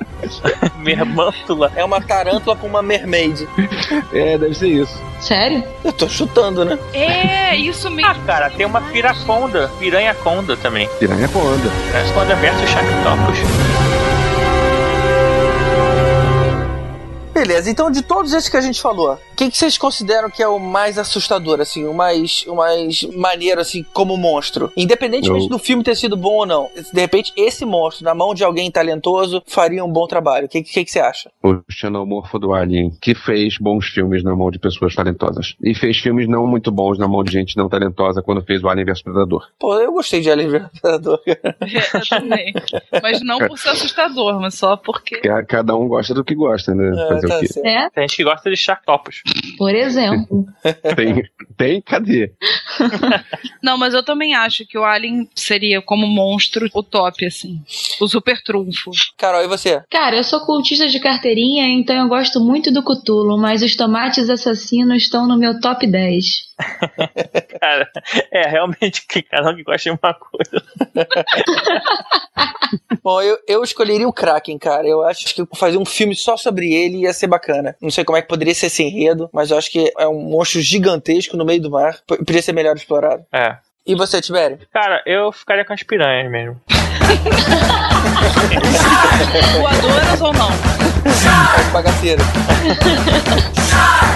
Mermântula. É uma tarântula com uma mermaid. É, deve ser isso. Sério? Eu tô chutando, né? É, isso mesmo. Ah, cara, tem uma piraconda. Piranha-conda também. Piranha Conda. Piranha-conda versus Sharktopus. Beleza, então de todos esses que a gente falou, que, que vocês consideram que é o mais assustador, assim, o mais, o mais maneiro, assim, como monstro? Independentemente Eu- do filme ter sido bom ou não. De repente, esse monstro, na mão de alguém talentoso, faria um bom trabalho. O que, que, que você acha? O xenomorfo do Alien, que fez bons filmes na mão de pessoas talentosas. E fez filmes não muito bons na mão de gente não talentosa quando fez o Alien vs Predador. Pô, eu gostei de Alien vs Predador. É, eu também. Mas não por ser assustador, mas só porque. Ca- Cada um gosta do que gosta, né? É, Fazer tá o quê? É, Tem gente que gosta de Sharktopus. Por exemplo. Tem, tem? Cadê? Não, mas eu também acho que o Alien seria, como monstro, o top, assim. O super trunfo. Carol, e você? Cara, eu sou cultista de carteirinha, então eu gosto muito do Cutulo, mas os tomates assassinos estão no meu top 10. Cara, é realmente que cada um que gosta de uma coisa. Bom, eu, eu escolheria o Kraken, cara. Eu acho que fazer um filme só sobre ele ia ser bacana. Não sei como é que poderia ser esse enredo, mas eu acho que é um monstro gigantesco no meio do mar. Poderia ser melhor explorado. É. E você, Tibério? Cara, eu ficaria com as piranhas mesmo. Voadoras ou não? Bagaceiro.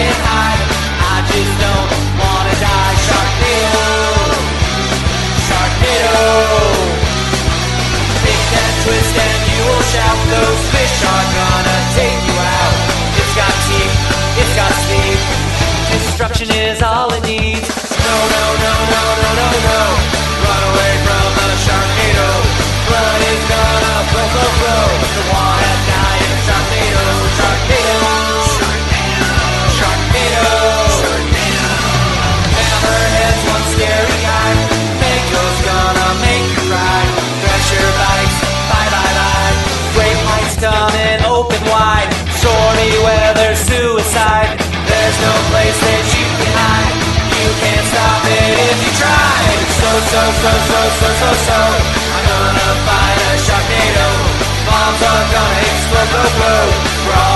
I just don't wanna die. Sharknado. Sharknado. Pick that twist and you will shout. Those fish are gonna take So, so, so, so, so, so. I'm gonna fight a Sharknado. Bombs are gonna explode, blow, blow.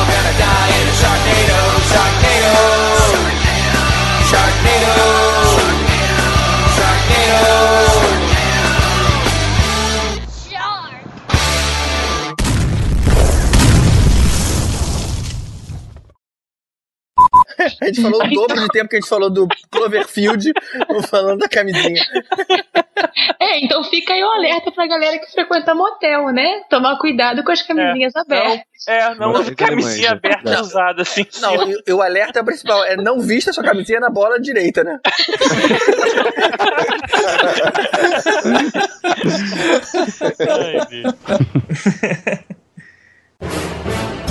A gente falou o dobro de tempo que a gente falou do Cloverfield, falando da camisinha. É, então fica aí o alerta pra galera que frequenta motel, né? Tomar cuidado com as camisinhas abertas. É, não usa camisinha manhã, aberta né? usada assim. Não, e, o alerta principal é não vista sua camisinha na bola direita, né? Ai.